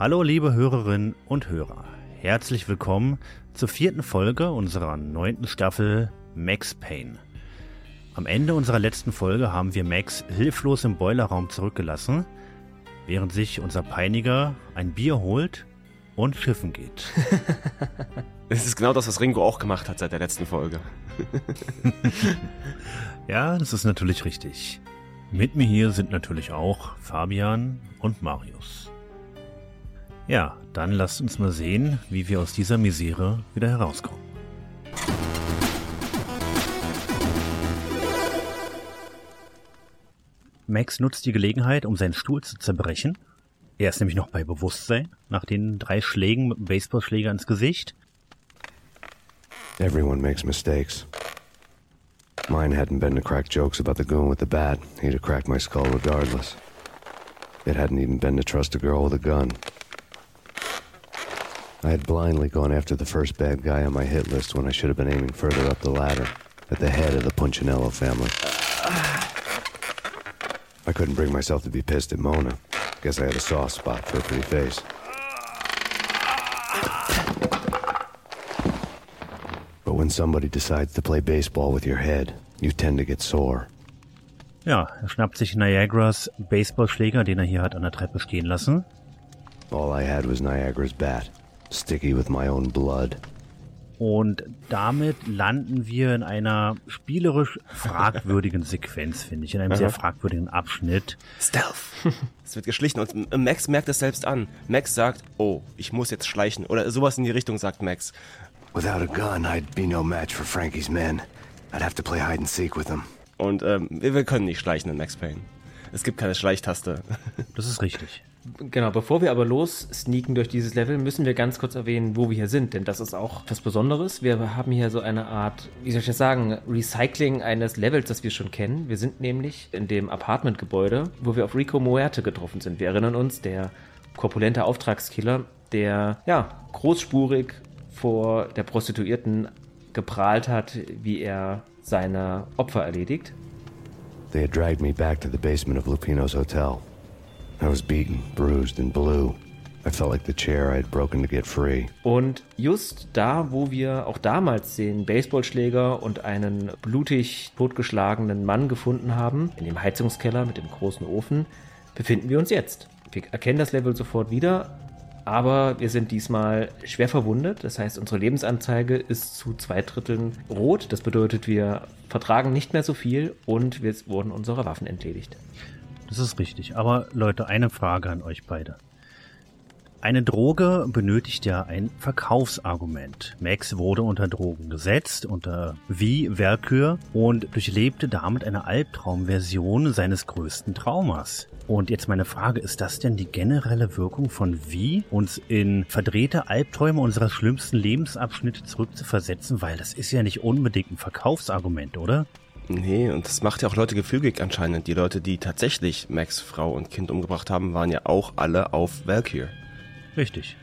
Hallo liebe Hörerinnen und Hörer. Herzlich willkommen zur vierten Folge unserer neunten Staffel Max Payne. Am Ende unserer letzten Folge haben wir Max hilflos im Boilerraum zurückgelassen, während sich unser Peiniger ein Bier holt und schiffen geht. Es ist genau das, was Ringo auch gemacht hat seit der letzten Folge. ja, das ist natürlich richtig. Mit mir hier sind natürlich auch Fabian und Marius. Ja, dann lasst uns mal sehen, wie wir aus dieser Misere wieder herauskommen. Max nutzt die Gelegenheit, um seinen Stuhl zu zerbrechen. Er ist nämlich noch bei Bewusstsein, nach den drei Schlägen mit dem Baseballschläger ins Gesicht. Everyone makes mistakes. Mine hadn't been to crack jokes about the goon with the bat. He'd have cracked my skull regardless. It hadn't even been to trust a girl with a gun. I had blindly gone after the first bad guy on my hit list when I should have been aiming further up the ladder, at the head of the Punchinello family. I couldn't bring myself to be pissed at Mona. Guess I had a soft spot for a pretty face. But when somebody decides to play baseball with your head, you tend to get sore. Ja, er schnappt sich Niagaras Baseballschläger, den er hier hat an der Treppe stehen lassen. All I had was Niagara's bat, sticky with my own blood. Und damit landen wir in einer spielerisch fragwürdigen Sequenz, finde ich, in einem Aha. sehr fragwürdigen Abschnitt. Stealth. es wird geschlichen und Max merkt es selbst an. Max sagt, oh, ich muss jetzt schleichen. Oder sowas in die Richtung sagt Max. Without a gun, I'd be no match for Frankie's men. I'd have to play hide and seek with them. Und ähm, wir können nicht schleichen in Max Payne. Es gibt keine Schleichtaste. Das ist richtig. Genau, bevor wir aber los sneaken durch dieses Level, müssen wir ganz kurz erwähnen, wo wir hier sind, denn das ist auch was Besonderes. Wir haben hier so eine Art, wie soll ich das sagen, Recycling eines Levels, das wir schon kennen. Wir sind nämlich in dem Apartmentgebäude, wo wir auf Rico Muerte getroffen sind. Wir erinnern uns, der korpulente Auftragskiller, der ja großspurig vor der Prostituierten geprahlt hat, wie er seine Opfer erledigt. They had dragged me back to the basement of Lupino's hotel. I was beaten, bruised and blue. I felt like the chair I had broken to get free. Und just da, wo wir auch damals den Baseballschläger und einen blutig totgeschlagenen Mann gefunden haben, in dem Heizungskeller mit dem großen Ofen, befinden wir uns jetzt. Wir erkennen das Level sofort wieder, aber wir sind diesmal schwer verwundet. Das heißt, unsere Lebensanzeige ist zu zwei Dritteln rot. Das bedeutet, wir vertragen nicht mehr so viel und wir wurden unserer Waffen entledigt. Das ist richtig. Aber Leute, eine Frage an euch beide. Eine Droge benötigt ja ein Verkaufsargument. Max wurde unter Drogen gesetzt, unter wie Werkür und durchlebte damit eine Albtraumversion seines größten Traumas. Und jetzt meine Frage, ist das denn die generelle Wirkung von wie, uns in verdrehte Albträume unserer schlimmsten Lebensabschnitte zurückzuversetzen? Weil das ist ja nicht unbedingt ein Verkaufsargument, oder? Nee, und das macht ja auch Leute gefügig anscheinend. Die Leute, die tatsächlich Max Frau und Kind umgebracht haben, waren ja auch alle auf Valkyr. Richtig.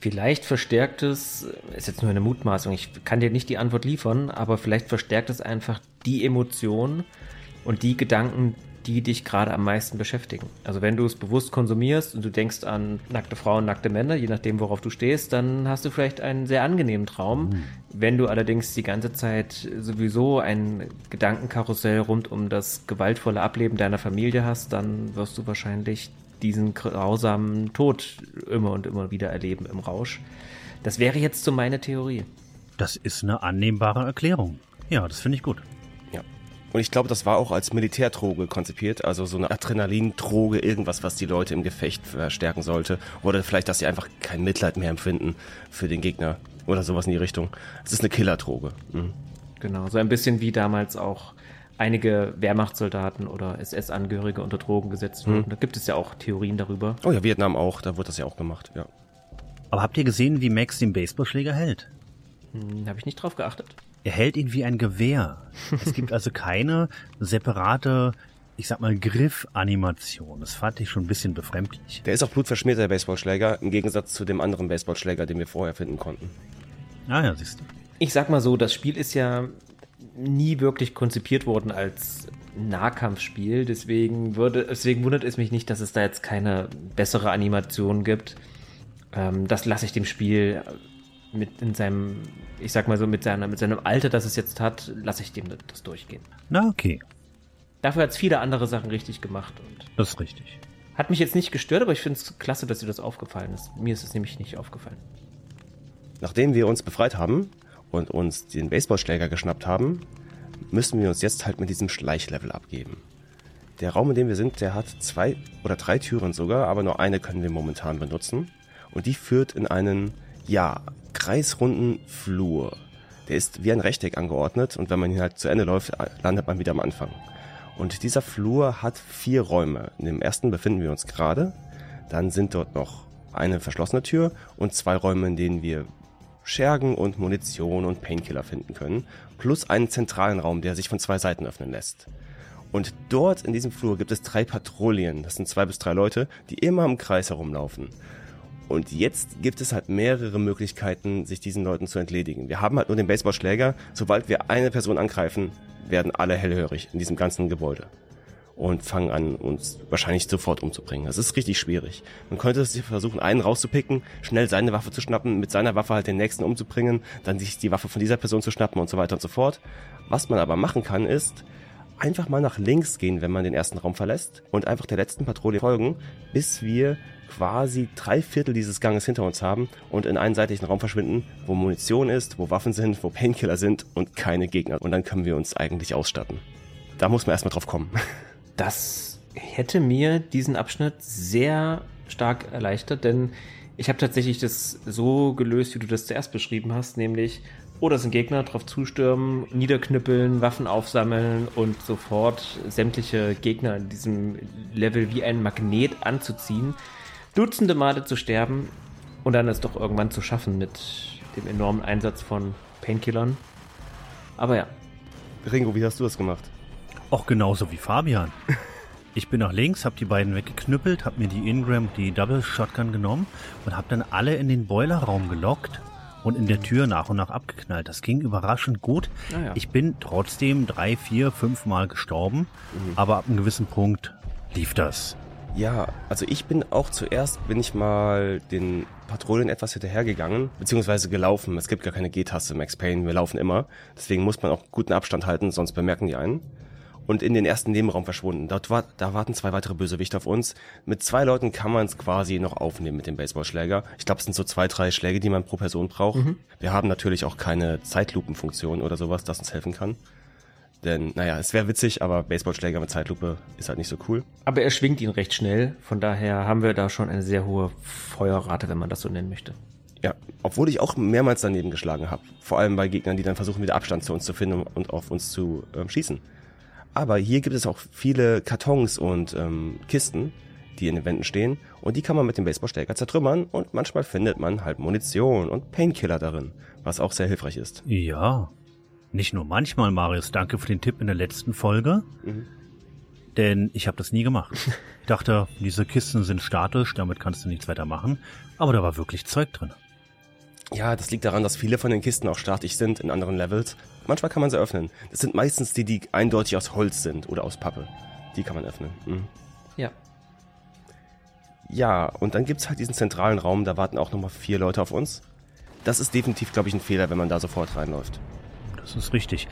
Vielleicht verstärkt es, ist jetzt nur eine Mutmaßung, ich kann dir nicht die Antwort liefern, aber vielleicht verstärkt es einfach die Emotionen und die Gedanken, die dich gerade am meisten beschäftigen. Also wenn du es bewusst konsumierst und du denkst an nackte Frauen, nackte Männer, je nachdem, worauf du stehst, dann hast du vielleicht einen sehr angenehmen Traum. Mhm. Wenn du allerdings die ganze Zeit sowieso ein Gedankenkarussell rund um das gewaltvolle Ableben deiner Familie hast, dann wirst du wahrscheinlich diesen grausamen Tod immer und immer wieder erleben im Rausch. Das wäre jetzt so meine Theorie. Das ist eine annehmbare Erklärung. Ja, das finde ich gut. Ja. Und ich glaube, das war auch als Militärdroge konzipiert, also so eine Adrenalindroge, irgendwas, was die Leute im Gefecht verstärken sollte. Oder vielleicht, dass sie einfach kein Mitleid mehr empfinden für den Gegner oder sowas in die Richtung. Es ist eine Killerdroge. Mhm. Genau, so ein bisschen wie damals auch einige Wehrmachtssoldaten oder SS-Angehörige unter Drogen gesetzt wurden. Hm. Da gibt es ja auch Theorien darüber. Oh ja, Vietnam auch, da wird das ja auch gemacht, ja. Aber habt ihr gesehen, wie Max den Baseballschläger hält? Hm, Habe ich nicht drauf geachtet. Er hält ihn wie ein Gewehr. es gibt also keine separate, ich sag mal, Griffanimation. Das fand ich schon ein bisschen befremdlich. Der ist auch blutverschmiert, der Baseballschläger, im Gegensatz zu dem anderen Baseballschläger, den wir vorher finden konnten. Ah ja, siehst du. Ich sag mal so, das Spiel ist ja nie wirklich konzipiert worden als Nahkampfspiel. Deswegen, würde, deswegen wundert es mich nicht, dass es da jetzt keine bessere Animation gibt. Ähm, das lasse ich dem Spiel mit in seinem, ich sag mal so, mit, seiner, mit seinem Alter, das es jetzt hat, lasse ich dem das durchgehen. Na, okay. Dafür hat es viele andere Sachen richtig gemacht. Und das ist richtig. Hat mich jetzt nicht gestört, aber ich finde es klasse, dass dir das aufgefallen ist. Mir ist es nämlich nicht aufgefallen. Nachdem wir uns befreit haben und uns den Baseballschläger geschnappt haben, müssen wir uns jetzt halt mit diesem Schleichlevel abgeben. Der Raum, in dem wir sind, der hat zwei oder drei Türen sogar, aber nur eine können wir momentan benutzen. Und die führt in einen, ja, kreisrunden Flur. Der ist wie ein Rechteck angeordnet und wenn man ihn halt zu Ende läuft, landet man wieder am Anfang. Und dieser Flur hat vier Räume. In dem ersten befinden wir uns gerade. Dann sind dort noch eine verschlossene Tür und zwei Räume, in denen wir Schergen und Munition und Painkiller finden können. Plus einen zentralen Raum, der sich von zwei Seiten öffnen lässt. Und dort in diesem Flur gibt es drei Patrouillen. Das sind zwei bis drei Leute, die immer im Kreis herumlaufen. Und jetzt gibt es halt mehrere Möglichkeiten, sich diesen Leuten zu entledigen. Wir haben halt nur den Baseballschläger. Sobald wir eine Person angreifen, werden alle hellhörig in diesem ganzen Gebäude. Und fangen an, uns wahrscheinlich sofort umzubringen. Das ist richtig schwierig. Man könnte sich versuchen, einen rauszupicken, schnell seine Waffe zu schnappen, mit seiner Waffe halt den nächsten umzubringen, dann sich die Waffe von dieser Person zu schnappen und so weiter und so fort. Was man aber machen kann, ist, einfach mal nach links gehen, wenn man den ersten Raum verlässt und einfach der letzten Patrouille folgen, bis wir quasi drei Viertel dieses Ganges hinter uns haben und in einen seitlichen Raum verschwinden, wo Munition ist, wo Waffen sind, wo Painkiller sind und keine Gegner. Und dann können wir uns eigentlich ausstatten. Da muss man erstmal drauf kommen. Das hätte mir diesen Abschnitt sehr stark erleichtert, denn ich habe tatsächlich das so gelöst, wie du das zuerst beschrieben hast, nämlich, oh, da sind Gegner, drauf zustürmen, niederknüppeln, Waffen aufsammeln und sofort sämtliche Gegner in diesem Level wie ein Magnet anzuziehen dutzende Male zu sterben und dann es doch irgendwann zu schaffen mit dem enormen Einsatz von Painkillern. Aber ja. Ringo, wie hast du das gemacht? Auch genauso wie Fabian. Ich bin nach links, hab die beiden weggeknüppelt, hab mir die Ingram, die Double Shotgun genommen und hab dann alle in den Boilerraum gelockt und in der Tür nach und nach abgeknallt. Das ging überraschend gut. Ah ja. Ich bin trotzdem drei, vier, fünf Mal gestorben, mhm. aber ab einem gewissen Punkt lief das. Ja, also ich bin auch zuerst, bin ich mal den Patrouillen etwas hinterhergegangen, beziehungsweise gelaufen. Es gibt gar keine G-Taste Max Payne, wir laufen immer. Deswegen muss man auch guten Abstand halten, sonst bemerken die einen. Und in den ersten Nebenraum verschwunden. Dort war, da warten zwei weitere Bösewichte auf uns. Mit zwei Leuten kann man es quasi noch aufnehmen mit dem Baseballschläger. Ich glaube, es sind so zwei, drei Schläge, die man pro Person braucht. Mhm. Wir haben natürlich auch keine Zeitlupenfunktion oder sowas, das uns helfen kann. Denn, naja, es wäre witzig, aber Baseballschläger mit Zeitlupe ist halt nicht so cool. Aber er schwingt ihn recht schnell, von daher haben wir da schon eine sehr hohe Feuerrate, wenn man das so nennen möchte. Ja, obwohl ich auch mehrmals daneben geschlagen habe. Vor allem bei Gegnern, die dann versuchen, wieder Abstand zu uns zu finden und auf uns zu ähm, schießen. Aber hier gibt es auch viele Kartons und ähm, Kisten, die in den Wänden stehen. Und die kann man mit dem Baseballschläger zertrümmern. Und manchmal findet man halt Munition und Painkiller darin, was auch sehr hilfreich ist. Ja, nicht nur manchmal, Marius, danke für den Tipp in der letzten Folge. Mhm. Denn ich habe das nie gemacht. Ich dachte, diese Kisten sind statisch, damit kannst du nichts weiter machen. Aber da war wirklich Zeug drin. Ja, das liegt daran, dass viele von den Kisten auch statisch sind in anderen Levels. Manchmal kann man sie öffnen. Das sind meistens die, die eindeutig aus Holz sind oder aus Pappe. Die kann man öffnen. Mhm. Ja. Ja, und dann gibt's halt diesen zentralen Raum, da warten auch nochmal vier Leute auf uns. Das ist definitiv, glaube ich, ein Fehler, wenn man da sofort reinläuft das ist richtig.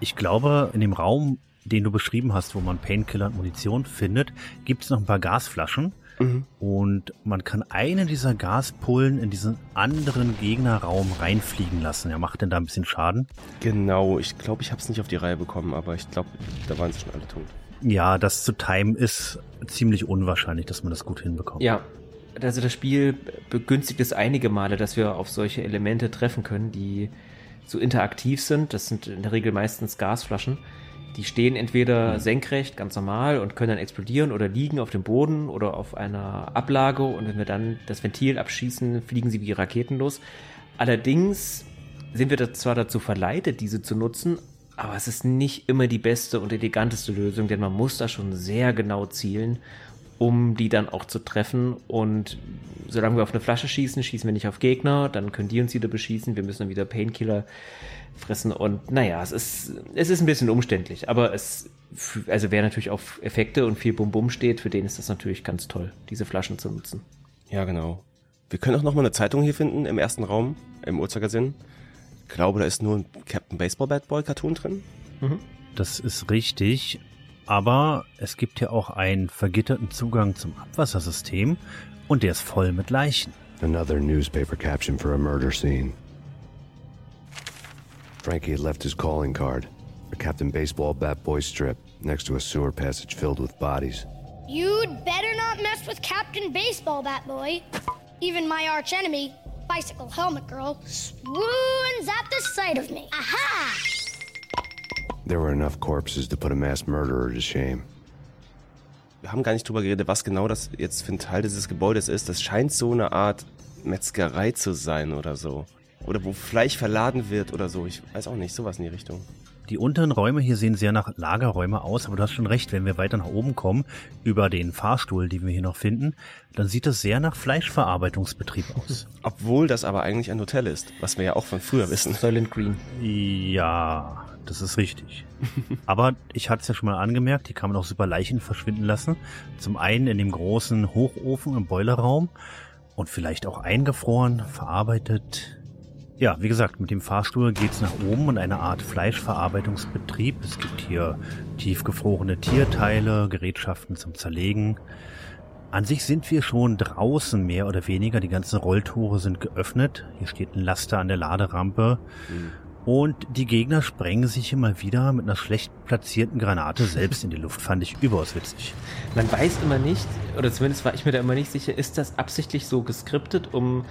Ich glaube, in dem Raum, den du beschrieben hast, wo man Painkiller und Munition findet, gibt es noch ein paar Gasflaschen. Mhm. Und man kann eine dieser Gaspullen in diesen anderen Gegnerraum reinfliegen lassen. Er macht denn da ein bisschen Schaden? Genau, ich glaube, ich habe es nicht auf die Reihe bekommen, aber ich glaube, da waren sie schon alle tot. Ja, das zu timen ist ziemlich unwahrscheinlich, dass man das gut hinbekommt. Ja, also das Spiel begünstigt es einige Male, dass wir auf solche Elemente treffen können, die so interaktiv sind. Das sind in der Regel meistens Gasflaschen. Die stehen entweder senkrecht, ganz normal und können dann explodieren oder liegen auf dem Boden oder auf einer Ablage und wenn wir dann das Ventil abschießen, fliegen sie wie Raketen los. Allerdings sind wir zwar dazu verleitet, diese zu nutzen, aber es ist nicht immer die beste und eleganteste Lösung, denn man muss da schon sehr genau zielen um die dann auch zu treffen. Und solange wir auf eine Flasche schießen, schießen wir nicht auf Gegner, dann können die uns wieder beschießen. Wir müssen dann wieder Painkiller fressen. Und naja, es ist, es ist ein bisschen umständlich, aber es, also wer natürlich auf Effekte und viel Bum-Bum steht, für den ist das natürlich ganz toll, diese Flaschen zu nutzen. Ja, genau. Wir können auch noch mal eine Zeitung hier finden im ersten Raum, im Uhrzeigersinn. Ich glaube, da ist nur ein Captain Baseball Bad Boy Cartoon drin. Mhm. Das ist richtig. Aber es gibt ja auch einen vergitterten Zugang zum Abwassersystem und der ist voll mit Leichen. Another newspaper caption for a murder scene. Frankie had left his calling card, a Captain Baseball Bat Boy strip, next to a sewer passage filled with bodies. You'd better not mess with Captain Baseball Bat Boy. Even my arch enemy, Bicycle Helmet Girl, swoons at the sight of me. Aha! There were enough corpses to put a mass murderer to shame. Wir haben gar nicht drüber geredet, was genau das jetzt für ein Teil dieses Gebäudes ist. Das scheint so eine Art Metzgerei zu sein oder so. Oder wo Fleisch verladen wird oder so. Ich weiß auch nicht, sowas in die Richtung. Die unteren Räume hier sehen sehr nach Lagerräume aus, aber du hast schon recht, wenn wir weiter nach oben kommen, über den Fahrstuhl, den wir hier noch finden, dann sieht das sehr nach Fleischverarbeitungsbetrieb aus. Obwohl das aber eigentlich ein Hotel ist, was wir ja auch von früher wissen. Silent Green. Ja, das ist richtig. aber ich hatte es ja schon mal angemerkt, hier kann man auch super Leichen verschwinden lassen. Zum einen in dem großen Hochofen im Boilerraum und vielleicht auch eingefroren, verarbeitet ja, wie gesagt, mit dem Fahrstuhl geht's nach oben und eine Art Fleischverarbeitungsbetrieb. Es gibt hier tiefgefrorene Tierteile, Gerätschaften zum Zerlegen. An sich sind wir schon draußen mehr oder weniger. Die ganzen Rolltore sind geöffnet. Hier steht ein Laster an der Laderampe. Mhm. Und die Gegner sprengen sich immer wieder mit einer schlecht platzierten Granate selbst in die Luft. Fand ich überaus witzig. Man weiß immer nicht, oder zumindest war ich mir da immer nicht sicher, ist das absichtlich so geskriptet, um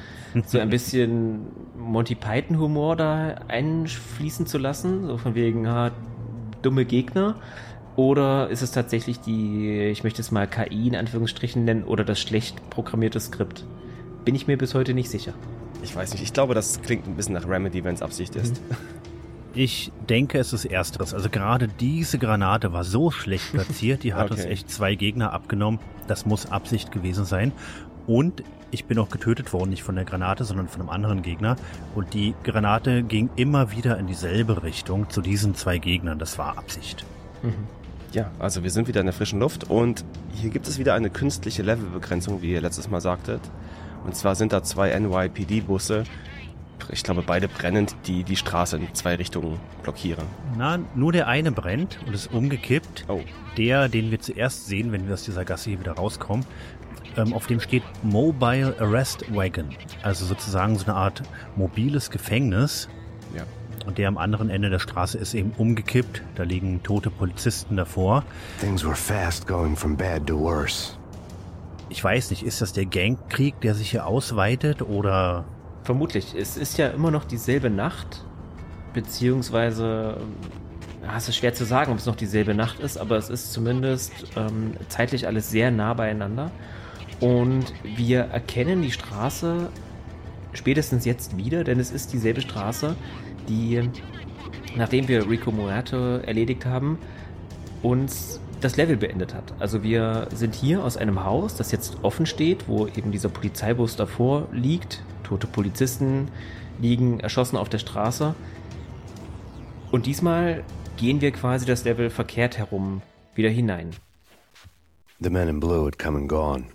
so ein bisschen Monty Python Humor da einfließen zu lassen? So von wegen, ha, dumme Gegner. Oder ist es tatsächlich die, ich möchte es mal KI in Anführungsstrichen nennen, oder das schlecht programmierte Skript? Bin ich mir bis heute nicht sicher. Ich weiß nicht, ich glaube, das klingt ein bisschen nach Remedy, wenn es Absicht ist. Ich denke, es ist ersteres. Also gerade diese Granate war so schlecht platziert, die hat okay. uns echt zwei Gegner abgenommen. Das muss Absicht gewesen sein. Und ich bin auch getötet worden, nicht von der Granate, sondern von einem anderen Gegner. Und die Granate ging immer wieder in dieselbe Richtung zu diesen zwei Gegnern. Das war Absicht. Mhm. Ja, also wir sind wieder in der frischen Luft und hier gibt es wieder eine künstliche Levelbegrenzung, wie ihr letztes Mal sagtet. Und zwar sind da zwei NYPD-Busse, ich glaube beide brennend, die die Straße in zwei Richtungen blockieren. Na, nur der eine brennt und ist umgekippt. Oh. Der, den wir zuerst sehen, wenn wir aus dieser Gasse hier wieder rauskommen, ähm, auf dem steht Mobile Arrest Wagon. Also sozusagen so eine Art mobiles Gefängnis. Ja. Und der am anderen Ende der Straße ist eben umgekippt. Da liegen tote Polizisten davor. Things were fast going from bad to worse ich weiß nicht, ist das der Gangkrieg, der sich hier ausweitet oder? Vermutlich. Es ist ja immer noch dieselbe Nacht, beziehungsweise ja, es ist schwer zu sagen, ob es noch dieselbe Nacht ist, aber es ist zumindest ähm, zeitlich alles sehr nah beieinander. Und wir erkennen die Straße spätestens jetzt wieder, denn es ist dieselbe Straße, die, nachdem wir Rico Muerto erledigt haben, uns das Level beendet hat. Also wir sind hier aus einem Haus, das jetzt offen steht, wo eben dieser Polizeibus davor liegt. Tote Polizisten liegen erschossen auf der Straße. Und diesmal gehen wir quasi das Level verkehrt herum wieder hinein. The men in blue had come and gone.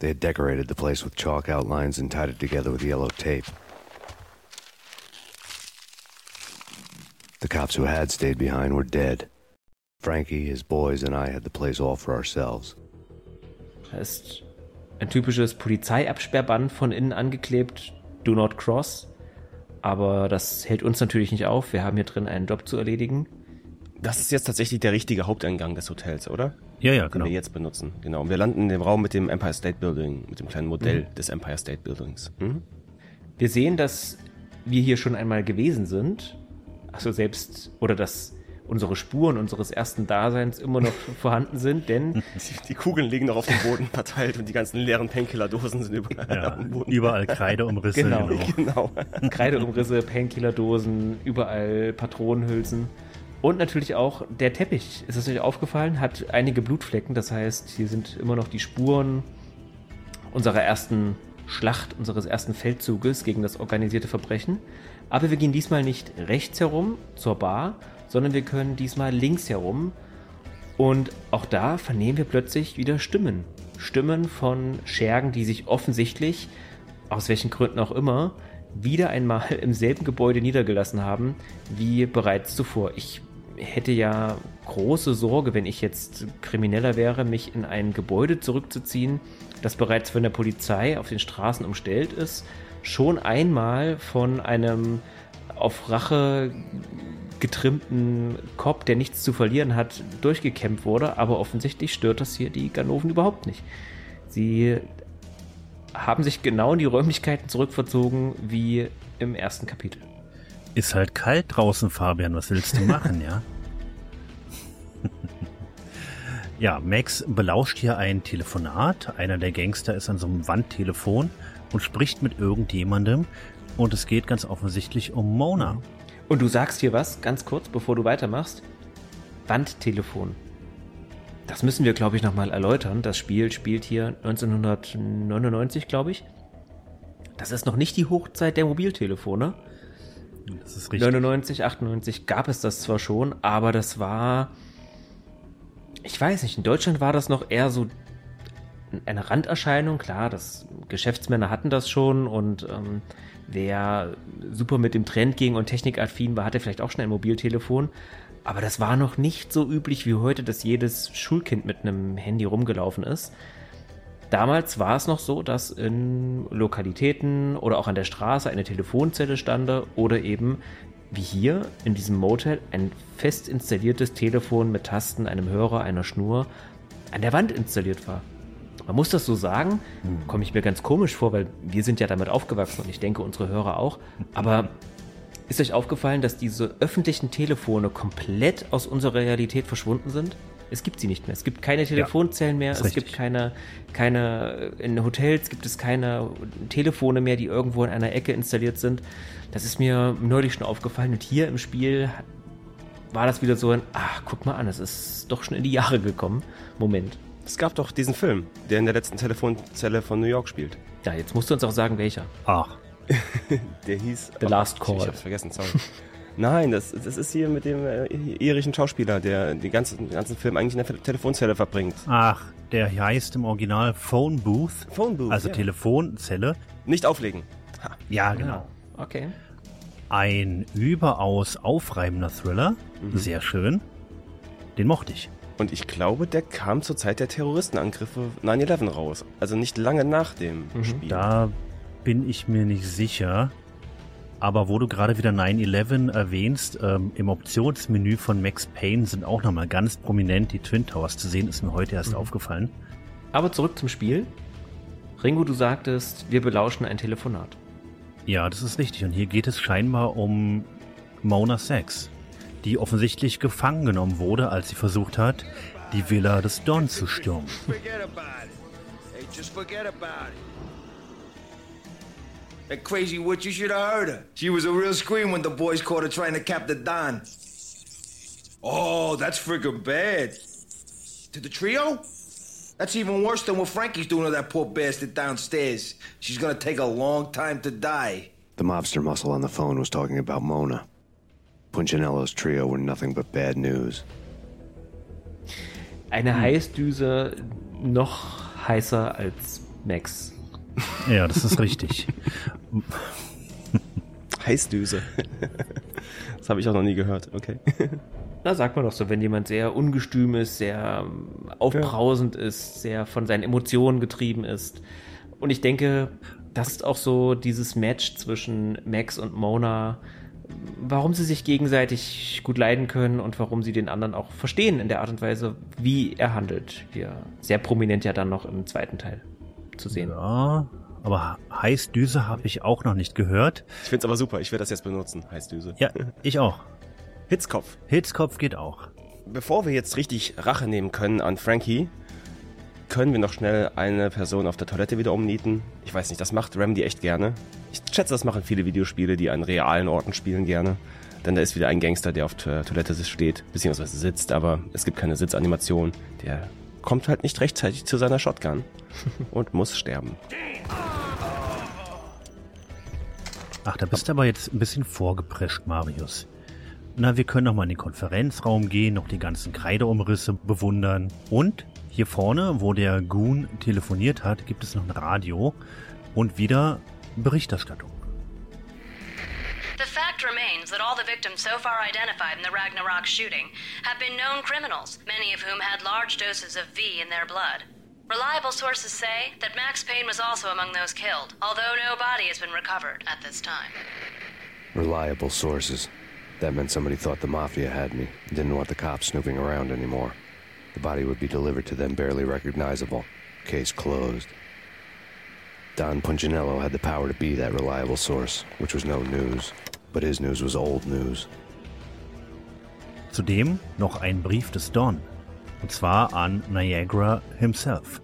They had decorated the place with chalk outlines and tied it together with yellow tape. The cops who had stayed behind were dead. Frankie, his boys and I had the place all for ourselves. Da ist ein typisches Polizeiabsperrband von innen angeklebt, Do Not Cross. Aber das hält uns natürlich nicht auf. Wir haben hier drin einen Job zu erledigen. Das ist jetzt tatsächlich der richtige Haupteingang des Hotels, oder? Ja, ja, genau. Den wir jetzt benutzen. Genau. Und wir landen in dem Raum mit dem Empire State Building, mit dem kleinen Modell mhm. des Empire State Buildings. Mhm. Wir sehen, dass wir hier schon einmal gewesen sind. Also selbst, oder dass unsere Spuren unseres ersten Daseins immer noch vorhanden sind, denn die, die, Kugeln liegen noch auf dem Boden verteilt und die ganzen leeren Painkiller-Dosen sind überall ja, am Boden. Überall Kreideumrisse. Genau, genau. genau. Kreideumrisse, Painkiller-Dosen, überall Patronenhülsen. Und natürlich auch der Teppich, ist es euch aufgefallen, hat einige Blutflecken. Das heißt, hier sind immer noch die Spuren unserer ersten Schlacht, unseres ersten Feldzuges gegen das organisierte Verbrechen. Aber wir gehen diesmal nicht rechts herum zur Bar, sondern wir können diesmal links herum. Und auch da vernehmen wir plötzlich wieder Stimmen. Stimmen von Schergen, die sich offensichtlich, aus welchen Gründen auch immer, wieder einmal im selben Gebäude niedergelassen haben wie bereits zuvor. Ich hätte ja große Sorge, wenn ich jetzt Krimineller wäre, mich in ein Gebäude zurückzuziehen, das bereits von der Polizei auf den Straßen umstellt ist, schon einmal von einem auf Rache getrimmten Cop, der nichts zu verlieren hat, durchgekämpft wurde, aber offensichtlich stört das hier die Ganoven überhaupt nicht. Sie haben sich genau in die Räumlichkeiten zurückverzogen wie im ersten Kapitel. Ist halt kalt draußen, Fabian. Was willst du machen, ja? ja, Max belauscht hier ein Telefonat. Einer der Gangster ist an so einem Wandtelefon und spricht mit irgendjemandem. Und es geht ganz offensichtlich um Mona. Und du sagst hier was, ganz kurz, bevor du weitermachst. Wandtelefon. Das müssen wir, glaube ich, nochmal erläutern. Das Spiel spielt hier 1999, glaube ich. Das ist noch nicht die Hochzeit der Mobiltelefone. Das ist richtig. 99, 98 gab es das zwar schon, aber das war, ich weiß nicht, in Deutschland war das noch eher so eine Randerscheinung. Klar, das Geschäftsmänner hatten das schon und ähm, wer super mit dem Trend ging und technikaffin war, hatte vielleicht auch schon ein Mobiltelefon. Aber das war noch nicht so üblich wie heute, dass jedes Schulkind mit einem Handy rumgelaufen ist. Damals war es noch so, dass in Lokalitäten oder auch an der Straße eine Telefonzelle stand oder eben wie hier in diesem Motel ein fest installiertes Telefon mit Tasten, einem Hörer, einer Schnur an der Wand installiert war. Man muss das so sagen, komme ich mir ganz komisch vor, weil wir sind ja damit aufgewachsen und ich denke unsere Hörer auch. Aber ist euch aufgefallen, dass diese öffentlichen Telefone komplett aus unserer Realität verschwunden sind? Es gibt sie nicht mehr. Es gibt keine Telefonzellen mehr. Es richtig. gibt keine, keine, in Hotels gibt es keine Telefone mehr, die irgendwo in einer Ecke installiert sind. Das ist mir neulich schon aufgefallen. Und hier im Spiel war das wieder so ein, ach, guck mal an, es ist doch schon in die Jahre gekommen. Moment. Es gab doch diesen Film, der in der letzten Telefonzelle von New York spielt. Ja, jetzt musst du uns auch sagen, welcher. Ach, Der hieß. The Last Call. Ich hab's vergessen, sorry. Nein, das, das ist hier mit dem äh, irischen Schauspieler, der den ganzen, den ganzen Film eigentlich in der Telefonzelle verbringt. ach, der heißt im Original Phone Booth. Phone Booth, Also ja. Telefonzelle. Nicht auflegen. Ha. Ja, genau. Okay. Ein überaus aufreibender Thriller. Sehr schön. Den mochte ich. Und ich glaube, der kam zur Zeit der Terroristenangriffe 9-11 raus. Also nicht lange nach dem Spiel. Da bin ich mir nicht sicher. Aber wo du gerade wieder 9-11 erwähnst, ähm, im Optionsmenü von Max Payne sind auch nochmal ganz prominent die Twin Towers zu sehen, ist mir heute erst aufgefallen. Aber zurück zum Spiel. Ringo, du sagtest, wir belauschen ein Telefonat. Ja, das ist richtig. Und hier geht es scheinbar um Mona Sachs, die offensichtlich gefangen genommen wurde, als sie versucht hat, die Villa des Don zu stürmen. Forget about it. Hey, just forget about it. That crazy witch, you should have heard her. She was a real scream when the boys caught her trying to cap the Don. Oh, that's freaking bad. To the trio? That's even worse than what Frankie's doing to that poor bastard downstairs. She's gonna take a long time to die. The mobster muscle on the phone was talking about Mona. Punchinello's trio were nothing but bad news. Eine Heißdüse noch heißer als Max. Ja, das ist richtig. Heißdüse. das habe ich auch noch nie gehört. Okay. Na, sagt man doch so, wenn jemand sehr ungestüm ist, sehr ähm, aufbrausend ist, sehr von seinen Emotionen getrieben ist. Und ich denke, das ist auch so dieses Match zwischen Max und Mona, warum sie sich gegenseitig gut leiden können und warum sie den anderen auch verstehen in der Art und Weise, wie er handelt. Wir sehr prominent ja dann noch im zweiten Teil zu sehen. Ja, aber Heißdüse habe ich auch noch nicht gehört. Ich find's aber super. Ich werde das jetzt benutzen. Heißdüse. Ja, ich auch. Hitzkopf. Hitzkopf geht auch. Bevor wir jetzt richtig Rache nehmen können an Frankie, können wir noch schnell eine Person auf der Toilette wieder umnieten. Ich weiß nicht, das macht Remedy echt gerne. Ich schätze, das machen viele Videospiele, die an realen Orten spielen, gerne. denn da ist wieder ein Gangster, der auf der Toilette steht, beziehungsweise sitzt, aber es gibt keine Sitzanimation. Der kommt halt nicht rechtzeitig zu seiner Shotgun und muss sterben. Ach, da bist du aber jetzt ein bisschen vorgeprescht, Marius. Na, wir können noch mal in den Konferenzraum gehen, noch die ganzen Kreideumrisse bewundern. Und hier vorne, wo der Goon telefoniert hat, gibt es noch ein Radio und wieder Berichterstattung. The fact remains that all the victims so far identified in the Ragnarok shooting have been known criminals, many of whom had large doses of V in their blood. Reliable sources say that Max Payne was also among those killed, although no body has been recovered at this time. Reliable sources. That meant somebody thought the Mafia had me, didn't want the cops snooping around anymore. The body would be delivered to them barely recognizable. Case closed. Don Punchinello had the power to be that reliable source, which was no news. But his news was old news. Zudem noch ein Brief des Don. Und zwar an Niagara himself.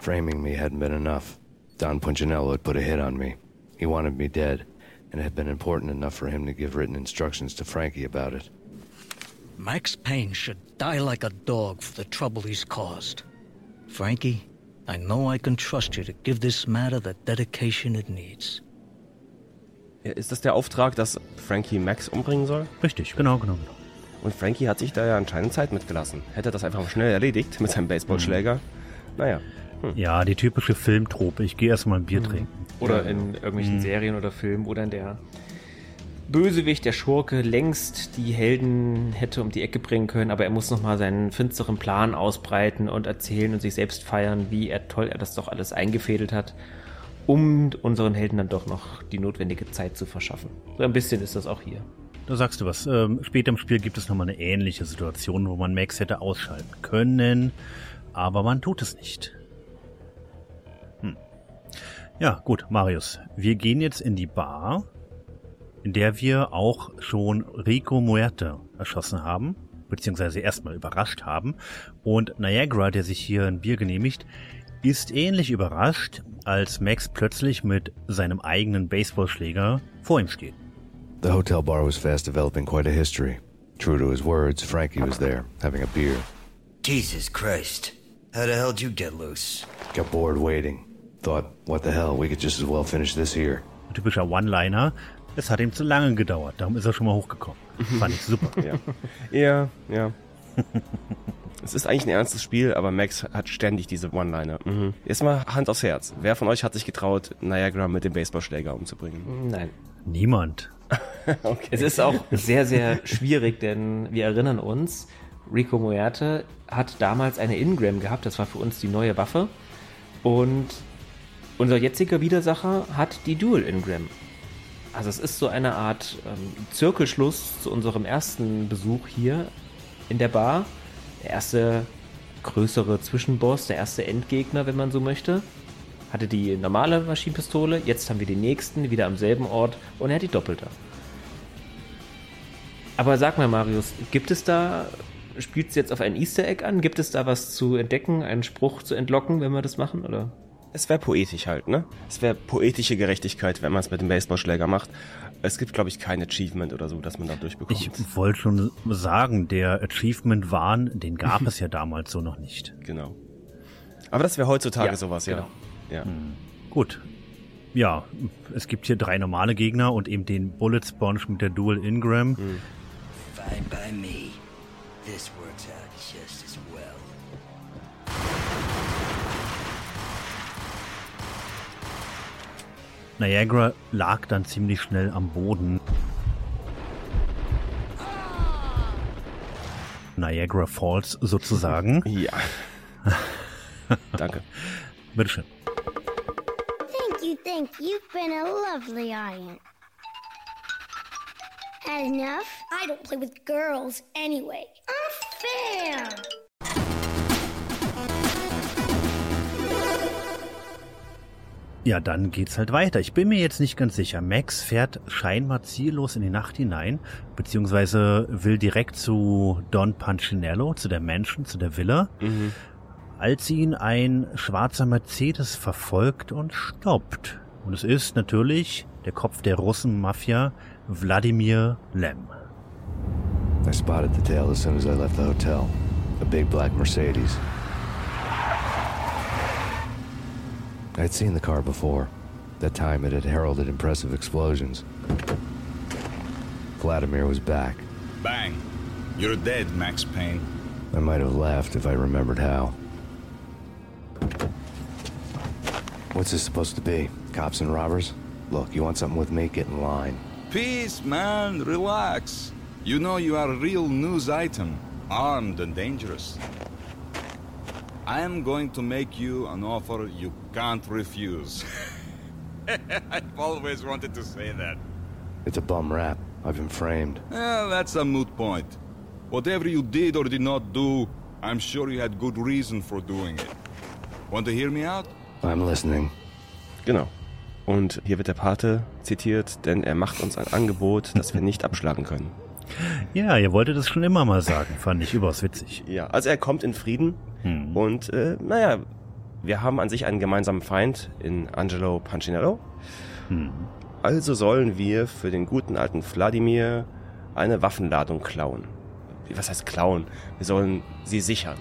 Framing me hadn't been enough. Don Punchinello had put a hit on me. He wanted me dead, and it had been important enough for him to give written instructions to Frankie about it. Max Payne should die like a dog for the trouble he's caused. Frankie, I know I can trust you to give this matter the dedication it needs. Ja, Ist das der Auftrag, dass Frankie Max umbringen soll? Richtig, genau, genau, genau. Und Frankie hat sich da ja anscheinend Zeit mitgelassen. Hätte er das einfach schnell erledigt mit seinem Baseballschläger. Naja, Ja, die typische Filmtrope. Ich gehe erstmal ein Bier trinken. Oder in irgendwelchen Serien oder Filmen, wo dann der Bösewicht, der Schurke, längst die Helden hätte um die Ecke bringen können, aber er muss nochmal seinen finsteren Plan ausbreiten und erzählen und sich selbst feiern, wie er toll er das doch alles eingefädelt hat, um unseren Helden dann doch noch die notwendige Zeit zu verschaffen. So ein bisschen ist das auch hier. Da sagst du was. Ähm, später im Spiel gibt es nochmal eine ähnliche Situation, wo man Max hätte ausschalten können, aber man tut es nicht. Hm. Ja, gut, Marius. Wir gehen jetzt in die Bar, in der wir auch schon Rico Muerte erschossen haben, beziehungsweise erstmal überrascht haben. Und Niagara, der sich hier ein Bier genehmigt, ist ähnlich überrascht, als Max plötzlich mit seinem eigenen Baseballschläger vor ihm steht. The hotel bar was fast developing quite a history. True to his words, Frankie was there, having a beer. Jesus Christ. How the hell did you get loose? Got bored waiting. Thought, what the hell, we could just as well finish this here. Ein typischer One-Liner. Es hat ihm zu lange gedauert, darum ist er schon mal hochgekommen. Fand ich super. ja. Ja, ja. Es ist eigentlich ein ernstes Spiel, aber Max hat ständig diese One-Liner. Mhm. Jetzt mal Hand aufs Herz. Wer von euch hat sich getraut, Niagara mit dem Baseballschläger umzubringen? Nein. Niemand. Es ist auch sehr, sehr schwierig, denn wir erinnern uns, Rico Muerte hat damals eine Ingram gehabt, das war für uns die neue Waffe. Und unser jetziger Widersacher hat die Dual Ingram. Also es ist so eine Art ähm, Zirkelschluss zu unserem ersten Besuch hier in der Bar. Der erste größere Zwischenboss, der erste Endgegner, wenn man so möchte. Hatte die normale Maschinenpistole, jetzt haben wir den nächsten, wieder am selben Ort und er hat die doppelte. Aber sag mal, Marius, gibt es da, spielt es jetzt auf ein Easter Egg an? Gibt es da was zu entdecken, einen Spruch zu entlocken, wenn wir das machen? Oder? Es wäre poetisch halt, ne? Es wäre poetische Gerechtigkeit, wenn man es mit dem Baseballschläger macht. Es gibt, glaube ich, kein Achievement oder so, dass man da durchbekommt. Ich wollte schon sagen, der Achievement-Wahn, den gab es ja damals so noch nicht. Genau. Aber das wäre heutzutage Ja, sowas, ja. genau. Ja. Gut. Ja, es gibt hier drei normale Gegner und eben den Bullet Sponge mit der Dual Ingram. Fine by me. This Niagara lag dann ziemlich schnell am Boden. Niagara Falls sozusagen. Ja. Danke. Bitteschön. Thank you, thank you. You've been a lovely aunt. Had enough? I don't play with girls anyway. Unfair! Ja, dann geht's halt weiter. Ich bin mir jetzt nicht ganz sicher. Max fährt scheinbar ziellos in die Nacht hinein, beziehungsweise will direkt zu Don Punchinello, zu der Mansion, zu der Villa, als ihn ein schwarzer Mercedes verfolgt und stoppt. Und es ist natürlich der Kopf der Russen-Mafia, Wladimir Lem. I spotted the tail as soon as I left the hotel. A big black Mercedes. I'd seen the car before. That time it had heralded impressive explosions. Vladimir was back. Bang. You're dead, Max Payne. I might have laughed if I remembered how. What's this supposed to be? Cops and robbers? Look, you want something with me? Get in line. Peace, man. Relax. You know you are a real news item, armed and dangerous. I am going to make you an offer you can't refuse. I've always wanted to say that. It's a bum rap. I've been framed. Well, that's a moot point. Whatever you did or did not do, I'm sure you had good reason for doing it. Want to hear me out? I'm listening. Genau. Und hier wird der Pate zitiert, denn er macht uns ein Angebot, das wir nicht abschlagen können. Ja, ihr wolltet es schon immer mal sagen, fand ich überaus witzig. Ja, also er kommt in Frieden Hm. und äh, naja, wir haben an sich einen gemeinsamen Feind in Angelo Pancinello. Hm. Also sollen wir für den guten alten Wladimir eine Waffenladung klauen. Was heißt klauen? Wir sollen sie sichern.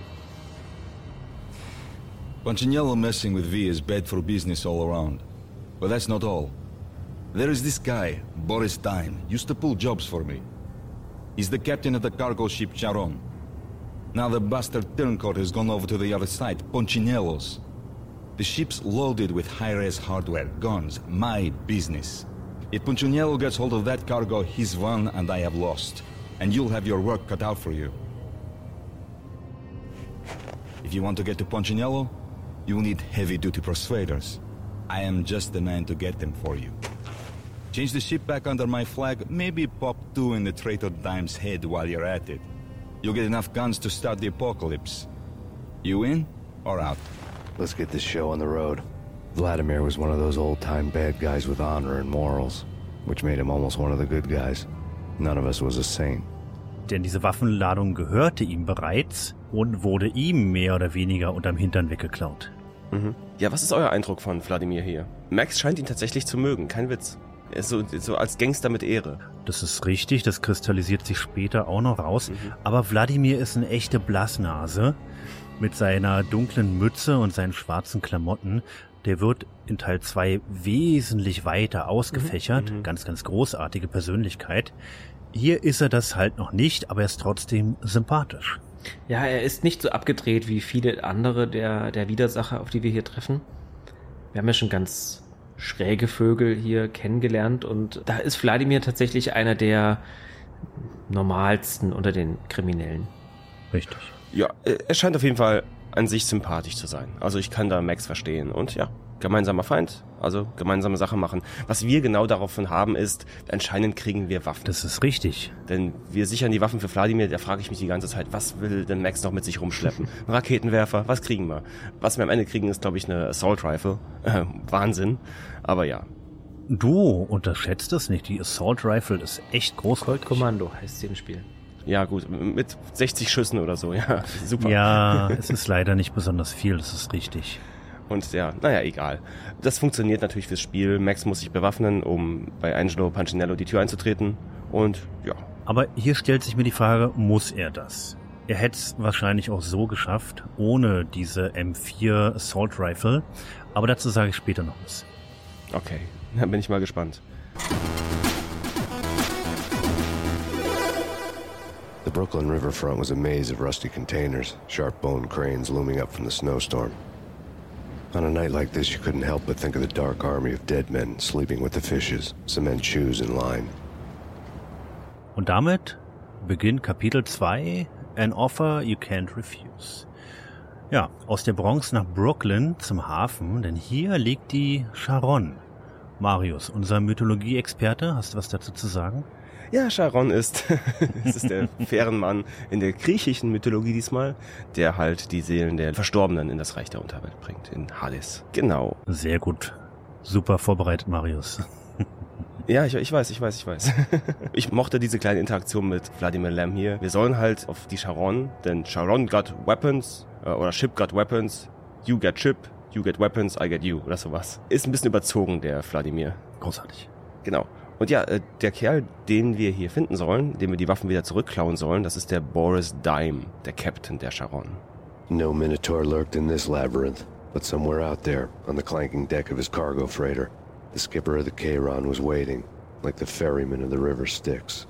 Punchinello messing with V is bad for business all around. But that's not all. There is this guy, Boris Dime, used to pull jobs for me. He's the captain of the cargo ship Charon. Now the bastard turncoat has gone over to the other side, Punchinello's. The ship's loaded with high-res hardware, guns, my business. If Punchinello gets hold of that cargo, he's won and I have lost. And you'll have your work cut out for you. If you want to get to Punchinello, you'll need heavy-duty persuaders. I am just the man to get them for you. Change the ship back under my flag, maybe pop two in the traitor Dime's head while you're at it. You'll get enough guns to start the apocalypse. You in or out? Let's get this show on the road. Vladimir was one of those old-time bad guys with honor and morals, which made him almost one of the good guys. None of us was a saint. Denn diese Waffenladung gehörte ihm bereits und wurde ihm mehr oder weniger unterm Hintern weggeklaut. Mhm. Ja, was ist euer Eindruck von Wladimir hier? Max scheint ihn tatsächlich zu mögen, kein Witz. Er ist so, so als Gangster mit Ehre. Das ist richtig, das kristallisiert sich später auch noch raus. Mhm. Aber Wladimir ist eine echte Blassnase mit seiner dunklen Mütze und seinen schwarzen Klamotten. Der wird in Teil 2 wesentlich weiter ausgefächert. Mhm. Ganz, ganz großartige Persönlichkeit. Hier ist er das halt noch nicht, aber er ist trotzdem sympathisch. Ja, er ist nicht so abgedreht wie viele andere der, der Widersacher, auf die wir hier treffen. Wir haben ja schon ganz schräge Vögel hier kennengelernt und da ist Wladimir tatsächlich einer der normalsten unter den Kriminellen. Richtig. Ja, äh, er scheint auf jeden Fall an sich sympathisch zu sein. Also ich kann da Max verstehen. Und ja, gemeinsamer Feind, also gemeinsame Sache machen. Was wir genau daraufhin haben ist, anscheinend kriegen wir Waffen. Das ist richtig. Denn wir sichern die Waffen für Wladimir, da frage ich mich die ganze Zeit, was will denn Max noch mit sich rumschleppen? Ein Raketenwerfer, was kriegen wir? Was wir am Ende kriegen, ist, glaube ich, eine Assault Rifle. Äh, Wahnsinn. Aber ja. Du unterschätzt es nicht. Die Assault Rifle ist echt groß. Kommando heißt sie im Spiel. Ja, gut, mit 60 Schüssen oder so, ja, super. Ja, es ist leider nicht besonders viel, das ist richtig. Und ja, naja, egal. Das funktioniert natürlich fürs Spiel. Max muss sich bewaffnen, um bei Angelo Pancinello die Tür einzutreten. Und ja. Aber hier stellt sich mir die Frage, muss er das? Er hätte es wahrscheinlich auch so geschafft, ohne diese M4 Assault Rifle. Aber dazu sage ich später noch was. Okay, dann bin ich mal gespannt. The Brooklyn riverfront was a maze of rusty containers, sharp-boned cranes looming up from the snowstorm. On a night like this, you couldn't help but think of the dark army of dead men sleeping with the fishes, cement shoes in line. Und damit beginnt Kapitel 2, An Offer You Can't Refuse. Ja, aus der Bronx nach Brooklyn zum Hafen, denn hier liegt die Sharon. Marius, unser Mythologie-Experte, hast du was dazu zu sagen? Ja, Charon ist, das ist der Fährenmann in der griechischen Mythologie diesmal, der halt die Seelen der Verstorbenen in das Reich der Unterwelt bringt, in Hades. Genau. Sehr gut. Super vorbereitet, Marius. Ja, ich, ich weiß, ich weiß, ich weiß. Ich mochte diese kleine Interaktion mit Vladimir Lam hier. Wir sollen halt auf die Charon, denn Charon got weapons, äh, oder Ship got weapons, you get ship, You get weapons, I get you oder sowas. Ist ein bisschen überzogen, der Wladimir. Großartig. Genau. Und ja, äh, der Kerl, den wir hier finden sollen, dem wir die Waffen wieder zurückklauen sollen, das ist der Boris Dime, der Captain der Charon. No Minotaur lurked in this labyrinth, but somewhere out there, on the clanking deck of his cargo freighter, the skipper of the Cheiron was waiting, like the ferryman of the River Styx.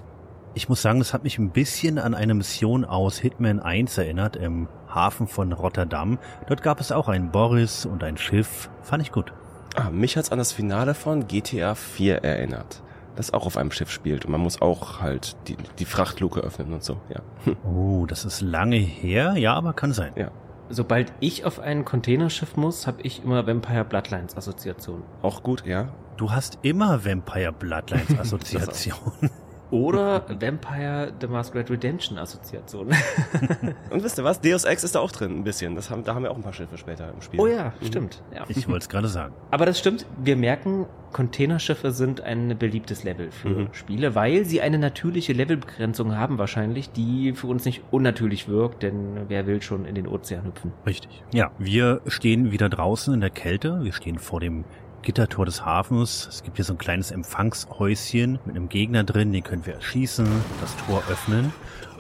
Ich muss sagen, das hat mich ein bisschen an eine Mission aus Hitman 1 erinnert, im Hafen von Rotterdam. Dort gab es auch einen Boris und ein Schiff. Fand ich gut. Ah, mich hat's an das Finale von GTA 4 erinnert. Das auch auf einem Schiff spielt und man muss auch halt die, die Frachtluke öffnen und so, ja. Oh, das ist lange her, ja, aber kann sein. Ja. Sobald ich auf ein Containerschiff muss, habe ich immer Vampire Bloodlines Assoziation. Auch gut, ja. Du hast immer Vampire Bloodlines Assoziation. Oder Vampire The Masquerade Redemption Assoziation. Und wisst ihr was? Deus Ex ist da auch drin, ein bisschen. Das haben, da haben wir auch ein paar Schiffe später im Spiel. Oh ja, stimmt. Ja. Ich wollte es gerade sagen. Aber das stimmt, wir merken, Containerschiffe sind ein beliebtes Level für Mhm. Spiele, weil sie eine natürliche Levelbegrenzung haben wahrscheinlich, die für uns nicht unnatürlich wirkt, denn wer will schon in den Ozean hüpfen? Richtig. Ja, wir stehen wieder draußen in der Kälte. Wir stehen vor dem Gittertor des Hafens. Es gibt hier so ein kleines Empfangshäuschen mit einem Gegner drin, den können wir erschießen, das Tor öffnen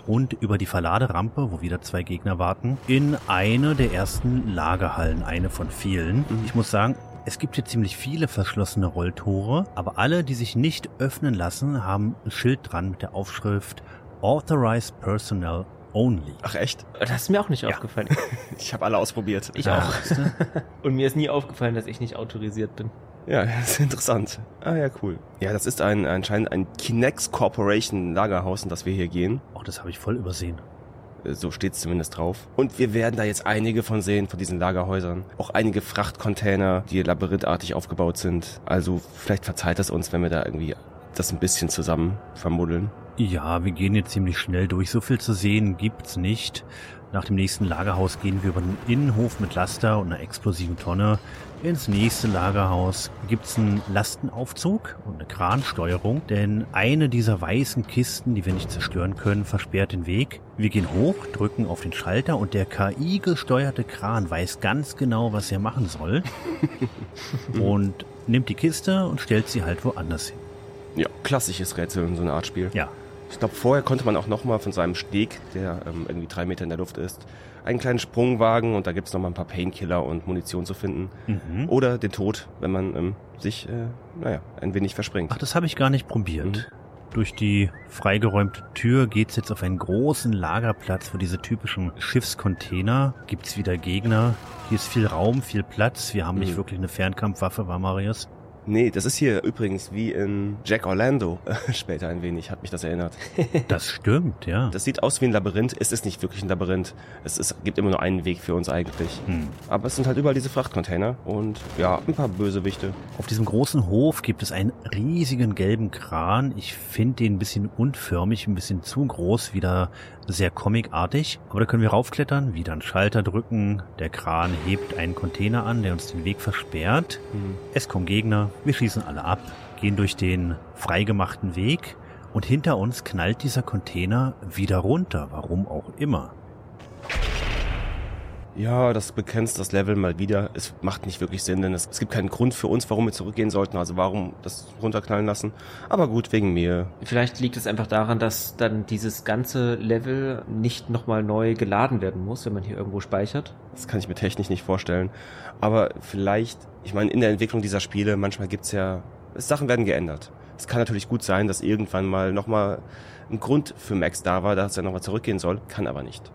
und über die Verladerampe, wo wieder zwei Gegner warten, in eine der ersten Lagerhallen, eine von vielen. Ich muss sagen, es gibt hier ziemlich viele verschlossene Rolltore, aber alle, die sich nicht öffnen lassen, haben ein Schild dran mit der Aufschrift Authorized Personnel Only. Ach echt? Das ist mir auch nicht aufgefallen. Ich habe alle ausprobiert. Ich auch. Und mir ist nie aufgefallen, dass ich nicht autorisiert bin. Ja, das ist interessant. Ah ja, cool. Ja, das ist ein anscheinend ein Kinex Corporation Lagerhaus, in das wir hier gehen. Oh, das habe ich voll übersehen. Äh, So steht's zumindest drauf. Und wir werden da jetzt einige von sehen, von diesen Lagerhäusern. Auch einige Frachtcontainer, die labyrinthartig aufgebaut sind. Also vielleicht verzeiht es uns, wenn wir da irgendwie das ein bisschen zusammen vermuddeln. Ja, wir gehen jetzt ziemlich schnell durch. So viel zu sehen gibt's nicht. Nach dem nächsten Lagerhaus gehen wir über den Innenhof mit Laster und einer explosiven Tonne. Ins nächste Lagerhaus gibt's einen Lastenaufzug und eine Kransteuerung, denn eine dieser weißen Kisten, die wir nicht zerstören können, versperrt den Weg. Wir gehen hoch, drücken auf den Schalter und der KI-gesteuerte Kran weiß ganz genau, was er machen soll und nimmt die Kiste und stellt sie halt woanders hin. Ja, klassisches Rätsel in so einer Art Spiel. Ja, Ich glaube, vorher konnte man auch nochmal von seinem Steg, der ähm, irgendwie drei Meter in der Luft ist, einen kleinen Sprung wagen und da gibt's noch mal ein paar Painkiller und Munition zu finden. Mhm. Oder den Tod, wenn man ähm, sich, äh, naja, ein wenig verspringt. Ach, das habe ich gar nicht probiert. Durch die freigeräumte Tür geht's jetzt auf einen großen Lagerplatz, wo diese typischen Schiffscontainer gibt's wieder Gegner. Hier ist viel Raum, viel Platz. Wir haben nicht Mhm. wirklich eine Fernkampfwaffe, war Marius? Nee, das ist hier übrigens wie in Jack Orlando. Später ein wenig, hat mich das erinnert. Das stimmt, ja. Das sieht aus wie ein Labyrinth. Es ist nicht wirklich ein Labyrinth. Es ist, gibt immer nur einen Weg für uns eigentlich. Hm. Aber es sind halt überall diese Frachtcontainer und ja, ein paar Bösewichte. Auf diesem großen Hof gibt es einen riesigen gelben Kran. Ich finde den ein bisschen unförmig, ein bisschen zu groß, wieder sehr comicartig. Aber da können wir raufklettern, wieder einen Schalter drücken. Der Kran hebt einen Container an, der uns den Weg versperrt. Es kommen Gegner, wir schießen alle ab, gehen durch den freigemachten Weg und hinter uns knallt dieser Container wieder runter, warum auch immer. Ja, das begrenzt das Level mal wieder. Es macht nicht wirklich Sinn, denn es, es gibt keinen Grund für uns, warum wir zurückgehen sollten. Also warum das runterknallen lassen. Aber gut, wegen mir. Vielleicht liegt es einfach daran, dass dann dieses ganze Level nicht nochmal neu geladen werden muss, wenn man hier irgendwo speichert. Das kann ich mir technisch nicht vorstellen. Aber vielleicht, ich meine, in der Entwicklung dieser Spiele, manchmal gibt's ja, Sachen werden geändert. Es kann natürlich gut sein, dass irgendwann mal nochmal ein Grund für Max da war, dass er nochmal zurückgehen soll, kann aber nicht.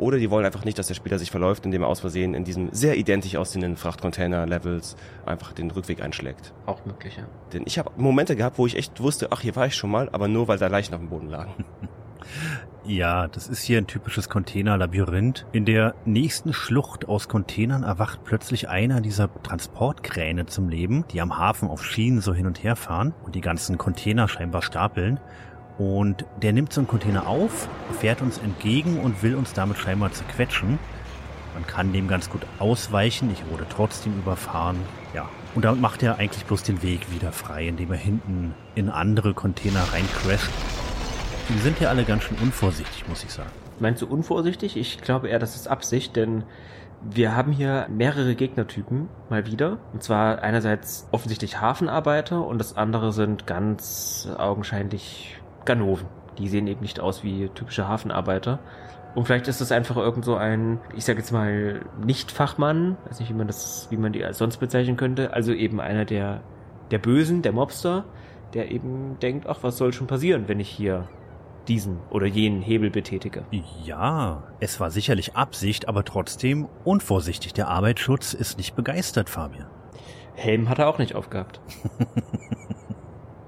Oder die wollen einfach nicht, dass der Spieler sich verläuft, indem er aus Versehen in diesem sehr identisch aussehenden Frachtcontainer-Levels einfach den Rückweg einschlägt. Auch möglich, ja. Denn ich habe Momente gehabt, wo ich echt wusste, ach, hier war ich schon mal, aber nur, weil da Leichen auf dem Boden lagen. Ja, das ist hier ein typisches Containerlabyrinth. In der nächsten Schlucht aus Containern erwacht plötzlich einer dieser Transportkräne zum Leben, die am Hafen auf Schienen so hin und her fahren und die ganzen Container scheinbar stapeln. Und der nimmt so einen Container auf, fährt uns entgegen und will uns damit scheinbar zerquetschen. Man kann dem ganz gut ausweichen. Ich wurde trotzdem überfahren. Ja. Und damit macht er eigentlich bloß den Weg wieder frei, indem er hinten in andere Container reincrasht. Die sind hier alle ganz schön unvorsichtig, muss ich sagen. Meinst du unvorsichtig? Ich glaube eher, das ist Absicht, denn Wir haben hier mehrere Gegnertypen mal wieder. Und zwar einerseits offensichtlich Hafenarbeiter und das andere sind ganz augenscheinlich Ganoven. Die sehen eben nicht aus wie typische Hafenarbeiter. Und vielleicht ist es einfach irgend so ein, ich sage jetzt mal, Nicht-Fachmann, weiß nicht, wie man das, wie man die als sonst bezeichnen könnte. Also eben einer der, der Bösen, der Mobster, der eben denkt, ach, was soll schon passieren, wenn ich hier diesen oder jenen Hebel betätige. Ja, es war sicherlich Absicht, aber trotzdem unvorsichtig. Der Arbeitsschutz ist nicht begeistert, Fabian. Helm hat er auch nicht aufgehabt.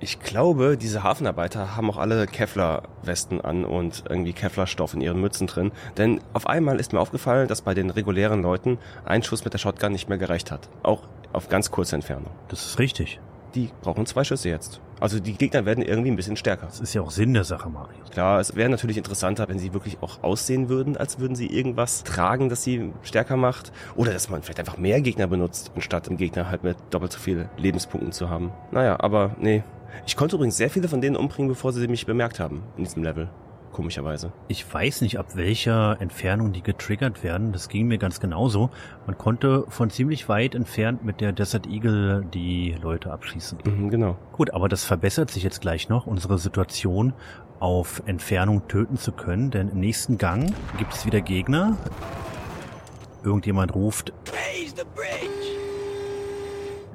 Ich glaube, diese Hafenarbeiter haben auch alle Kevlar-Westen an und irgendwie Kevlar-Stoff in ihren Mützen drin. Denn auf einmal ist mir aufgefallen, dass bei den regulären Leuten ein Schuss mit der Shotgun nicht mehr gereicht hat. Auch auf ganz kurze Entfernung. Das ist richtig. Die brauchen zwei Schüsse jetzt. Also die Gegner werden irgendwie ein bisschen stärker. Das ist ja auch Sinn der Sache, Marius. Klar, es wäre natürlich interessanter, wenn sie wirklich auch aussehen würden, als würden sie irgendwas tragen, das sie stärker macht. Oder dass man vielleicht einfach mehr Gegner benutzt, anstatt einen Gegner halt mit doppelt so viel Lebenspunkten zu haben. Naja, aber nee, ich konnte übrigens sehr viele von denen umbringen, bevor sie mich bemerkt haben in diesem Level. Komischerweise. Ich weiß nicht, ab welcher Entfernung die getriggert werden. Das ging mir ganz genauso. Man konnte von ziemlich weit entfernt mit der Desert Eagle die Leute abschießen. Mhm, genau. Gut, aber das verbessert sich jetzt gleich noch, unsere Situation auf Entfernung töten zu können, denn im nächsten Gang gibt es wieder Gegner. Irgendjemand ruft,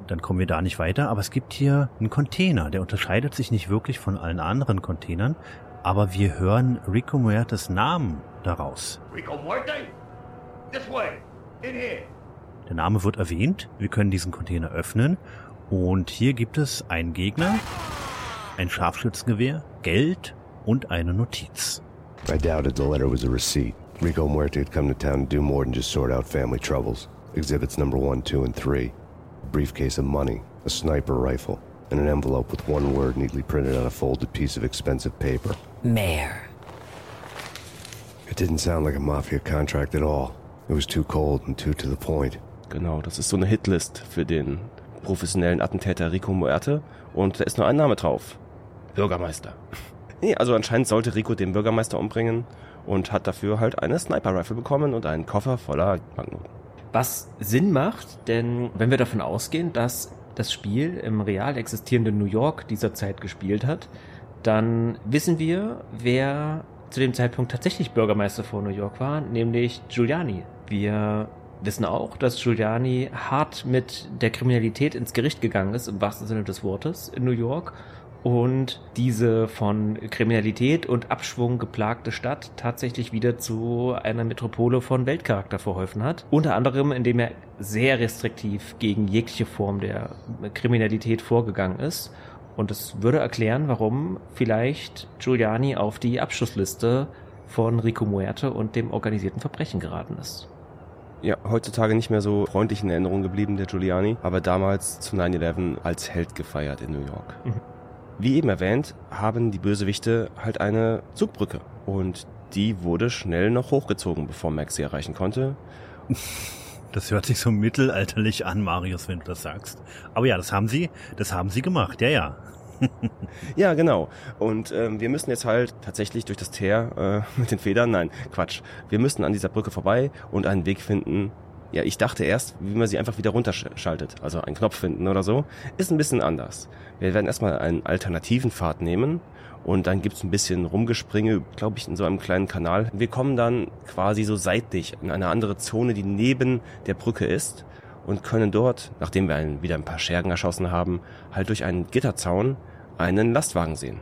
dann kommen wir da nicht weiter. Aber es gibt hier einen Container, der unterscheidet sich nicht wirklich von allen anderen Containern, aber wir hören Rico Muertes Namen daraus. Rico Muerte? This way. In here. Der Name wird erwähnt, wir können diesen Container öffnen und hier gibt es einen Gegner, ein Scharfschützengewehr, Geld und eine Notiz. I doubted the letter was a receipt. Rico Muerte had come to town to do more than just sort out family troubles. Exhibits number one, two, and three. A briefcase of money, a sniper rifle, and an envelope with one word neatly printed on a folded piece of expensive paper. Mayor. It didn't sound like a mafia contract at all. It was too cold and too to the point. Genau, das ist so eine Hitlist für den professionellen Attentäter Rico Muerte und da ist nur ein Name drauf. Bürgermeister. Nee, also anscheinend sollte Rico den Bürgermeister umbringen und hat dafür halt eine Sniper-Rifle bekommen und einen Koffer voller Banknoten. Was Sinn macht, denn wenn wir davon ausgehen, dass das Spiel im real existierenden New York dieser Zeit gespielt hat, dann wissen wir, wer zu dem Zeitpunkt tatsächlich Bürgermeister von New York war, nämlich Giuliani. Wir wissen auch, dass Giuliani hart mit der Kriminalität ins Gericht gegangen ist, im wahrsten Sinne des Wortes, in New York und diese von Kriminalität und Abschwung geplagte Stadt tatsächlich wieder zu einer Metropole von Weltcharakter verholfen hat. Unter anderem, indem er sehr restriktiv gegen jegliche Form der Kriminalität vorgegangen ist. Und es würde erklären, warum vielleicht Giuliani auf die Abschussliste von Rico Muerte und dem organisierten Verbrechen geraten ist. Ja, heutzutage nicht mehr so freundlich in Erinnerung geblieben, der Giuliani, aber damals zu 9-11 als Held gefeiert in New York. Mhm. Wie eben erwähnt, haben die Bösewichte halt eine Zugbrücke und die wurde schnell noch hochgezogen, bevor Max sie erreichen konnte. Das hört sich so mittelalterlich an, Marius, wenn du das sagst. Aber ja, das haben sie, das haben sie gemacht, ja, ja. Ja, genau. Und ähm, wir müssen jetzt halt tatsächlich durch das Teer äh, mit den Federn, nein, Quatsch. Wir müssen an dieser Brücke vorbei und einen Weg finden. Ja, ich dachte erst, wie man sie einfach wieder runterschaltet. Also einen Knopf finden oder so. Ist ein bisschen anders. Wir werden erstmal einen alternativen Pfad nehmen und dann gibt's ein bisschen Rumgespringe, glaube ich, in so einem kleinen Kanal. Wir kommen dann quasi so seitlich in eine andere Zone, die neben der Brücke ist und können dort, nachdem wir ein, wieder ein paar Schergen erschossen haben, halt durch einen Gitterzaun einen Lastwagen sehen.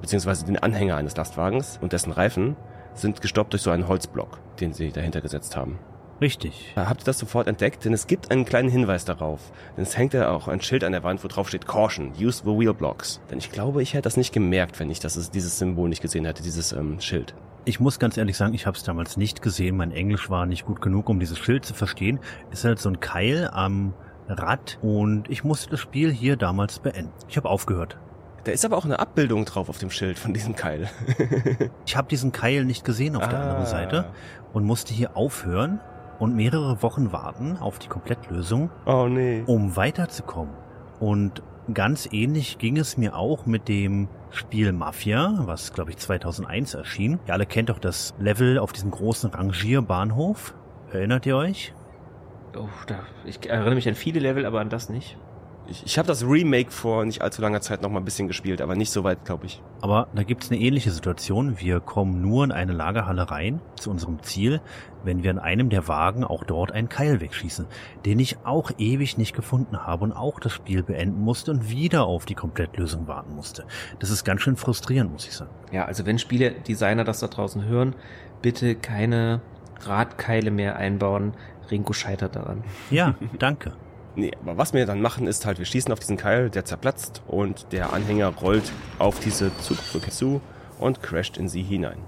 Beziehungsweise den Anhänger eines Lastwagens und dessen Reifen sind gestoppt durch so einen Holzblock, den sie dahinter gesetzt haben. Richtig. Habt ihr das sofort entdeckt, denn es gibt einen kleinen Hinweis darauf. Denn es hängt ja auch ein Schild an der Wand, wo drauf steht Caution, use the wheel blocks. Denn ich glaube, ich hätte das nicht gemerkt, wenn ich das, dieses Symbol nicht gesehen hätte, dieses ähm, Schild. Ich muss ganz ehrlich sagen, ich habe es damals nicht gesehen. Mein Englisch war nicht gut genug, um dieses Schild zu verstehen. Ist halt so ein Keil am Rad und ich musste das Spiel hier damals beenden. Ich habe aufgehört. Da ist aber auch eine Abbildung drauf auf dem Schild von diesem Keil. Ich habe diesen Keil nicht gesehen auf der Ah. anderen Seite und musste hier aufhören und mehrere Wochen warten auf die Komplettlösung, oh nee. um weiterzukommen. Und ganz ähnlich ging es mir auch mit dem Spiel Mafia, was glaube ich 2001 erschien. Ihr alle kennt doch das Level auf diesem großen Rangierbahnhof. Erinnert ihr euch? Oh, da, ich erinnere mich an viele Level, aber an das nicht. Ich, ich habe das Remake vor nicht allzu langer Zeit noch mal ein bisschen gespielt, aber nicht so weit, glaube ich. Aber da gibt's eine ähnliche Situation. Wir kommen nur in eine Lagerhalle rein, zu unserem Ziel, wenn wir in einem der Wagen auch dort einen Keil wegschießen, den ich auch ewig nicht gefunden habe und auch das Spiel beenden musste und wieder auf die Komplettlösung warten musste. Das ist ganz schön frustrierend, muss ich sagen. Ja, also wenn Spieledesigner das da draußen hören, bitte keine Radkeile mehr einbauen. Ringo scheitert daran. Ja, danke. Nee, aber was wir dann machen, ist halt, wir schießen auf diesen Keil, der zerplatzt und der Anhänger rollt auf diese Zugbrücke zu und crasht in sie hinein.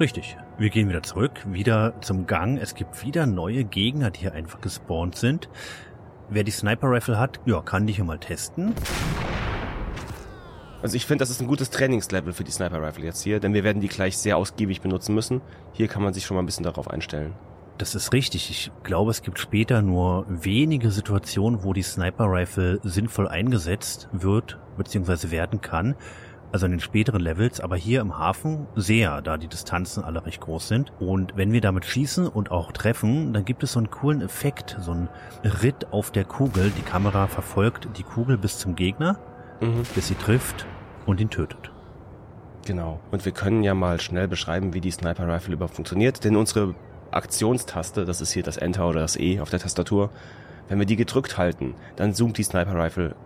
Richtig. Wir gehen wieder zurück, wieder zum Gang. Es gibt wieder neue Gegner, die hier einfach gespawnt sind. Wer die Sniper Rifle hat, ja, kann die hier mal testen. Also ich finde, das ist ein gutes Trainingslevel für die Sniper Rifle jetzt hier, denn wir werden die gleich sehr ausgiebig benutzen müssen. Hier kann man sich schon mal ein bisschen darauf einstellen. Das ist richtig. Ich glaube, es gibt später nur wenige Situationen, wo die Sniper Rifle sinnvoll eingesetzt wird, beziehungsweise werden kann. Also in den späteren Levels, aber hier im Hafen sehr, da die Distanzen alle recht groß sind. Und wenn wir damit schießen und auch treffen, dann gibt es so einen coolen Effekt, so einen Ritt auf der Kugel. Die Kamera verfolgt die Kugel bis zum Gegner, Mhm. bis sie trifft und ihn tötet. Genau. Und wir können ja mal schnell beschreiben, wie die Sniper Rifle überhaupt funktioniert, denn unsere Aktionstaste, das ist hier das Enter oder das E auf der Tastatur, wenn wir die gedrückt halten, dann zoomt die Sniper Rifle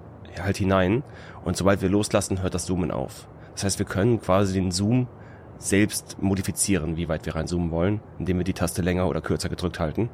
halt hinein und sobald wir loslassen, hört das Zoomen auf. Das heißt, wir können quasi den Zoom selbst modifizieren, wie weit wir reinzoomen wollen, indem wir die Taste länger oder kürzer gedrückt halten.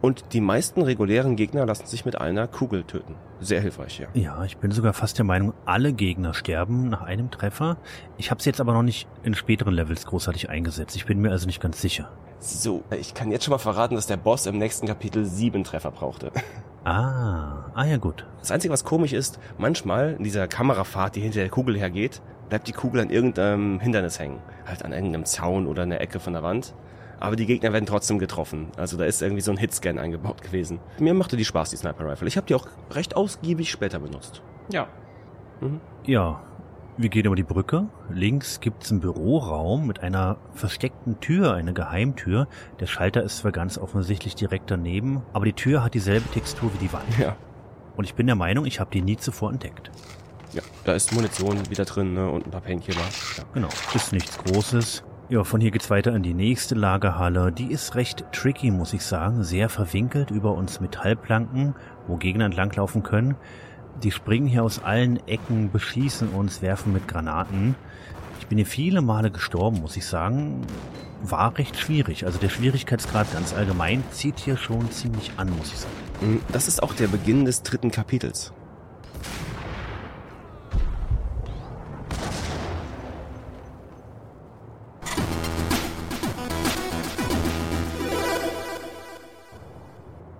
Und die meisten regulären Gegner lassen sich mit einer Kugel töten. Sehr hilfreich, ja. Ja, ich bin sogar fast der Meinung, alle Gegner sterben nach einem Treffer. Ich habe es jetzt aber noch nicht in späteren Levels großartig eingesetzt. Ich bin mir also nicht ganz sicher. So, ich kann jetzt schon mal verraten, dass der Boss im nächsten Kapitel sieben Treffer brauchte. Ah, ah ja gut. Das Einzige, was komisch ist, manchmal in dieser Kamerafahrt, die hinter der Kugel hergeht, bleibt die Kugel an irgendeinem Hindernis hängen. Halt an irgendeinem Zaun oder in der Ecke von der Wand. Aber die Gegner werden trotzdem getroffen. Also da ist irgendwie so ein Hitscan eingebaut gewesen. Mir machte die Spaß, die Sniper Rifle. Ich habe die auch recht ausgiebig später benutzt. Ja. Ja, wir gehen über die Brücke. Links gibt's einen Büroraum mit einer versteckten Tür, eine Geheimtür. Der Schalter ist zwar ganz offensichtlich direkt daneben, aber die Tür hat dieselbe Textur wie die Wand. Ja. Und ich bin der Meinung, ich habe die nie zuvor entdeckt. Ja, da ist Munition wieder drin ne? und ein paar Painkiller. Ja. Genau, ist nichts Großes. Ja, von hier geht's weiter in die nächste Lagerhalle. Die ist recht tricky, muss ich sagen. Sehr verwinkelt über uns Metallplanken, wo Gegner entlanglaufen können. Die springen hier aus allen Ecken, beschießen uns, werfen mit Granaten. Ich bin hier viele Male gestorben, muss ich sagen. War recht schwierig. Also der Schwierigkeitsgrad ganz allgemein zieht hier schon ziemlich an, muss ich sagen. Das ist auch der Beginn des dritten Kapitels.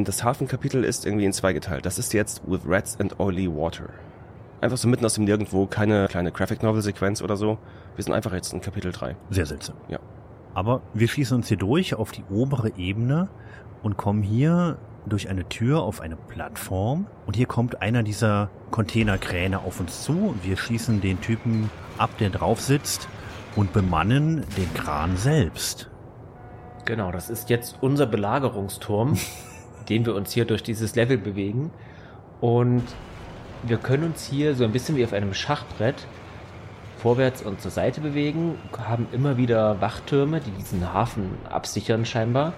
Und das Hafenkapitel ist irgendwie in zwei geteilt. Das ist jetzt With Rats and Oily Water. Einfach so mitten aus dem Nirgendwo, keine kleine Graphic Novel Sequenz oder so. Wir sind einfach jetzt in Kapitel 3. Sehr seltsam. Ja. Aber wir schießen uns hier durch auf die obere Ebene und kommen hier durch eine Tür auf eine Plattform. Und hier kommt einer dieser Containerkräne auf uns zu. Wir schießen den Typen ab, der drauf sitzt und bemannen den Kran selbst. Genau, das ist jetzt unser Belagerungsturm, den wir uns hier durch dieses Level bewegen. Und wir können uns hier so ein bisschen wie auf einem Schachbrett vorwärts und zur Seite bewegen, haben immer wieder Wachtürme, die diesen Hafen absichern scheinbar.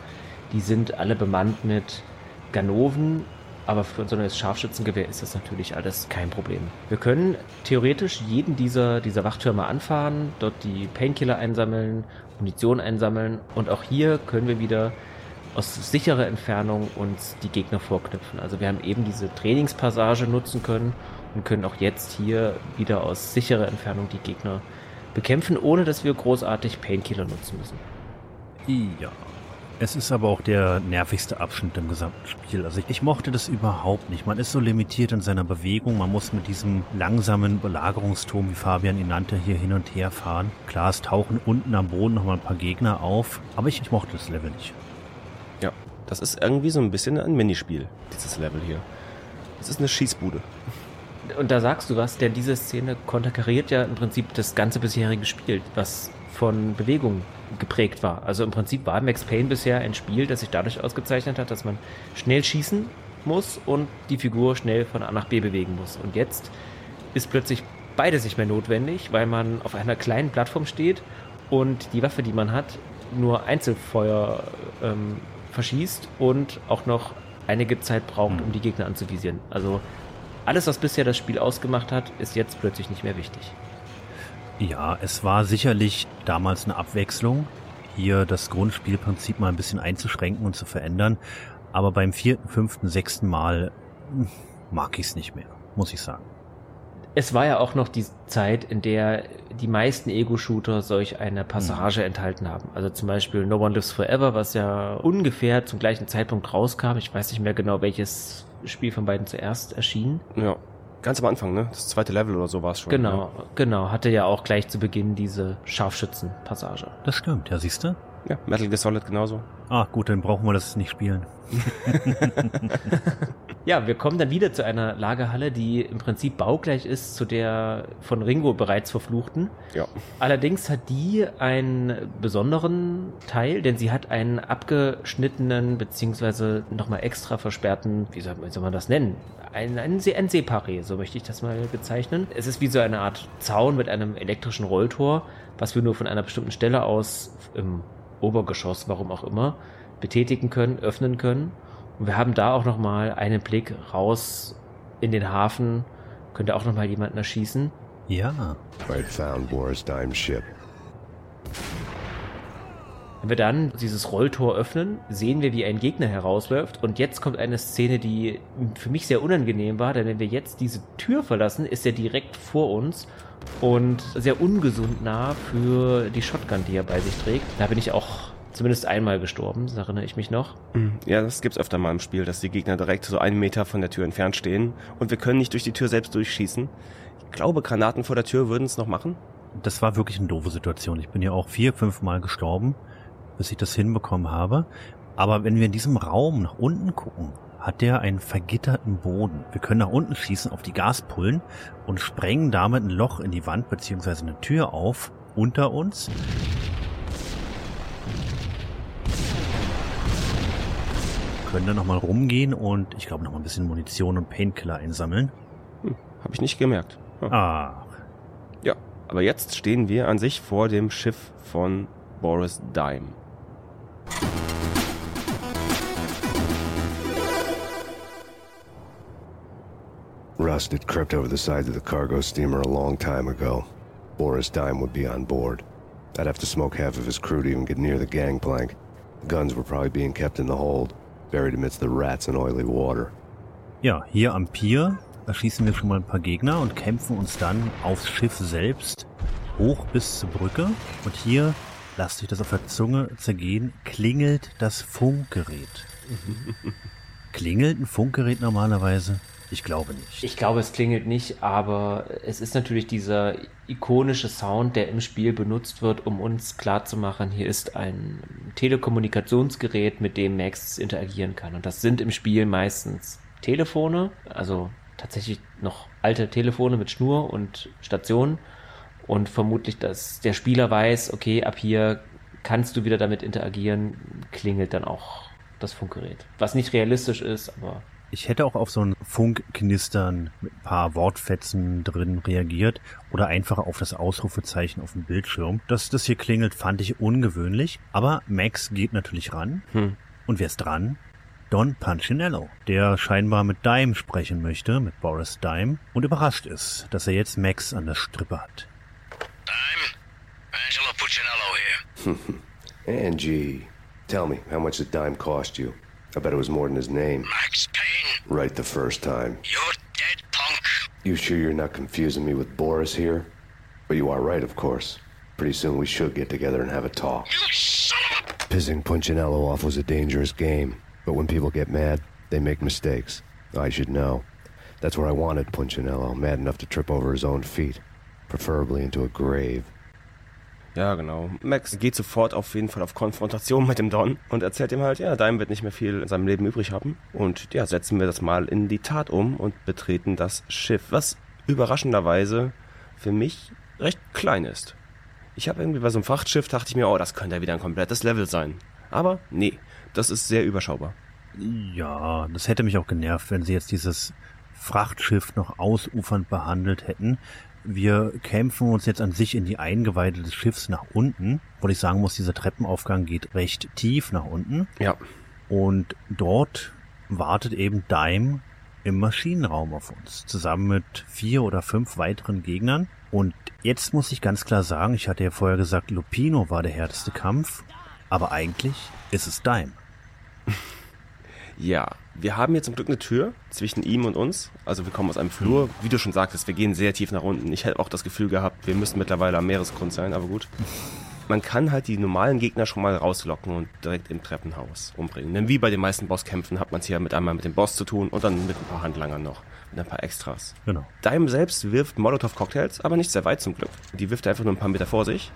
Die sind alle bemannt mit Ganoven, aber für so ein Scharfschützengewehr ist das natürlich alles kein Problem. Wir können theoretisch jeden dieser, dieser Wachtürme anfahren, dort die Painkiller einsammeln, Munition einsammeln und auch hier können wir wieder aus sicherer Entfernung uns die Gegner vorknüpfen. Also wir haben eben diese Trainingspassage nutzen können und können auch jetzt hier wieder aus sicherer Entfernung die Gegner bekämpfen, ohne dass wir großartig Painkiller nutzen müssen. Ja. Es ist aber auch der nervigste Abschnitt im gesamten Spiel. Also ich, ich mochte das überhaupt nicht. Man ist so limitiert in seiner Bewegung. Man muss mit diesem langsamen Belagerungsturm, wie Fabian ihn nannte, hier hin und her fahren. Klar, es tauchen unten am Boden nochmal ein paar Gegner auf. Aber ich, ich mochte das Level nicht. Ja, das ist irgendwie so ein bisschen ein Minispiel, dieses Level hier. Es ist eine Schießbude. Und da sagst du was, denn diese Szene konterkariert ja im Prinzip das ganze bisherige Spiel, was von Bewegung geprägt war. Also im Prinzip war Max Payne bisher ein Spiel, das sich dadurch ausgezeichnet hat, dass man schnell schießen muss und die Figur schnell von A nach B bewegen muss. Und jetzt ist plötzlich beides nicht mehr notwendig, weil man auf einer kleinen Plattform steht und die Waffe, die man hat, nur Einzelfeuer ähm, verschießt und auch noch einige Zeit braucht, um die Gegner anzuvisieren. Also alles, was bisher das Spiel ausgemacht hat, ist jetzt plötzlich nicht mehr wichtig. Ja, es war sicherlich damals eine Abwechslung, hier das Grundspielprinzip mal ein bisschen einzuschränken und zu verändern. Aber beim vierten, fünften, sechsten Mal hm, mag ich es nicht mehr, muss ich sagen. Es war ja auch noch die Zeit, in der die meisten Ego-Shooter solch eine Passage mhm. enthalten haben. Also zum Beispiel No One Lives Forever, was ja ungefähr zum gleichen Zeitpunkt rauskam. Ich weiß nicht mehr genau, welches Spiel von beiden zuerst erschien. Ja. Ganz am Anfang, ne? Das zweite Level oder so war es schon. Genau, ja. genau. Hatte ja auch gleich zu Beginn diese Scharfschützen-Passage. Das stimmt, ja, siehst du? Ja, Metal Gear Solid genauso. Ah, gut, dann brauchen wir das nicht spielen. ja, wir kommen dann wieder zu einer Lagerhalle, die im Prinzip baugleich ist zu der von Ringo bereits verfluchten. Ja. Allerdings hat die einen besonderen Teil, denn sie hat einen abgeschnittenen beziehungsweise nochmal extra versperrten, wie soll, wie soll man das nennen? Ein, ein, ein Seeparé, so möchte ich das mal bezeichnen. Es ist wie so eine Art Zaun mit einem elektrischen Rolltor, was wir nur von einer bestimmten Stelle aus im Obergeschoss, warum auch immer, betätigen können, öffnen können. Und wir haben da auch nochmal einen Blick raus in den Hafen. Könnte auch nochmal jemanden erschießen. Ja. I found Boris Dime's ship. Wenn wir dann dieses Rolltor öffnen, sehen wir, wie ein Gegner herausläuft. Und jetzt kommt eine Szene, die für mich sehr unangenehm war, denn wenn wir jetzt diese Tür verlassen, ist er direkt vor uns und sehr ungesund nah für die Shotgun, die er bei sich trägt. Da bin ich auch zumindest einmal gestorben, das erinnere ich mich noch. Mhm. Ja, das gibt's öfter mal im Spiel, dass die Gegner direkt so einen Meter von der Tür entfernt stehen und wir können nicht durch die Tür selbst durchschießen. Ich glaube, Granaten vor der Tür würden es noch machen. Das war wirklich eine doofe Situation. Ich bin ja auch vier, fünf Mal gestorben, bis ich das hinbekommen habe. Aber wenn wir in diesem Raum nach unten gucken, hat der einen vergitterten Boden. Wir können nach unten schießen auf die Gaspullen und sprengen damit ein Loch in die Wand beziehungsweise eine Tür auf unter uns. Können dann nochmal rumgehen und ich glaube nochmal ein bisschen Munition und Painkiller einsammeln. Hm, Habe ich nicht gemerkt. Hm. Ah. Ja, aber jetzt stehen wir an sich vor dem Schiff von Boris Dime. Rust had crept over the sides of the cargo steamer a long time ago. Boris Dime would be on board. I'd have to smoke half of his crew to even get near the gangplank. Guns were probably being kept in the hold, buried amidst the rats and oily water. Ja, hier am Pier erschießen wir schon mal ein paar Gegner und kämpfen uns dann aufs Schiff selbst hoch bis zur Brücke. Und hier, lasst euch das auf der Zunge zergehen, klingelt das Funkgerät. klingelt ein Funkgerät normalerweise? Ich glaube nicht. Ich glaube, es klingelt nicht, aber es ist natürlich dieser ikonische Sound, der im Spiel benutzt wird, um uns klarzumachen, hier ist ein Telekommunikationsgerät, mit dem Max interagieren kann. Und das sind im Spiel meistens Telefone, also tatsächlich noch alte Telefone mit Schnur und Station. Und vermutlich, dass der Spieler weiß, okay, ab hier kannst du wieder damit interagieren, klingelt dann auch das Funkgerät. Was nicht realistisch ist, aber ich hätte auch auf so ein Funkknistern mit ein paar Wortfetzen drin reagiert oder einfach auf das Ausrufezeichen auf dem Bildschirm. Dass das hier klingelt, fand ich ungewöhnlich. Aber Max geht natürlich ran. Hm. Und wer ist dran? Don Punchinello, der scheinbar mit Dime sprechen möchte, mit Boris Dime, und überrascht ist, dass er jetzt Max an der Strippe hat. Dime? Angelo Puccinello here. Angie, tell me, how much did Dime cost you? I bet it was more than his name. Max Payne. Right the first time. You're dead, punk. You sure you're not confusing me with Boris here? But you are right, of course. Pretty soon we should get together and have a talk. You son of a... Pissing Punchinello off was a dangerous game, but when people get mad, they make mistakes. I should know. That's where I wanted Punchinello, mad enough to trip over his own feet, preferably into a grave. Ja, genau. Max geht sofort auf jeden Fall auf Konfrontation mit dem Don und erzählt ihm halt, ja, Dime wird nicht mehr viel in seinem Leben übrig haben. Und ja, setzen wir das mal in die Tat um und betreten das Schiff, was überraschenderweise für mich recht klein ist. Ich habe irgendwie bei so einem Frachtschiff dachte ich mir, oh, das könnte ja wieder ein komplettes Level sein. Aber nee, das ist sehr überschaubar. Ja, das hätte mich auch genervt, wenn sie jetzt dieses Frachtschiff noch ausufernd behandelt hätten. Wir kämpfen uns jetzt an sich in die Eingeweide des Schiffs nach unten, wo ich sagen muss, dieser Treppenaufgang geht recht tief nach unten. Ja. Und dort wartet eben Dime im Maschinenraum auf uns, zusammen mit vier oder fünf weiteren Gegnern. Und jetzt muss ich ganz klar sagen, ich hatte ja vorher gesagt, Lupino war der härteste Kampf, aber eigentlich ist es Dime. Ja, wir haben hier zum Glück eine Tür zwischen ihm und uns. Also wir kommen aus einem Flur. Wie du schon sagtest, wir gehen sehr tief nach unten. Ich hätte auch das Gefühl gehabt, wir müssen mittlerweile am Meeresgrund sein, aber gut. Man kann halt die normalen Gegner schon mal rauslocken und direkt im Treppenhaus umbringen. Denn wie bei den meisten Bosskämpfen hat man es hier mit einmal mit dem Boss zu tun und dann mit ein paar Handlangern noch. Mit ein paar Extras. Genau. Daim selbst wirft Molotow-Cocktails, aber nicht sehr weit zum Glück. Die wirft er einfach nur ein paar Meter vor sich.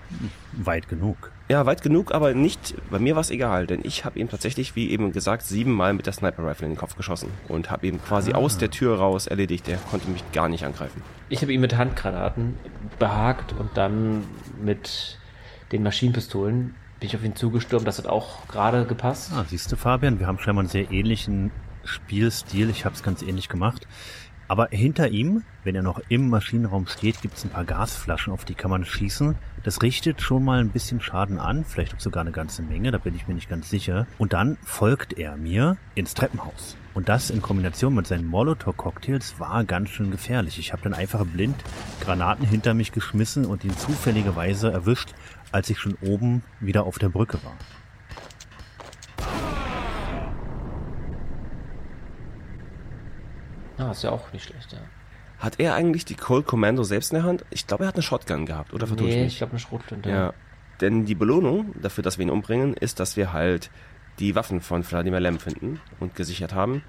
Weit genug. Ja, weit genug, aber nicht, bei mir war es egal, denn ich habe ihm tatsächlich, wie eben gesagt, siebenmal mit der Sniper-Rifle in den Kopf geschossen und habe ihn quasi Ah. aus der Tür raus erledigt. Er konnte mich gar nicht angreifen. Ich habe ihn mit Handgranaten behagt und dann mit den Maschinenpistolen bin ich auf ihn zugestürmt. Das hat auch gerade gepasst. Ah, siehst du, Fabian, wir haben scheinbar einen sehr ähnlichen Spielstil. Ich habe es ganz ähnlich gemacht. Aber hinter ihm, wenn er noch im Maschinenraum steht, gibt es ein paar Gasflaschen, auf die kann man schießen. Das richtet schon mal ein bisschen Schaden an, vielleicht sogar eine ganze Menge, da bin ich mir nicht ganz sicher. Und dann folgt er mir ins Treppenhaus. Und das in Kombination mit seinen Molotow-Cocktails war ganz schön gefährlich. Ich habe dann einfach blind Granaten hinter mich geschmissen und ihn zufälligerweise erwischt, als ich schon oben wieder auf der Brücke war. Ah, ist ja auch nicht schlecht, ja. Hat er eigentlich die Cold Commando selbst in der Hand? Ich glaube, er hat eine Shotgun gehabt, oder vertue ich Nee, mich? ich glaube eine Schrotflinte. Ja. Denn die Belohnung dafür, dass wir ihn umbringen, ist, dass wir halt die Waffen von Vladimir Lem finden und gesichert haben.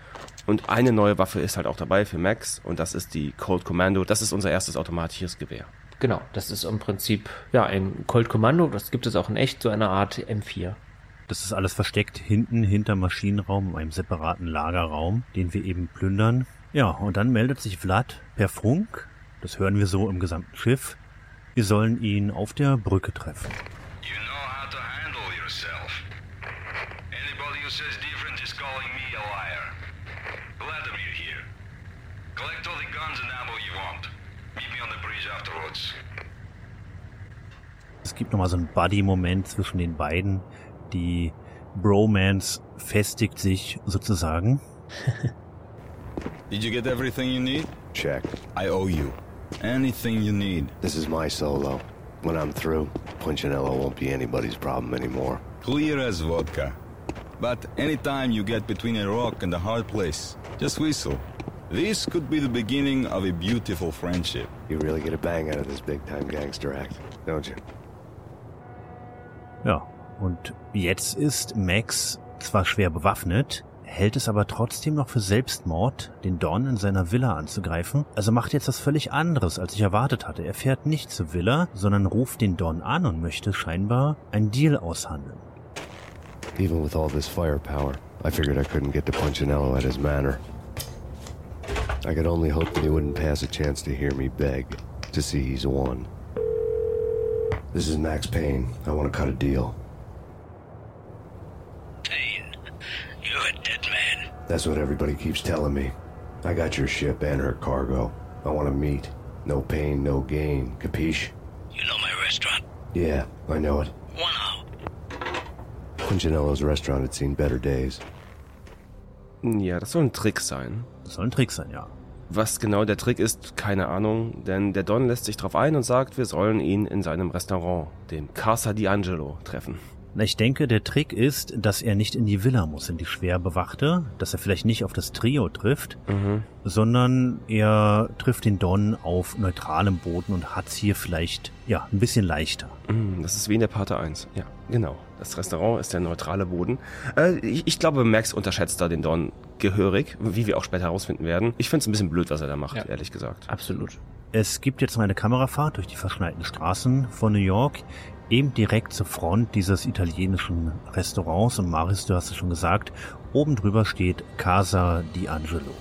Und eine neue Waffe ist halt auch dabei für Max und das ist die Cold Commando. Das ist unser erstes automatisches Gewehr. Genau, das ist im Prinzip ja ein Colt Kommando, das gibt es auch in echt, so eine Art M4. Das ist alles versteckt hinten hinter Maschinenraum, in einem separaten Lagerraum, den wir eben plündern. Ja, und dann meldet sich Vlad per Funk, das hören wir so im gesamten Schiff, wir sollen ihn auf der Brücke treffen. You know how to handle yourself. Anybody who says different is calling me a liar. Vladimir here. Collect all the guns and ammo you want. Meet me on the bridge afterwards. Es gibt nochmal so einen Buddy-Moment zwischen den beiden. Die Bromance festigt sich sozusagen. Did you get everything you need? Check. I owe you. Anything you need. This is my solo. When I'm through, Punchinello won't be anybody's problem anymore. Clear as vodka. But anytime you get between a rock and a hard place, just whistle. This could be the beginning of a beautiful friendship. You really get a bang out of this big time gangster act, don't you? Ja, und jetzt ist Max zwar schwer bewaffnet, hält es aber trotzdem noch für Selbstmord, den Don in seiner Villa anzugreifen. Also macht jetzt was völlig anderes, als ich erwartet hatte. Er fährt nicht zur Villa, sondern ruft den Don an und möchte scheinbar ein Deal aushandeln. Even with all this firepower, I figured I couldn't get to Punchinello at his manor. I could only hope that he wouldn't pass a chance to hear me beg to see he's won. This is Max Payne. I want to cut a deal. Payne, you're a dead man. That's what everybody keeps telling me. I got your ship and her cargo. I want to meet. No pain, no gain. Capiche? You know my restaurant? Yeah, I know it. Wow. Punchinello's restaurant had seen better days. Mm, ja, das soll ein Trick sein. Das soll ein Trick sein, ja. Was genau der Trick ist, keine Ahnung, denn der Don lässt sich drauf ein und sagt, wir sollen ihn in seinem Restaurant, dem Casa D'Angelo, treffen. Na, ich denke, der Trick ist, dass er nicht in die Villa muss, in die schwer bewachte, dass er vielleicht nicht auf das Trio trifft, sondern er trifft den Don auf neutralem Boden und hat's hier vielleicht, ja, ein bisschen leichter. Mm, Das ist wie in der Parte 1. Ja, genau. Das Restaurant ist der neutrale Boden. Äh, ich, ich glaube, Max unterschätzt da den Don gehörig, wie wir auch später herausfinden werden. Ich finde es ein bisschen blöd, was er da macht, Ja. ehrlich gesagt. Absolut. Es gibt jetzt noch eine Kamerafahrt durch die verschneiten Straßen von New York, eben direkt zur Front dieses italienischen Restaurants. Und Maris, du hast es schon gesagt, oben drüber steht Casa D'Angelo.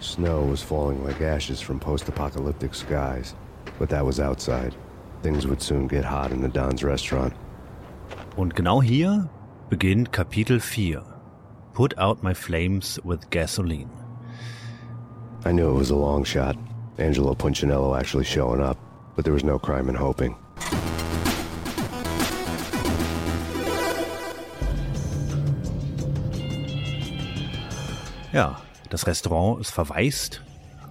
Snow was falling like ashes from post apocalyptic skies, but that was outside. Things would soon get hot in the Don's restaurant. Und genau hier beginnt Kapitel 4. Put out my flames with gasoline. I knew it was a long shot. Angelo Punchinello actually showing up, but there was no crime in hoping. Ja, das Restaurant ist verwaist,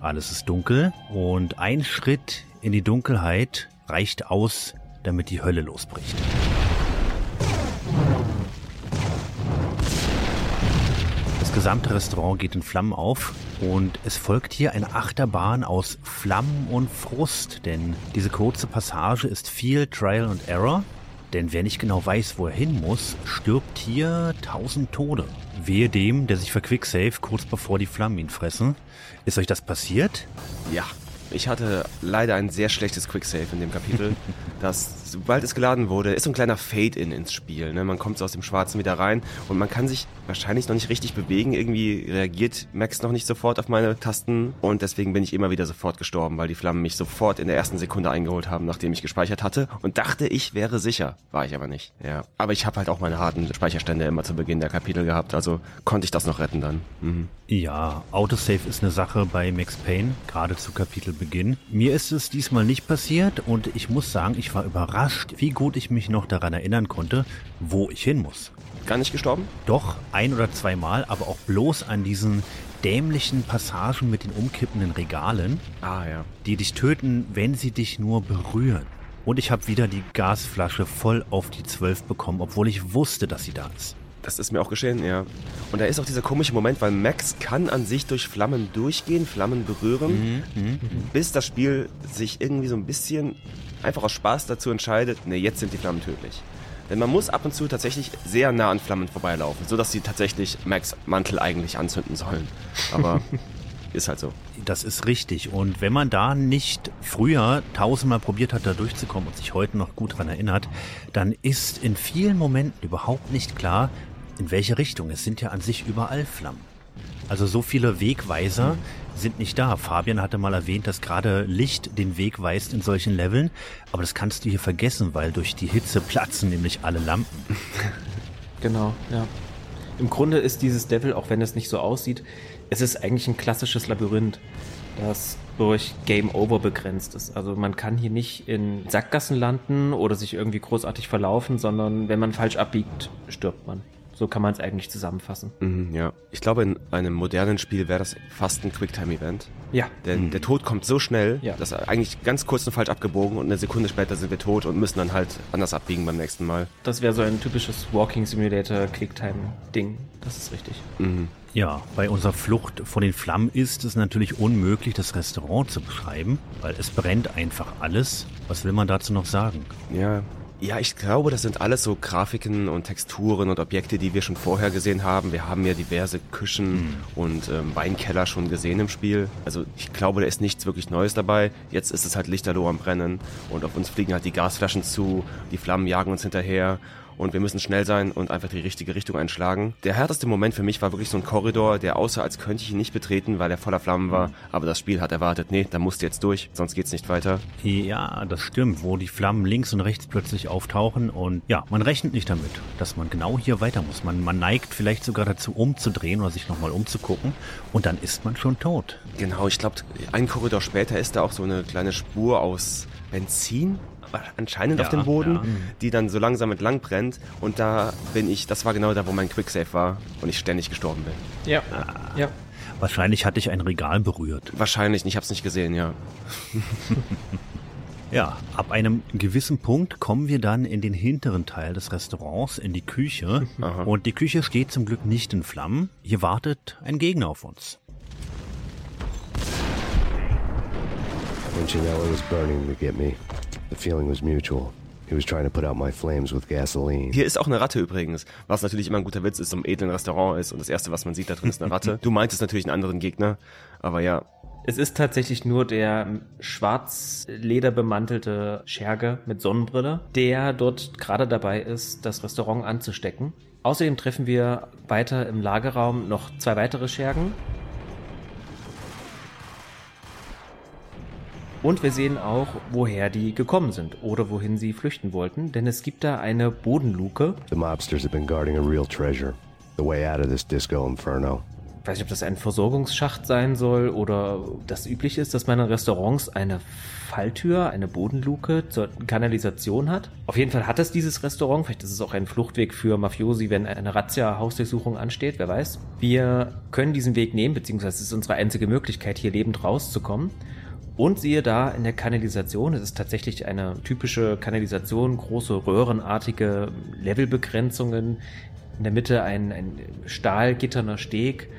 alles ist dunkel und ein Schritt in die Dunkelheit reicht aus, damit die Hölle losbricht. Das gesamte Restaurant geht in Flammen auf und es folgt hier eine Achterbahn aus Flammen und Frust, denn diese kurze Passage ist viel Trial and Error. Denn wer nicht genau weiß, wo er hin muss, stirbt hier tausend Tode. Wehe dem, der sich verquicksafe kurz bevor die Flammen ihn fressen. Ist euch das passiert? Ja. Ich hatte leider ein sehr schlechtes Quicksave in dem Kapitel. das, sobald es geladen wurde, ist so ein kleiner Fade-In ins Spiel. Ne? Man kommt so aus dem Schwarzen wieder rein und man kann sich wahrscheinlich noch nicht richtig bewegen. Irgendwie reagiert Max noch nicht sofort auf meine Tasten und deswegen bin ich immer wieder sofort gestorben, weil die Flammen mich sofort in der ersten Sekunde eingeholt haben, nachdem ich gespeichert hatte und dachte, ich wäre sicher. War ich aber nicht. Ja. Aber ich habe halt auch meine harten Speicherstände immer zu Beginn der Kapitel gehabt, also konnte ich das noch retten dann. Mhm. Ja, Autosave ist eine Sache bei Max Payne, gerade zu Kapitelbeginn. Mir ist es diesmal nicht passiert und ich muss sagen, ich war überrascht, wie gut ich mich noch daran erinnern konnte, wo ich hin muss. Gar nicht gestorben? Doch, ein oder zweimal, aber auch bloß an diesen dämlichen Passagen mit den umkippenden Regalen, Ah ja. die dich töten, wenn sie dich nur berühren. Und ich habe wieder die Gasflasche voll auf die 12 bekommen, obwohl ich wusste, dass sie da ist. Das ist mir auch geschehen, ja. Und da ist auch dieser komische Moment, weil Max kann an sich durch Flammen durchgehen, Flammen berühren, bis das Spiel sich irgendwie so ein bisschen einfach aus Spaß dazu entscheidet, ne, jetzt sind die Flammen tödlich. Denn man muss ab und zu tatsächlich sehr nah an Flammen vorbeilaufen, sodass sie tatsächlich Max Mantel eigentlich anzünden sollen. Aber ist halt so. Das ist richtig. Und wenn man da nicht früher tausendmal probiert hat, da durchzukommen und sich heute noch gut dran erinnert, dann ist in vielen Momenten überhaupt nicht klar, in welche Richtung. Es sind ja an sich überall Flammen. Also so viele Wegweiser sind nicht da. Fabian hatte mal erwähnt, dass gerade Licht den Weg weist in solchen Leveln, aber das kannst du hier vergessen, weil durch die Hitze platzen nämlich alle Lampen. Genau, ja. Im Grunde ist dieses Level, auch wenn es nicht so aussieht, es ist eigentlich ein klassisches Labyrinth, das durch Game Over begrenzt ist. Also man kann hier nicht in Sackgassen landen oder sich irgendwie großartig verlaufen, sondern wenn man falsch abbiegt, stirbt man. So kann man es eigentlich zusammenfassen. Mhm, ja. Ich glaube, in einem modernen Spiel wäre das fast ein Quicktime-Event. Ja. Denn der Tod kommt so schnell, Ja. dass eigentlich ganz kurz und falsch abgebogen und eine Sekunde später sind wir tot und müssen dann halt anders abbiegen beim nächsten Mal. Das wäre so ein typisches Walking Simulator Quicktime-Ding. Das ist richtig. Mhm. Ja, bei unserer Flucht vor den Flammen ist es natürlich unmöglich, das Restaurant zu beschreiben, weil es brennt einfach alles. Was will man dazu noch sagen? Ja. Ja, ich glaube, das sind alles so Grafiken und Texturen und Objekte, die wir schon vorher gesehen haben. Wir haben ja diverse Küchen und ähm, Weinkeller schon gesehen im Spiel. Also ich glaube, da ist nichts wirklich Neues dabei. Jetzt ist es halt lichterloh am Brennen und auf uns fliegen halt die Gasflaschen zu, die Flammen jagen uns hinterher und wir müssen schnell sein und einfach die richtige Richtung einschlagen. Der härteste Moment für mich war wirklich so ein Korridor, der aussah, als könnte ich ihn nicht betreten, weil er voller Flammen war. Aber das Spiel hat erwartet, nee, da musst du jetzt durch, sonst geht's nicht weiter. Ja, das stimmt, wo die Flammen links und rechts plötzlich auftauchen und ja, man rechnet nicht damit, dass man genau hier weiter muss. Man, man neigt vielleicht sogar dazu umzudrehen oder sich nochmal umzugucken und dann ist man schon tot. Genau, ich glaube, ein Korridor später ist da auch so eine kleine Spur aus Benzin anscheinend Ja, auf dem Boden, ja. die dann so langsam entlang brennt und da bin ich, das war genau da, wo mein Quicksave war und ich ständig gestorben bin. Ja. Ja. Wahrscheinlich hatte ich ein Regal berührt. Wahrscheinlich, ich habe es nicht gesehen, ja. Ja, ab einem gewissen Punkt kommen wir dann in den hinteren Teil des Restaurants, in die Küche. Und die Küche steht zum Glück nicht in Flammen. Hier wartet ein Gegner auf uns. Punchinello was burning to get me. The feeling was mutual. He was trying to put out my flames with gasoline. Hier ist auch eine Ratte übrigens, was natürlich immer ein guter Witz ist, so ein edlen Restaurant ist und das erste, was man sieht, da drin ist eine Ratte. Du meintest natürlich einen anderen Gegner, aber ja, Es ist tatsächlich nur der schwarz lederbemantelte Scherge mit Sonnenbrille, der dort gerade dabei ist, das Restaurant anzustecken. Außerdem treffen wir weiter im Lagerraum noch zwei weitere Schergen. Und wir sehen auch, woher die gekommen sind oder wohin sie flüchten wollten, denn es gibt da eine Bodenluke. The mobsters have been guarding a real treasure. The way out of this disco inferno. Ich weiß nicht, ob das ein Versorgungsschacht sein soll oder das üblich ist, dass man in Restaurants eine Falltür, eine Bodenluke zur Kanalisation hat. Auf jeden Fall hat es dieses Restaurant. Vielleicht ist es auch ein Fluchtweg für Mafiosi, wenn eine Razzia, Hausdurchsuchung ansteht, wer weiß. Wir können diesen Weg nehmen, beziehungsweise es ist unsere einzige Möglichkeit, hier lebend rauszukommen. Und siehe da, in der Kanalisation, es ist tatsächlich eine typische Kanalisation, große röhrenartige Levelbegrenzungen, in der Mitte ein, ein stahlgitterner Steg,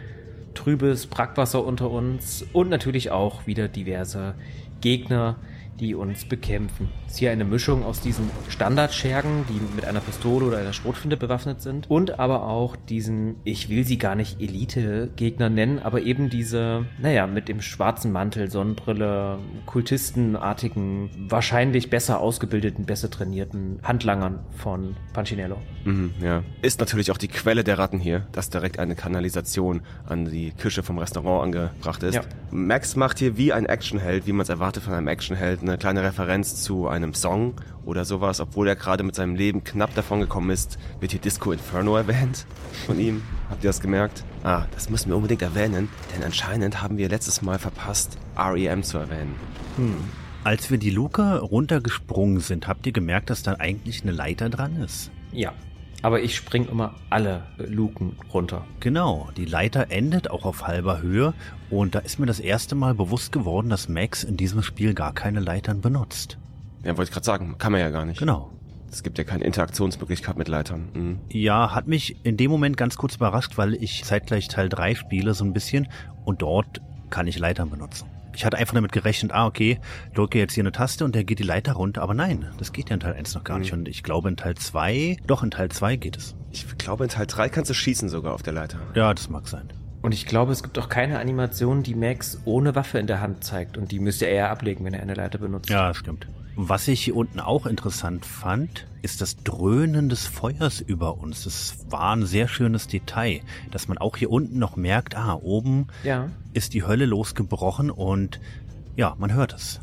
trübes Brackwasser unter uns und natürlich auch wieder diverse Gegner, die uns bekämpfen. Es ist hier eine Mischung aus diesen Standardschergen, die mit einer Pistole oder einer Schrotflinte bewaffnet sind und aber auch diesen, ich will sie gar nicht Elite-Gegner nennen, aber eben diese, naja, mit dem schwarzen Mantel, Sonnenbrille, Kultistenartigen, wahrscheinlich besser ausgebildeten, besser trainierten Handlangern von Punchinello. Mhm, ja. Ist natürlich auch die Quelle der Ratten hier, dass direkt eine Kanalisation an die Küche vom Restaurant angebracht ist. Ja. Max macht hier wie ein Actionheld, wie man es erwartet von einem Actionheld, eine kleine Referenz zu einem Song oder sowas, obwohl er gerade mit seinem Leben knapp davon gekommen ist, wird hier Disco Inferno erwähnt von ihm. Habt ihr das gemerkt? Ah, das müssen wir unbedingt erwähnen, denn anscheinend haben wir letztes Mal verpasst, REM zu erwähnen. Als wir die Luke runtergesprungen sind, habt ihr gemerkt, dass da eigentlich eine Leiter dran ist? Ja. Aber ich spring immer alle Luken runter. Genau, die Leiter endet auch auf halber Höhe und da ist mir das erste Mal bewusst geworden, dass Max in diesem Spiel gar keine Leitern benutzt. Ja, wollte ich gerade sagen, kann man ja gar nicht. Genau. Es gibt ja keine Interaktionsmöglichkeit mit Leitern. Mhm. Ja, hat mich in dem Moment ganz kurz überrascht, weil ich zeitgleich Teil 3 spiele so ein bisschen und dort kann ich Leitern benutzen. Ich hatte einfach damit gerechnet, ah, okay, drücke jetzt hier eine Taste und der geht die Leiter runter, aber nein, das geht ja in Teil 1 noch gar nicht. Und ich glaube in Teil 2, doch in Teil 2 geht es. Ich glaube, in Teil 3 kannst du schießen sogar auf der Leiter. Ja, das mag sein. Und ich glaube, es gibt auch keine Animation, die Max ohne Waffe in der Hand zeigt. Und die müsste er ja ablegen, wenn er eine Leiter benutzt. Ja, stimmt. Was ich hier unten auch interessant fand, ist das Dröhnen des Feuers über uns. Das war ein sehr schönes Detail, dass man auch hier unten noch merkt, ah, oben Ja. ist die Hölle losgebrochen und ja, man hört es.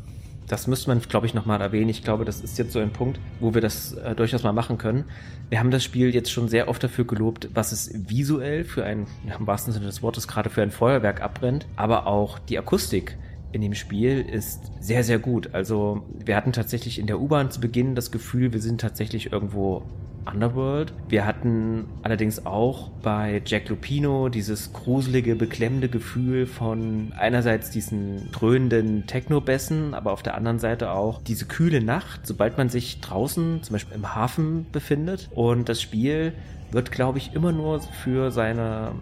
Das müsste man, glaube ich, nochmal erwähnen. Ich glaube, das ist jetzt so ein Punkt, wo wir das äh, durchaus mal machen können. Wir haben das Spiel jetzt schon sehr oft dafür gelobt, was es visuell für ein, im wahrsten Sinne des Wortes, gerade für ein Feuerwerk abbrennt, aber auch die Akustik in dem Spiel ist sehr, sehr gut. Also wir hatten tatsächlich in der U-Bahn zu Beginn das Gefühl, wir sind tatsächlich irgendwo Underworld. Wir hatten allerdings auch bei Jack Lupino dieses gruselige, beklemmende Gefühl von einerseits diesen dröhnenden Techno-Bässen, aber auf der anderen Seite auch diese kühle Nacht, sobald man sich draußen, zum Beispiel im Hafen befindet. Und das Spiel wird, glaube ich, immer nur für seine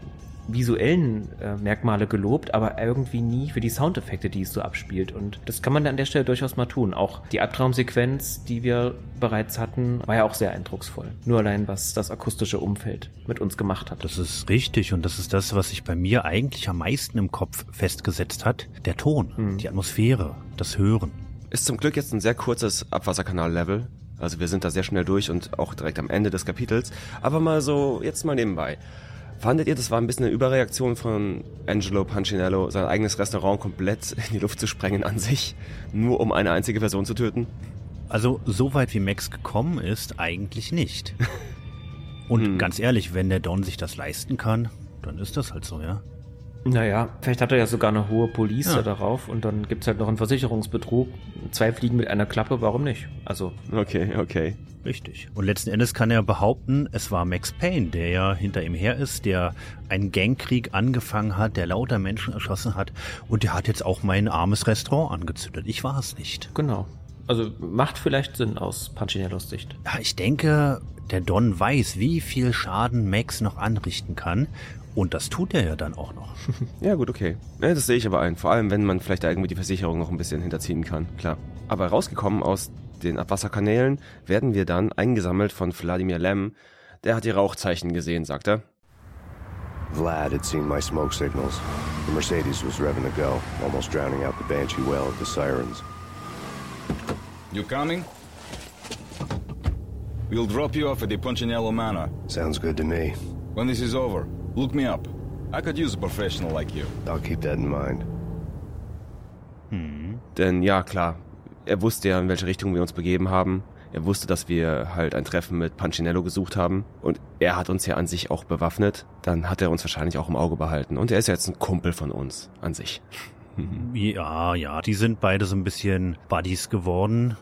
visuellen äh, Merkmale gelobt, aber irgendwie nie für die Soundeffekte, die es so abspielt. Und das kann man an der Stelle durchaus mal tun. Auch die Albtraumsequenz, die wir bereits hatten, war ja auch sehr eindrucksvoll. Nur allein, was das akustische Umfeld mit uns gemacht hat. Das ist richtig und das ist das, was sich bei mir eigentlich am meisten im Kopf festgesetzt hat. Der Ton, die Atmosphäre, das Hören. Ist zum Glück jetzt ein sehr kurzes Abwasserkanal-Level. Also wir sind da sehr schnell durch und auch direkt am Ende des Kapitels. Aber mal so, jetzt mal nebenbei. Fandet ihr, das war ein bisschen eine Überreaktion von Angelo Punchinello, sein eigenes Restaurant komplett in die Luft zu sprengen an sich, nur um eine einzige Person zu töten? Also so weit wie Max gekommen ist, eigentlich nicht. Und ganz ehrlich, wenn der Don sich das leisten kann, dann ist das halt so, ja. Naja, vielleicht hat er ja sogar eine hohe Police Ja. darauf und dann gibt's halt noch einen Versicherungsbetrug. Zwei Fliegen mit einer Klappe, warum nicht? Also, Okay, okay. Richtig. Und letzten Endes kann er behaupten, es war Max Payne, der ja hinter ihm her ist, der einen Gangkrieg angefangen hat, der lauter Menschen erschossen hat und der hat jetzt auch mein armes Restaurant angezündet. Ich war es nicht. genau. Also macht vielleicht Sinn aus Punchinellos Sicht. Ja, ich denke, der Don weiß, wie viel Schaden Max noch anrichten kann. Und das tut er ja dann auch noch. Ja, gut, okay. Ja, das sehe ich aber ein. Vor allem, wenn man vielleicht da irgendwie die Versicherung noch ein bisschen hinterziehen kann. Klar. Aber rausgekommen aus den Abwasserkanälen werden wir dann eingesammelt von Wladimir Lem. Der hat die Rauchzeichen gesehen, sagt er. Vlad had seen my smoke signals. The Mercedes was revving to go, almost drowning out the Banshee wail of the sirens. You coming? We'll drop you off at the Punchinello Manor. Sounds good to me. When this is over, look me up. I could use a professional like you. I'll keep that in mind. Denn ja, klar, er wusste ja, in welche Richtung wir uns begeben haben. Er wusste, dass wir halt ein Treffen mit Pancinello gesucht haben. Und er hat uns ja an sich auch bewaffnet. Dann hat er uns wahrscheinlich auch im Auge behalten. Und er ist ja jetzt ein Kumpel von uns an sich. Ja, ja, die sind beide so ein bisschen Buddies geworden.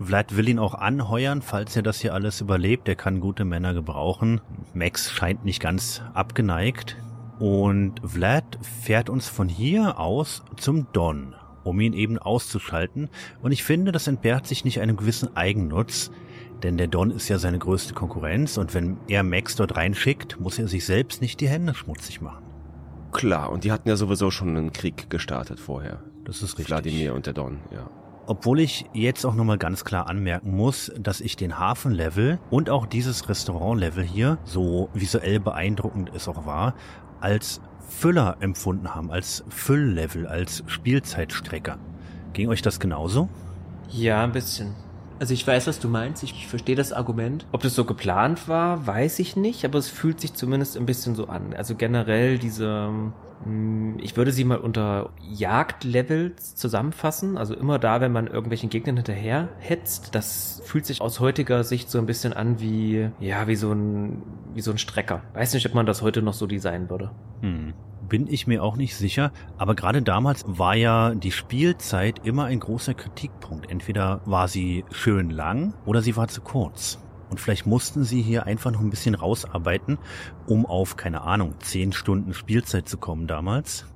Vlad will ihn auch anheuern, falls er das hier alles überlebt. Er kann gute Männer gebrauchen. Max scheint nicht ganz abgeneigt. Und Vlad fährt uns von hier aus zum Don, um ihn eben auszuschalten. Und ich finde, das entbehrt sich nicht einem gewissen Eigennutz. Denn der Don ist ja seine größte Konkurrenz und wenn er Max dort reinschickt, muss er sich selbst nicht die Hände schmutzig machen. Klar, und die hatten ja sowieso schon einen Krieg gestartet vorher. Das ist richtig. Wladimir und der Don, ja. Obwohl ich jetzt auch nochmal ganz klar anmerken muss, dass ich den Hafenlevel und auch dieses Restaurantlevel hier, so visuell beeindruckend es auch war, als Füller empfunden haben, als Fülllevel, als Spielzeitstrecker. Ging euch das genauso? Ja, ein bisschen. Also ich weiß, was du meinst. Ich verstehe das Argument. Ob das so geplant war, weiß ich nicht, aber es fühlt sich zumindest ein bisschen so an. Also generell diese, mh, ich würde sie mal unter Jagdlevels zusammenfassen. Also immer da, wenn man irgendwelchen Gegnern hinterher hetzt, das fühlt sich aus heutiger Sicht so ein bisschen an wie, ja, wie so ein, wie so ein Strecker. Weiß nicht, ob man das heute noch so designen würde. Hm. Bin ich mir auch nicht sicher, aber gerade damals war ja die Spielzeit immer ein großer Kritikpunkt. Entweder war sie schön lang oder sie war zu kurz. Und vielleicht mussten sie hier einfach noch ein bisschen rausarbeiten, um auf, keine Ahnung, zehn Stunden Spielzeit zu kommen damals.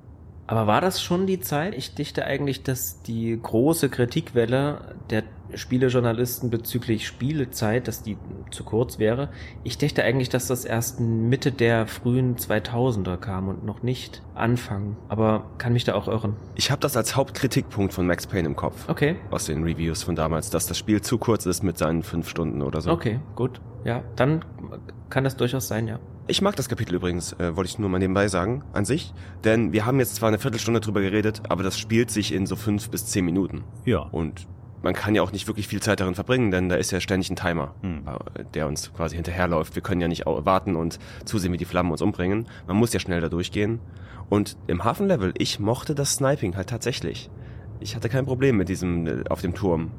Aber war das schon die Zeit? Ich dichte eigentlich, dass die große Kritikwelle der Spielejournalisten bezüglich Spielezeit, dass die zu kurz wäre. Ich dachte eigentlich, dass das erst Mitte der frühen 2000er kam und noch nicht Anfang. Aber kann mich da auch irren. Ich habe das als Hauptkritikpunkt von Max Payne im Kopf. Okay. Aus den Reviews von damals, dass das Spiel zu kurz ist mit seinen fünf Stunden oder so. Okay, gut. Ja, dann kann das durchaus sein, ja. Ich mag das Kapitel übrigens, äh, wollte ich nur mal nebenbei sagen, an sich. Denn wir haben jetzt zwar eine Viertelstunde drüber geredet, aber das spielt sich in so fünf bis zehn Minuten. Ja. Und man kann ja auch nicht wirklich viel Zeit darin verbringen, denn da ist ja ständig ein Timer, Hm. äh, der uns quasi hinterherläuft. Wir können ja nicht warten und zusehen, wie die Flammen uns umbringen. Man muss ja schnell da durchgehen. Und im Hafenlevel, ich mochte das Sniping halt tatsächlich. Ich hatte kein Problem mit diesem äh, auf dem Turm.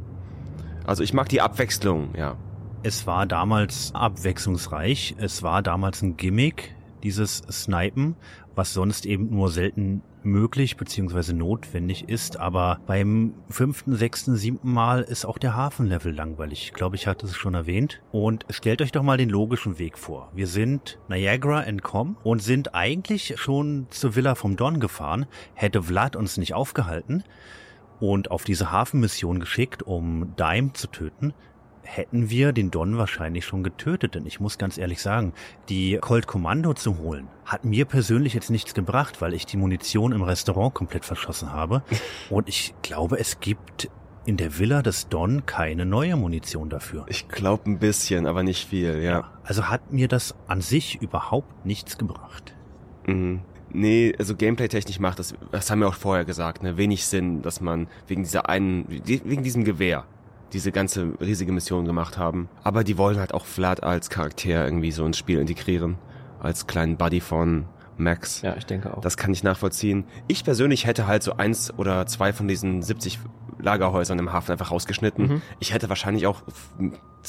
Also ich mag die Abwechslung, ja. Es war damals abwechslungsreich. Es war damals ein Gimmick, dieses Snipen, was sonst eben nur selten möglich bzw. notwendig ist. Aber beim fünften, sechsten, siebten Mal ist auch der Hafenlevel langweilig. Ich glaube, ich hatte es schon erwähnt. Und stellt euch doch mal den logischen Weg vor. Wir sind Niagara entkommen und sind eigentlich schon zur Villa vom Don gefahren. Hätte Vlad uns nicht aufgehalten und auf diese Hafenmission geschickt, um Dime zu töten, hätten wir den Don wahrscheinlich schon getötet. Denn ich muss ganz ehrlich sagen, die Colt Kommando zu holen, hat mir persönlich jetzt nichts gebracht, weil ich die Munition im Restaurant komplett verschossen habe. Und ich glaube, es gibt in der Villa des Don keine neue Munition dafür. Ich glaube ein bisschen, aber nicht viel, ja. Also hat mir das an sich überhaupt nichts gebracht. Mhm. Nee, also Gameplay-technisch macht das, das haben wir auch vorher gesagt, ne, wenig Sinn, dass man wegen dieser einen, wegen diesem Gewehr diese ganze riesige Mission gemacht haben. Aber die wollen halt auch Vlad als Charakter irgendwie so ins Spiel integrieren. Als kleinen Buddy von Max. Ja, ich denke auch. Das kann ich nachvollziehen. Ich persönlich hätte halt so eins oder zwei von diesen 70 Lagerhäusern im Hafen einfach rausgeschnitten. Mhm. Ich hätte wahrscheinlich auch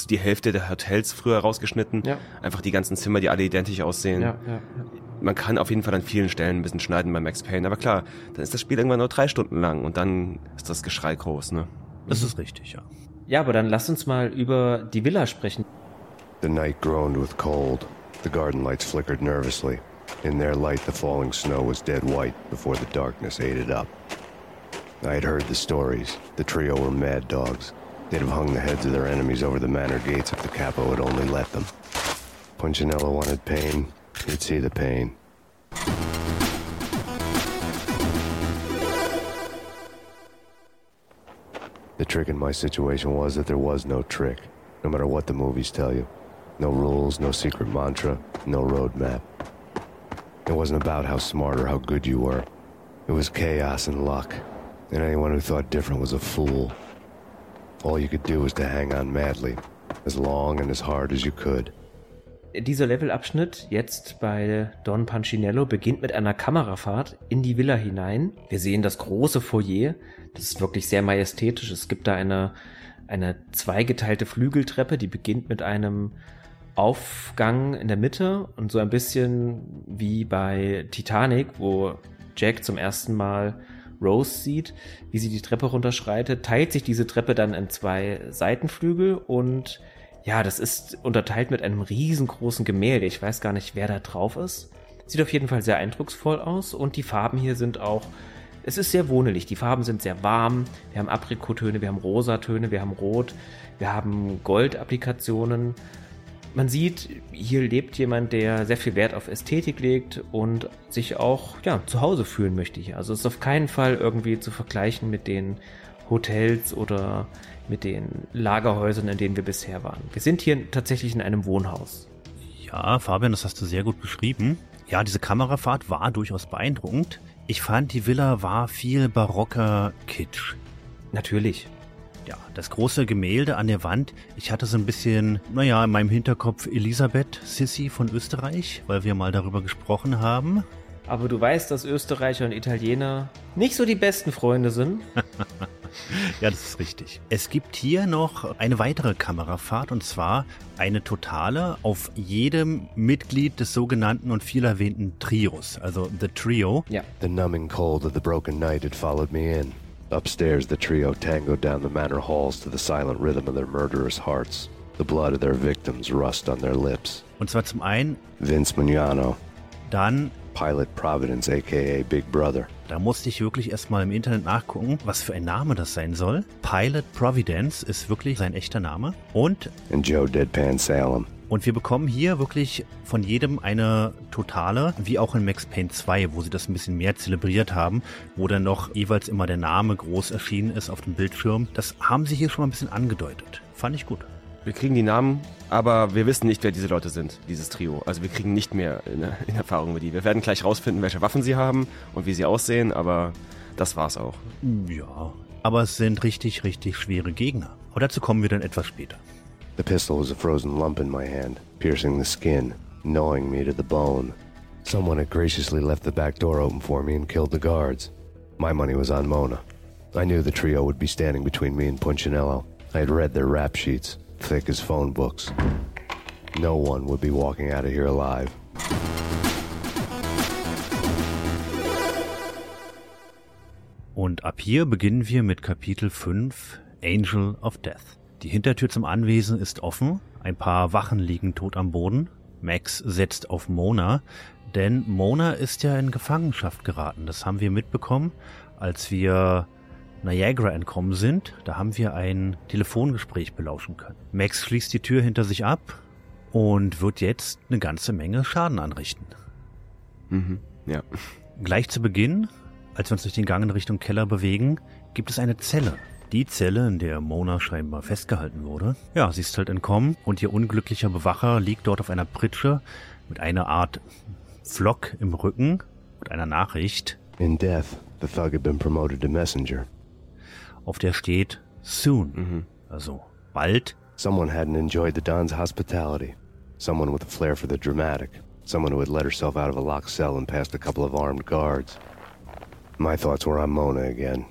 die Hälfte der Hotels früher rausgeschnitten. Ja. Einfach die ganzen Zimmer, die alle identisch aussehen. Ja, ja, ja. Man kann auf jeden Fall an vielen Stellen ein bisschen schneiden bei Max Payne. Aber klar, dann ist das Spiel irgendwann nur drei Stunden lang und dann ist das Geschrei groß, ne? Das ist richtig, ja. Ja, aber dann lass uns mal über die Villa sprechen. The night groaned with cold. The garden lights flickered nervously. In their light, the falling snow was dead white before the darkness ate it up. I had heard the stories. The trio were mad dogs. They'd have hung the heads of their enemies over the manor gates if the capo had only let them. Punchinello wanted pain. He'd see the pain. The trick in my situation was that there was no trick, no matter what the movies tell you. No rules, no secret mantra, no roadmap. It wasn't about how smart or how good you were. It was chaos and luck, and anyone who thought different was a fool. All you could do was to hang on madly, as long and as hard as you could. Dieser Levelabschnitt jetzt bei Don Pancinello beginnt mit einer Kamerafahrt in die Villa hinein. Wir sehen das große Foyer. Das ist wirklich sehr majestätisch. Es gibt da eine, eine zweigeteilte Flügeltreppe, die beginnt mit einem Aufgang in der Mitte und so ein bisschen wie bei Titanic, wo Jack zum ersten Mal Rose sieht, wie sie die Treppe runterschreitet, teilt sich diese Treppe dann in zwei Seitenflügel und ja, das ist unterteilt mit einem riesengroßen Gemälde. Ich weiß gar nicht, wer da drauf ist. Sieht auf jeden Fall sehr eindrucksvoll aus und die Farben hier sind auch es ist sehr wohnelig. Die Farben sind sehr warm. Wir haben Aprikotöne, wir haben Rosatöne, wir haben Rot, wir haben Gold-Applikationen man sieht, hier lebt jemand, der sehr viel Wert auf Ästhetik legt und sich auch ja, zu Hause fühlen möchte hier. Also es ist auf keinen Fall irgendwie zu vergleichen mit den Hotels oder mit den Lagerhäusern, in denen wir bisher waren. Wir sind hier tatsächlich in einem Wohnhaus. Ja, Fabian, das hast du sehr gut beschrieben. Ja, diese Kamerafahrt war durchaus beeindruckend. Ich fand, die Villa war viel barocker Kitsch. Natürlich. Ja, das große Gemälde an der Wand. Ich hatte so ein bisschen, naja, in meinem Hinterkopf Elisabeth Sissi von Österreich, weil wir mal darüber gesprochen haben. Aber du weißt, dass Österreicher und Italiener nicht so die besten Freunde sind. ja, das ist richtig. Es gibt hier noch eine weitere Kamerafahrt und zwar eine totale auf jedem Mitglied des sogenannten und viel erwähnten Trios, also The Trio. Ja. The numbing cold of the broken night had followed me in. Upstairs, the trio tangoed down the manor halls to the silent rhythm of their murderous hearts. The blood of their victims rust on their lips. Und zwar zum einen Vince Mugnano. Dann Pilot Providence, aka Big Brother. Da musste ich wirklich erstmal im Internet nachgucken, was für ein Name das sein soll. Pilot Providence ist wirklich sein echter Name. Und. And Joe Deadpan Salem. Und wir bekommen hier wirklich von jedem eine totale, wie auch in Max Payne 2, wo sie das ein bisschen mehr zelebriert haben, wo dann noch jeweils immer der Name groß erschienen ist auf dem Bildschirm. Das haben sie hier schon mal ein bisschen angedeutet. Fand ich gut. Wir kriegen die Namen, aber wir wissen nicht, wer diese Leute sind, dieses Trio. Also wir kriegen nicht mehr in, in Erfahrung mit die. Wir werden gleich rausfinden, welche Waffen sie haben und wie sie aussehen, aber das war's auch. Ja, aber es sind richtig, richtig schwere Gegner. Aber dazu kommen wir dann etwas später. The pistol was a frozen lump in my hand, piercing the skin, gnawing me to the bone. Someone had graciously left the back door open for me and killed the guards. My money was on Mona. I knew the trio would be standing between me and Punchinello. I had read their rap sheets, thick as phone books. No one would be walking out of here alive. Und ab hier beginnen wir mit Kapitel 5 Angel of Death. Die Hintertür zum Anwesen ist offen, ein paar Wachen liegen tot am Boden. Max setzt auf Mona, denn Mona ist ja in Gefangenschaft geraten. Das haben wir mitbekommen, als wir Niagara entkommen sind. Da haben wir ein Telefongespräch belauschen können. Max schließt die Tür hinter sich ab und wird jetzt eine ganze Menge Schaden anrichten. Mhm, ja. Gleich zu Beginn, als wir uns durch den Gang in Richtung Keller bewegen, gibt es eine Zelle. Die Zelle, in der Mona scheinbar festgehalten wurde. Ja, sie ist halt entkommen und ihr unglücklicher Bewacher liegt dort auf einer Pritsche mit einer Art Flock im Rücken und einer Nachricht. In death, the thug had been promoted to messenger. Auf der steht soon, mhm. also bald. Someone hadn't enjoyed the Don's hospitality. Someone with a flair for the dramatic. Someone who had let herself out of a locked cell and past a couple of armed guards. My thoughts were on Mona again.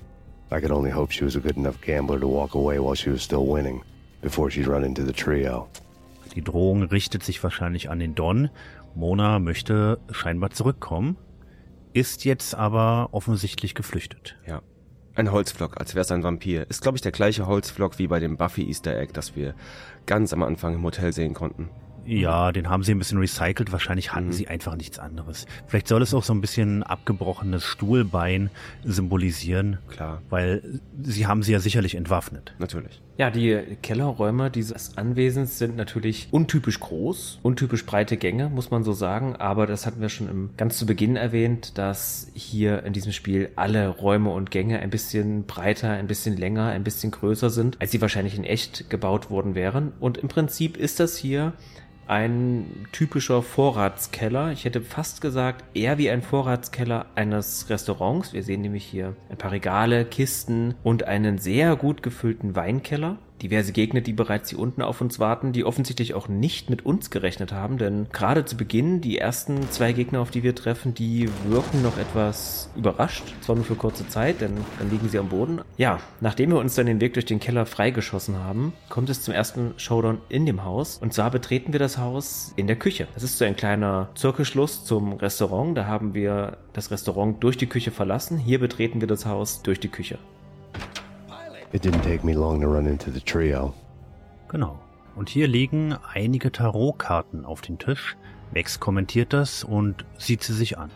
I could only hope she was a good enough gambler to walk away while she was still winning, before she'd run into the trio. Die Drohung richtet sich wahrscheinlich an den Don. Mona möchte scheinbar zurückkommen, ist jetzt aber offensichtlich geflüchtet. Ja. Ein Holzflock, als wäre es ein Vampir. Ist, glaube ich, der gleiche Holzflock wie bei dem Buffy Easter Egg, das wir ganz am Anfang im Hotel sehen konnten. Ja, den haben sie ein bisschen recycelt. Wahrscheinlich hatten mhm. sie einfach nichts anderes. Vielleicht soll es auch so ein bisschen abgebrochenes Stuhlbein symbolisieren. Klar. Weil sie haben sie ja sicherlich entwaffnet. Natürlich. Ja, die Kellerräume dieses Anwesens sind natürlich untypisch groß, untypisch breite Gänge, muss man so sagen. Aber das hatten wir schon im, ganz zu Beginn erwähnt, dass hier in diesem Spiel alle Räume und Gänge ein bisschen breiter, ein bisschen länger, ein bisschen größer sind, als sie wahrscheinlich in echt gebaut worden wären. Und im Prinzip ist das hier ein typischer Vorratskeller. Ich hätte fast gesagt, eher wie ein Vorratskeller eines Restaurants. Wir sehen nämlich hier ein paar Regale, Kisten und einen sehr gut gefüllten Weinkeller. Diverse Gegner, die bereits hier unten auf uns warten, die offensichtlich auch nicht mit uns gerechnet haben, denn gerade zu Beginn, die ersten zwei Gegner, auf die wir treffen, die wirken noch etwas überrascht, zwar nur für kurze Zeit, denn dann liegen sie am Boden. Ja, nachdem wir uns dann den Weg durch den Keller freigeschossen haben, kommt es zum ersten Showdown in dem Haus und zwar betreten wir das Haus in der Küche. Das ist so ein kleiner Zirkelschluss zum Restaurant, da haben wir das Restaurant durch die Küche verlassen, hier betreten wir das Haus durch die Küche. It didn't take me long to run into the trio. Genau. Und hier liegen einige Tarotkarten auf dem Tisch. Max kommentiert das und sieht sie sich an.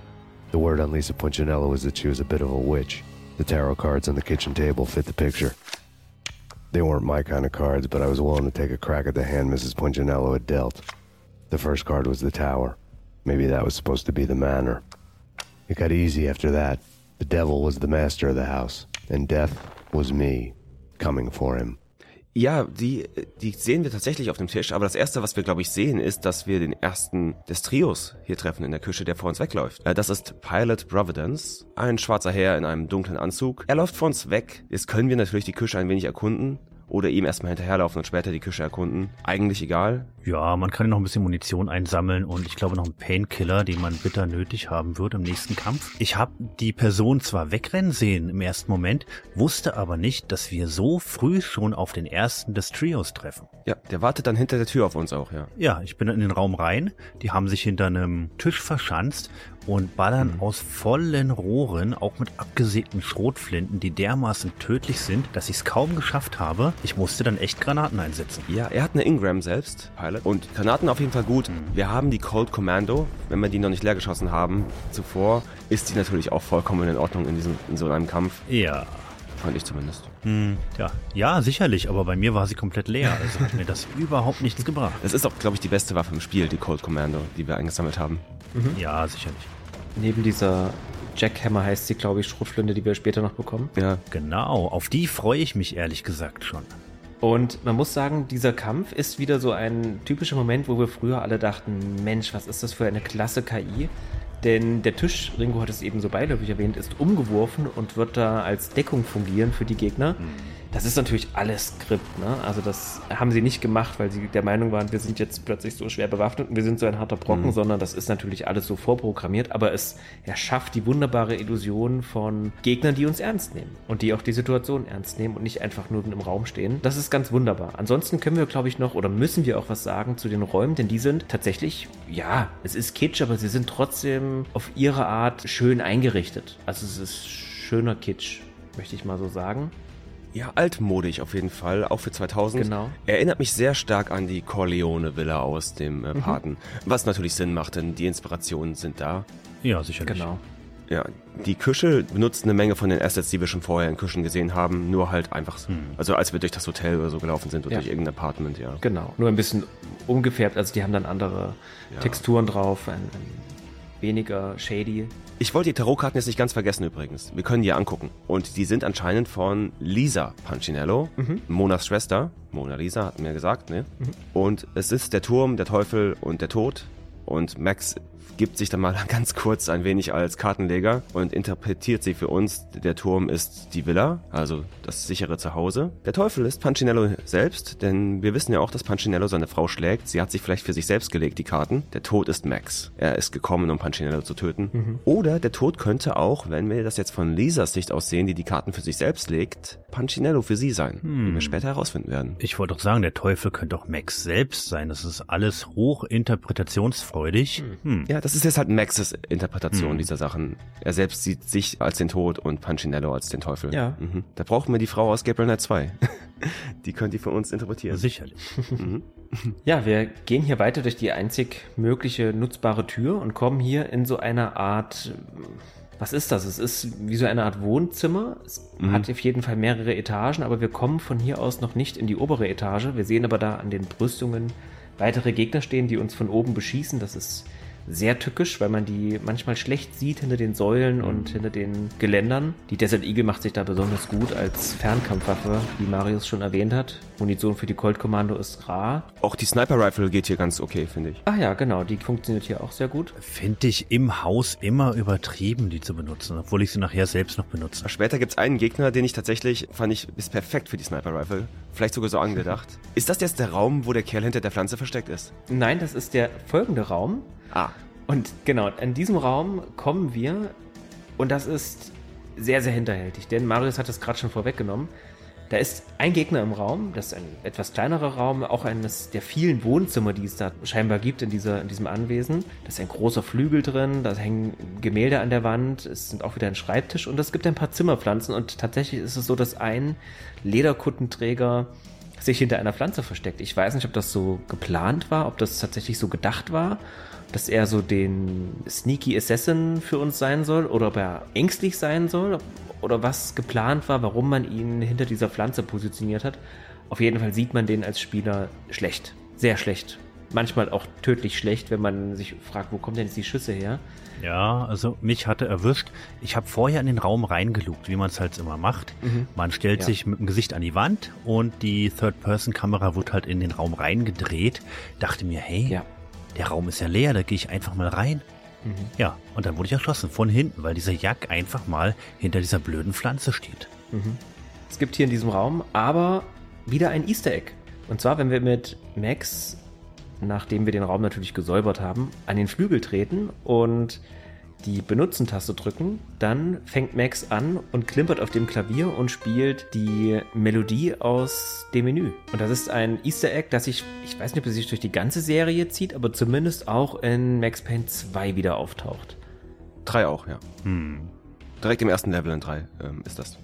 The word on Lisa Punchinello is that she was a bit of a witch. The tarot cards on the kitchen table fit the picture. They weren't my kind of cards, but I was willing to take a crack at the hand Mrs. Punchinello had dealt. The first card was the tower. Maybe that was supposed to be the manor. It got easy after that. The devil was the master of the house, and death was me, coming for him. Ja, die, die sehen wir tatsächlich auf dem Tisch, aber das erste, was wir, glaube ich, sehen, ist, dass wir den ersten des Trios hier treffen in der Küche, der vor uns wegläuft. Äh, Das ist Pilot Providence, ein schwarzer Herr in einem dunklen Anzug. Er läuft vor uns weg. Jetzt können wir natürlich die Küche ein wenig erkunden oder ihm erstmal hinterherlaufen und später die Küche erkunden. Eigentlich egal. Ja, man kann ja noch ein bisschen Munition einsammeln und ich glaube noch einen Painkiller, den man bitter nötig haben wird im nächsten Kampf. Ich habe die Person zwar wegrennen sehen im ersten Moment, wusste aber nicht, dass wir so früh schon auf den ersten des Trios treffen. Ja, der wartet dann hinter der Tür auf uns auch, ja. Ja, ich bin in den Raum rein. Die haben sich hinter einem Tisch verschanzt und ballern aus vollen Rohren, auch mit abgesägten Schrotflinten, die dermaßen tödlich sind, dass ich es kaum geschafft habe. Ich musste dann echt Granaten einsetzen. Ja, er hat eine Ingram selbst, Pilot. Und Granaten auf jeden Fall gut. Wir haben die Cold Commando. Wenn wir die noch nicht leer geschossen haben zuvor, ist die natürlich auch vollkommen in Ordnung in, diesem, in so einem Kampf. Ja. Fand ich zumindest. Hm, ja. ja, sicherlich, aber bei mir war sie komplett leer. Also hat mir das überhaupt nichts gebracht. Das ist auch, glaube ich, die beste Waffe im Spiel, die Cold Commando, die wir eingesammelt haben. Ja, sicherlich. Neben dieser Jackhammer heißt sie, glaube ich, Schrotflinte, die wir später noch bekommen. Ja. Genau, auf die freue ich mich ehrlich gesagt schon. Und man muss sagen, dieser Kampf ist wieder so ein typischer Moment, wo wir früher alle dachten, Mensch, was ist das für eine klasse KI? Denn der Tisch, Ringo hat es eben so beiläufig erwähnt, ist umgeworfen und wird da als Deckung fungieren für die Gegner. Das ist natürlich alles Skript, ne? Also das haben sie nicht gemacht, weil sie der Meinung waren, wir sind jetzt plötzlich so schwer bewaffnet und wir sind so ein harter Brocken, Mhm. sondern das ist natürlich alles so vorprogrammiert, aber es erschafft die wunderbare Illusion von Gegnern, die uns ernst nehmen und die auch die Situation ernst nehmen und nicht einfach nur im Raum stehen. Das ist ganz wunderbar. Ansonsten können wir, glaube ich, noch oder müssen wir auch was sagen zu den Räumen, denn die sind tatsächlich, ja, es ist Kitsch, aber sie sind trotzdem auf ihre Art schön eingerichtet. Also es ist schöner Kitsch, möchte ich mal so sagen. Ja, altmodisch auf jeden Fall, auch für 2000. Genau. Erinnert mich sehr stark an die Corleone-Villa aus dem äh, Mhm. Paten. Was natürlich Sinn macht, denn die Inspirationen sind da. Ja, sicherlich. Genau. Ja, die Küche benutzt eine Menge von den Assets, die wir schon vorher in Küchen gesehen haben, nur halt einfach, so- also als wir durch das Hotel oder so gelaufen sind oder Ja. durch irgendein Apartment, ja. Genau. Nur ein bisschen umgefärbt, also die haben dann andere Ja. Texturen drauf, ein, ein weniger shady. Ich wollte die Tarotkarten jetzt nicht ganz vergessen übrigens. Wir können die angucken. Und die sind anscheinend von Lisa Pancinello, Mhm. Monas Schwester. Mona Lisa hat mir gesagt, ne? Und es ist der Turm, der Teufel und der Tod. Und Max gibt sich dann mal ganz kurz ein wenig als Kartenleger und interpretiert sie für uns. Der Turm ist die Villa, also das sichere Zuhause. Der Teufel ist Pancinello selbst, denn wir wissen ja auch, dass Pancinello seine Frau schlägt. Sie hat sich vielleicht für sich selbst gelegt, die Karten. Der Tod ist Max. Er ist gekommen, um Pancinello zu töten. Mhm. Oder der Tod könnte auch, wenn wir das jetzt von Lisas Sicht aus sehen, die die Karten für sich selbst legt, Pancinello für sie sein. Wie wir später herausfinden werden. Ich wollte doch sagen, der Teufel könnte auch Max selbst sein. Das ist alles hoch interpretationsfreudig. Hm. Ja, das ist jetzt halt Maxes Interpretation Hm. dieser Sachen. Er selbst sieht sich als den Tod und Pancinello als den Teufel. Ja. Mhm. Da brauchen wir die Frau aus Gabriel Knight 2. die könnt ihr für uns interpretieren. Sicherlich. Mhm. Ja, wir gehen hier weiter durch die einzig mögliche nutzbare Tür und kommen hier in so eine Art. Was ist das? Es ist wie so eine Art Wohnzimmer. Es Mhm. hat auf jeden Fall mehrere Etagen, aber wir kommen von hier aus noch nicht in die obere Etage. Wir sehen aber da an den Brüstungen weitere Gegner stehen, die uns von oben beschießen. Das ist sehr tückisch, weil man die manchmal schlecht sieht hinter den Säulen und hinter den Geländern. Die Desert Eagle macht sich da besonders gut als Fernkampfwaffe, wie Marius schon erwähnt hat. Munition für die Colt Kommando ist rar. Auch die Sniper Rifle geht hier ganz okay, finde ich. Ah ja, genau, die funktioniert hier auch sehr gut. Finde ich im Haus immer übertrieben, die zu benutzen, obwohl ich sie nachher selbst noch benutze. Später gibt's einen Gegner, den ich tatsächlich, fand ich, ist perfekt für die Sniper Rifle. Vielleicht sogar so angedacht. ist das jetzt der Raum, wo der Kerl hinter der Pflanze versteckt ist? Nein, das ist der folgende Raum. Ah. Und genau, in diesem Raum kommen wir und das ist sehr, sehr hinterhältig, denn Marius hat es gerade schon vorweggenommen. Da ist ein Gegner im Raum, das ist ein etwas kleinerer Raum, auch eines der vielen Wohnzimmer, die es da scheinbar gibt in, dieser, in diesem Anwesen. Da ist ein großer Flügel drin, da hängen Gemälde an der Wand, es sind auch wieder ein Schreibtisch und es gibt ein paar Zimmerpflanzen und tatsächlich ist es so, dass ein Lederkuttenträger sich hinter einer Pflanze versteckt. Ich weiß nicht, ob das so geplant war, ob das tatsächlich so gedacht war, dass er so den Sneaky Assassin für uns sein soll oder ob er ängstlich sein soll oder was geplant war, warum man ihn hinter dieser Pflanze positioniert hat. Auf jeden Fall sieht man den als Spieler schlecht. Sehr schlecht. Manchmal auch tödlich schlecht, wenn man sich fragt, wo kommen denn jetzt die Schüsse her? Ja, also mich hatte erwischt. Ich habe vorher in den Raum reingelugt, wie man es halt immer macht. Mhm. Man stellt Ja. sich mit dem Gesicht an die Wand und die Third-Person-Kamera wird halt in den Raum reingedreht. Dachte mir, hey, der Raum ist ja leer, da gehe ich einfach mal rein. Mhm. Ja, und dann wurde ich erschossen von hinten, weil dieser Jack einfach mal hinter dieser blöden Pflanze steht. Mhm. Es gibt hier in diesem Raum aber wieder ein Easter Egg. Und zwar, wenn wir mit Max, nachdem wir den Raum natürlich gesäubert haben, an den Flügel treten und die Benutzen-Taste drücken, dann fängt Max an und klimpert auf dem Klavier und spielt die Melodie aus dem Menü. Und das ist ein Easter Egg, das sich, ich weiß nicht, ob es sich durch die ganze Serie zieht, aber zumindest auch in Max Payne 2 wieder auftaucht. Drei auch, ja. Hm. Direkt im ersten Level in drei ähm, ist das.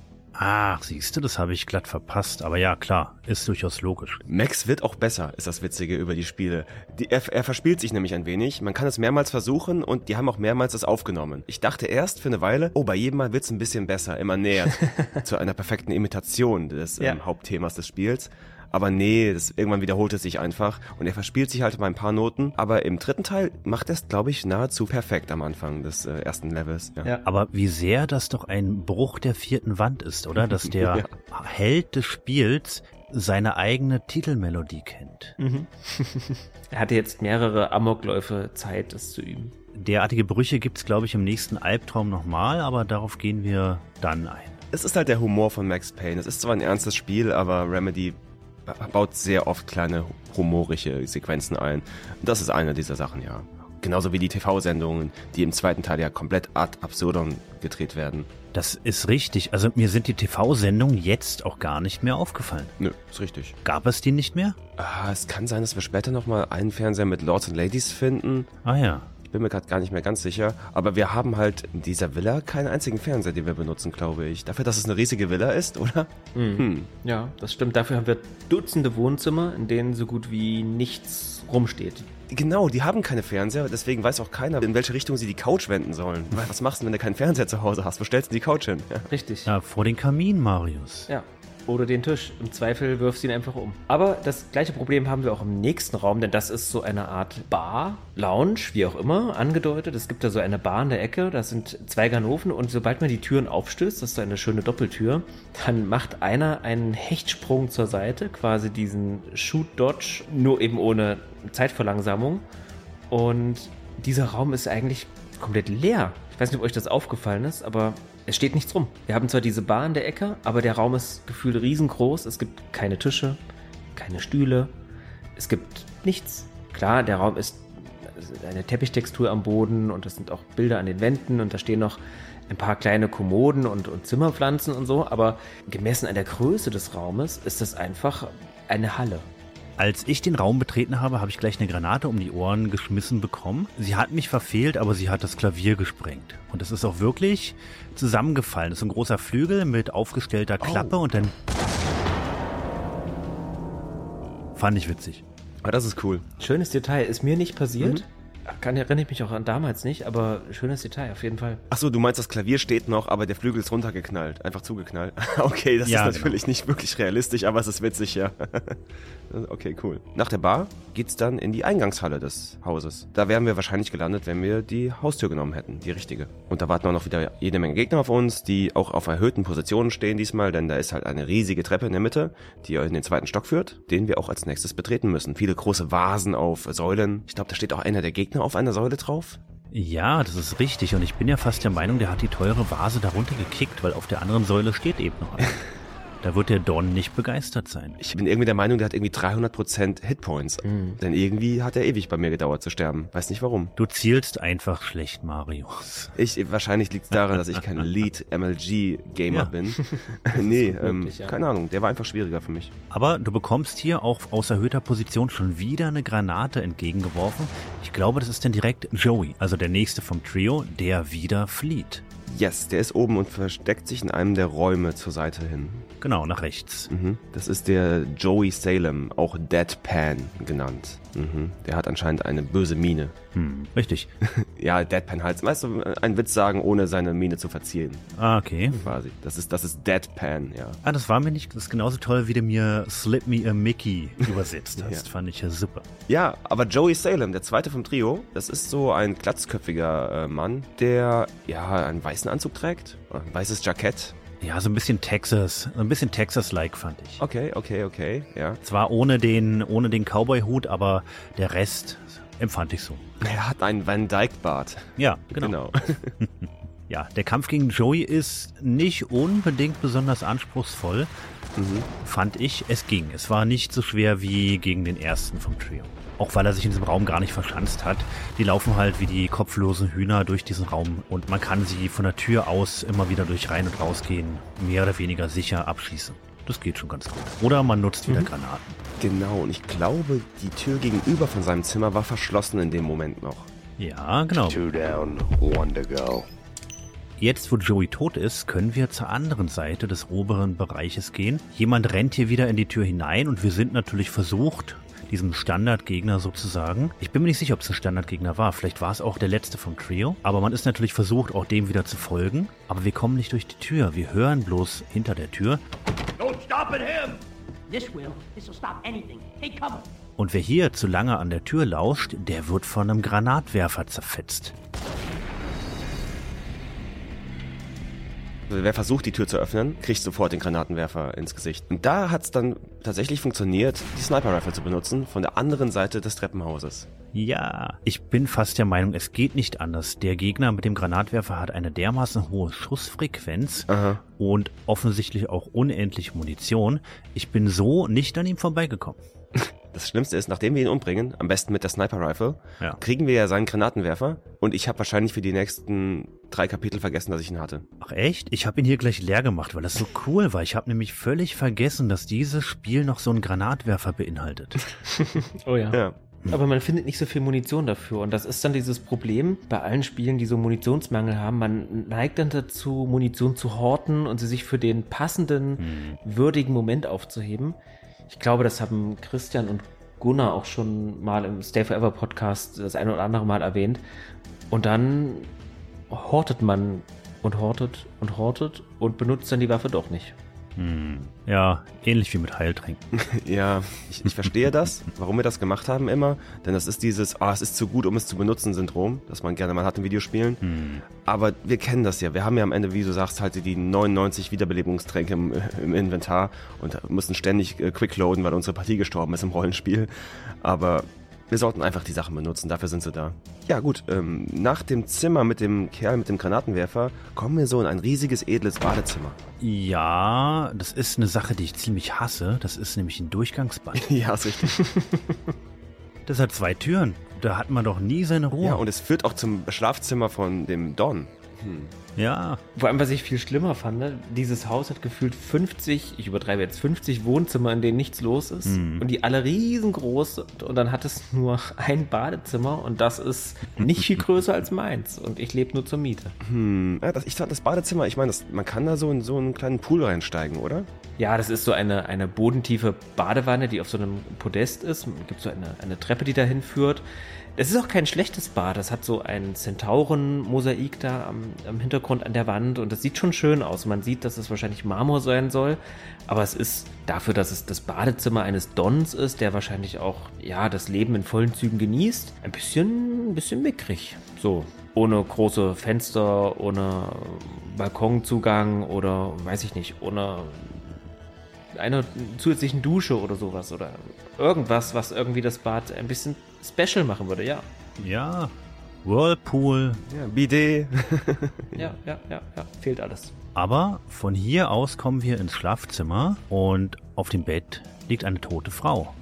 Ach, siehst du, das habe ich glatt verpasst. Aber ja, klar, ist durchaus logisch. Max wird auch besser, ist das Witzige über die Spiele. Die, er, er verspielt sich nämlich ein wenig. Man kann es mehrmals versuchen und die haben auch mehrmals das aufgenommen. Ich dachte erst für eine Weile, oh, bei jedem Mal wird's ein bisschen besser, immer näher zu einer perfekten Imitation des Ja. ähm, Hauptthemas des Spiels. Aber nee, das, irgendwann wiederholt es sich einfach und er verspielt sich halt mal ein paar Noten. Aber im dritten Teil macht er es, glaube ich, nahezu perfekt am Anfang des äh, ersten Levels. Ja. Aber wie sehr das doch ein Bruch der vierten Wand ist, oder? Dass der Held des Spiels seine eigene Titelmelodie kennt. Mhm. er hatte jetzt mehrere Amokläufe Zeit, das zu üben. Derartige Brüche gibt's, glaube ich, im nächsten Albtraum nochmal, aber darauf gehen wir dann ein. Es ist halt der Humor von Max Payne. Es ist zwar ein ernstes Spiel, aber Remedy baut sehr oft kleine humorische Sequenzen ein. Das ist eine dieser Sachen, ja. Genauso wie die TV-Sendungen, die im zweiten Teil ja komplett ad absurdum gedreht werden. Das ist richtig. Also mir sind die TV-Sendungen jetzt auch gar nicht mehr aufgefallen. Nö, ist richtig. Gab es die nicht mehr? Ah, es kann sein, dass wir später nochmal einen Fernseher mit Lords and Ladies finden. Ah ja. Ich bin mir gerade gar nicht mehr ganz sicher. Aber wir haben halt in dieser Villa keinen einzigen Fernseher, den wir benutzen, glaube ich. Dafür, dass es eine riesige Villa ist, oder? Mhm. Hm. Ja, das stimmt. Dafür haben wir Dutzende Wohnzimmer, in denen so gut wie nichts rumsteht. Genau, die haben keine Fernseher, deswegen weiß auch keiner, in welche Richtung sie die Couch wenden sollen. Weil Was machst du, wenn du keinen Fernseher zu Hause hast? Wo stellst du die Couch hin? Ja. Richtig. Ja, vor den Kamin, Marius. Ja. Oder den Tisch. Im Zweifel wirfst du ihn einfach um. Aber das gleiche Problem haben wir auch im nächsten Raum, denn das ist so eine Art Bar, Lounge, wie auch immer, angedeutet. Es gibt da so eine Bar in der Ecke, da sind zwei Ganoven und sobald man die Türen aufstößt, das ist so eine schöne Doppeltür, dann macht einer einen Hechtsprung zur Seite, quasi diesen Shoot-Dodge, nur eben ohne Zeitverlangsamung. Und dieser Raum ist eigentlich komplett leer. Ich weiß nicht, ob euch das aufgefallen ist, aber es steht nichts rum. Wir haben zwar diese Bar in der Ecke, aber der Raum ist gefühlt riesengroß. Es gibt keine Tische, keine Stühle. Es gibt nichts. Klar, der Raum ist eine Teppichtextur am Boden und es sind auch Bilder an den Wänden und da stehen noch ein paar kleine Kommoden und, und Zimmerpflanzen und so, aber gemessen an der Größe des Raumes ist das einfach eine Halle. Als ich den Raum betreten habe, habe ich gleich eine Granate um die Ohren geschmissen bekommen. Sie hat mich verfehlt, aber sie hat das Klavier gesprengt. Und es ist auch wirklich zusammengefallen. Es ist ein großer Flügel mit aufgestellter Klappe und dann... Fand ich witzig. Aber das ist cool. Schönes Detail, ist mir nicht passiert. Kann erinnere ich mich auch an damals nicht, aber schönes Detail auf jeden Fall. Ach so, du meinst, das Klavier steht noch, aber der Flügel ist runtergeknallt, einfach zugeknallt. okay, das Ja, ist natürlich nicht wirklich realistisch, aber es ist witzig, ja. okay, cool. Nach der Bar geht's dann in die Eingangshalle des Hauses. Da wären wir wahrscheinlich gelandet, wenn wir die Haustür genommen hätten, die richtige. Und da warten auch noch wieder jede Menge Gegner auf uns, die auch auf erhöhten Positionen stehen diesmal, denn da ist halt eine riesige Treppe in der Mitte, die in den zweiten Stock führt, den wir auch als nächstes betreten müssen. Viele große Vasen auf Säulen. Ich glaube, da steht auch einer der Gegner auf einer Säule drauf. Ja, das ist richtig. Und ich bin ja fast der Meinung, der hat die teure Vase darunter gekickt, weil auf der anderen Säule steht eben noch einer. Da wird der Don nicht begeistert sein. Ich bin irgendwie der Meinung, der hat irgendwie 300% Hitpoints. Denn irgendwie hat er ewig bei mir gedauert zu sterben. Weiß nicht warum. Du zielst einfach schlecht, Mario. Ich, wahrscheinlich liegt es daran, dass ich kein Lead-MLG-Gamer Ja. bin. nee, ähm, ja. keine Ahnung. Der war einfach schwieriger für mich. Aber du bekommst hier auch aus erhöhter Position schon wieder eine Granate entgegengeworfen. Ich glaube, das ist dann direkt Joey, also der nächste vom Trio, der wieder flieht. Yes, der ist oben und versteckt sich in einem der Räume zur Seite hin. Genau, nach rechts. Mhm. Das ist der Joey Salem, auch Deadpan genannt. Mhm. Der hat anscheinend eine böse Miene. Hm, richtig. Ja, Deadpan halt. Weißt du, einen Witz sagen, ohne seine Miene zu verziehen. Ah, okay. Quasi. Das ist, das ist Deadpan, ja. Ah, das war mir nicht, das ist genauso toll, wie du mir Slip Me a Mickey übersetzt hast. Ja. Fand ich ja super. Ja, aber Joey Salem, der zweite vom Trio, das ist so ein glatzköpfiger äh, Mann, der ja einen weißen Anzug trägt, ein weißes Jackett. Ja, so ein bisschen Texas, so ein bisschen Texas-like fand ich. Okay, okay, okay, ja. Zwar ohne den, ohne den Cowboy-Hut, aber der Rest empfand ich so. Er hat einen Van Dyke Bart. Ja, genau. Ja, der Kampf gegen Joey ist nicht unbedingt besonders anspruchsvoll, fand ich. Es ging. Es war nicht so schwer wie gegen den ersten vom Trio. Auch weil er sich in diesem Raum gar nicht verschanzt hat. Die laufen halt wie die kopflosen Hühner durch diesen Raum und man kann sie von der Tür aus immer wieder durch rein und rausgehen, mehr oder weniger sicher abschießen. Das geht schon ganz gut. Oder man nutzt wieder Granaten. Genau, und ich glaube, die Tür gegenüber von seinem Zimmer war verschlossen in dem Moment noch. Ja, genau. Two down, one to go. Jetzt, wo Joey tot ist, können wir zur anderen Seite des oberen Bereiches gehen. Jemand rennt hier wieder in die Tür hinein und wir sind natürlich versucht, diesem Standardgegner sozusagen. Ich bin mir nicht sicher, ob es ein Standardgegner war. Vielleicht war es auch der letzte vom Trio. Aber man ist natürlich versucht, auch dem wieder zu folgen. Aber wir kommen nicht durch die Tür. Wir hören bloß hinter der Tür. Don't stop at him! This will. This'll stop anything. Take cover. Und wer hier zu lange an der Tür lauscht, der wird von einem Granatwerfer zerfetzt. Wer versucht, die Tür zu öffnen, kriegt sofort den Granatenwerfer ins Gesicht. Und da hat es dann tatsächlich funktioniert, die Sniper-Rifle zu benutzen, von der anderen Seite des Treppenhauses. Ja, ich bin fast der Meinung, es geht nicht anders. Der Gegner mit dem Granatwerfer hat eine dermaßen hohe Schussfrequenz Aha. und offensichtlich auch unendlich Munition. Ich bin so nicht an ihm vorbeigekommen. Das Schlimmste ist, nachdem wir ihn umbringen, am besten mit der Sniper-Rifle, Ja. kriegen wir ja seinen Granatenwerfer und ich habe wahrscheinlich für die nächsten drei Kapitel vergessen, dass ich ihn hatte. Ach echt? Ich habe ihn hier gleich leer gemacht, weil das so cool war. Ich habe nämlich völlig vergessen, dass dieses Spiel noch so einen Granatwerfer beinhaltet. Oh ja. Ja. Aber man findet nicht so viel Munition dafür. Und das ist dann dieses Problem bei allen Spielen, die so Munitionsmangel haben. Man neigt dann dazu, Munition zu horten und sie sich für den passenden, würdigen Moment aufzuheben. Ich glaube, das haben Christian und Gunnar auch schon mal im Stay Forever Podcast das eine oder andere Mal erwähnt. Und dann hortet man und hortet und hortet und benutzt dann die Waffe doch nicht. Hm. Ja, ähnlich wie mit Heiltränken. Ja, ich, ich verstehe das, warum wir das gemacht haben immer, denn das ist dieses, ah, es ist zu gut, um es zu benutzen Syndrom, das man gerne mal hat in Videospielen. Hm. Aber wir kennen das ja. Wir haben ja am Ende, wie du sagst, halt die 99 Wiederbelebungstränke im, im Inventar und müssen ständig äh, quickloaden, weil unsere Partie gestorben ist im Rollenspiel. Aber wir sollten einfach die Sachen benutzen, dafür sind sie da. Ja gut, ähm, nach dem Zimmer mit dem Kerl mit dem Granatenwerfer kommen wir so in ein riesiges, edles Badezimmer. Ja, das ist eine Sache, die ich ziemlich hasse. Das ist nämlich ein Durchgangsbad. ja, ist richtig. Das hat zwei Türen. Da hat man doch nie seine Ruhe. Ja, und es führt auch zum Schlafzimmer von dem Don. Hm. Ja. Vor allem, was ich viel schlimmer fand, ne? dieses Haus hat gefühlt 50, ich übertreibe jetzt, 50 Wohnzimmer, in denen nichts los ist. Mhm. Und die alle riesengroß sind. Und dann hat es nur ein Badezimmer und das ist nicht viel größer als meins. Und ich lebe nur zur Miete. Hm, ja, das, ich fand das Badezimmer, ich meine, das- man kann da so in so einen kleinen Pool reinsteigen, oder? Ja, das ist so eine, eine bodentiefe Badewanne, die auf so einem Podest ist. Es gibt so eine, eine Treppe, die dahin führt. Das ist auch kein schlechtes Bad. Das hat so ein Zentauren-Mosaik da am, am, Hintergrund an der Wand und das sieht schon schön aus. Man sieht, dass es wahrscheinlich Marmor sein soll, aber es ist dafür, dass es das Badezimmer eines Dons ist, der wahrscheinlich auch ja das Leben in vollen Zügen genießt, ein bisschen, ein bisschen mickrig. So ohne große Fenster, ohne Balkonzugang oder weiß ich nicht, ohne einer zusätzlichen Dusche oder sowas oder irgendwas, was irgendwie das Bad ein bisschen special machen würde, ja. Ja, Whirlpool. Ja, Bidet. ja, ja, ja, ja, fehlt alles. Aber von hier aus kommen wir ins Schlafzimmer und auf dem Bett liegt eine tote Frau.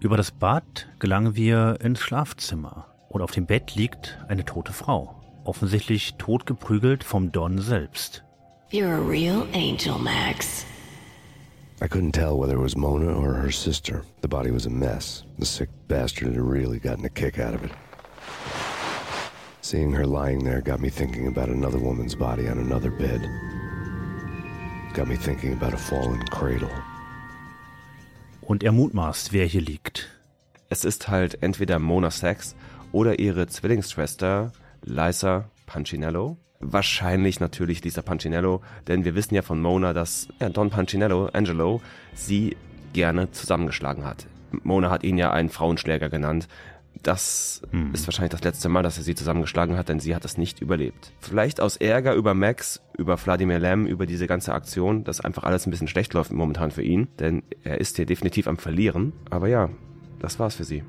Über das Bad gelangen wir ins Schlafzimmer und auf dem Bett liegt eine tote Frau, offensichtlich totgeprügelt vom Don selbst. You're a real angel, Max. I couldn't tell whether it was Mona or her sister. The body was a mess. The sick bastard had really gotten a kick out of it. Seeing her lying there got me thinking about another woman's body on another bed. Got me thinking about a fallen cradle. Und er mutmaßt, wer hier liegt. Es ist halt entweder Mona Sachs oder ihre Zwillingsschwester Liza Pancinello. Wahrscheinlich natürlich Lisa Pancinello, denn wir wissen ja von Mona, dass ja, Don Pancinello, Angelo, sie gerne zusammengeschlagen hat. Mona hat ihn ja einen Frauenschläger genannt. Das hm. ist wahrscheinlich das letzte Mal, dass er sie zusammengeschlagen hat, denn sie hat es nicht überlebt. Vielleicht aus Ärger über Max, über Vladimir Lem, über diese ganze Aktion, dass einfach alles ein bisschen schlecht läuft momentan für ihn, denn er ist hier definitiv am Verlieren. Aber ja, das war's für sie.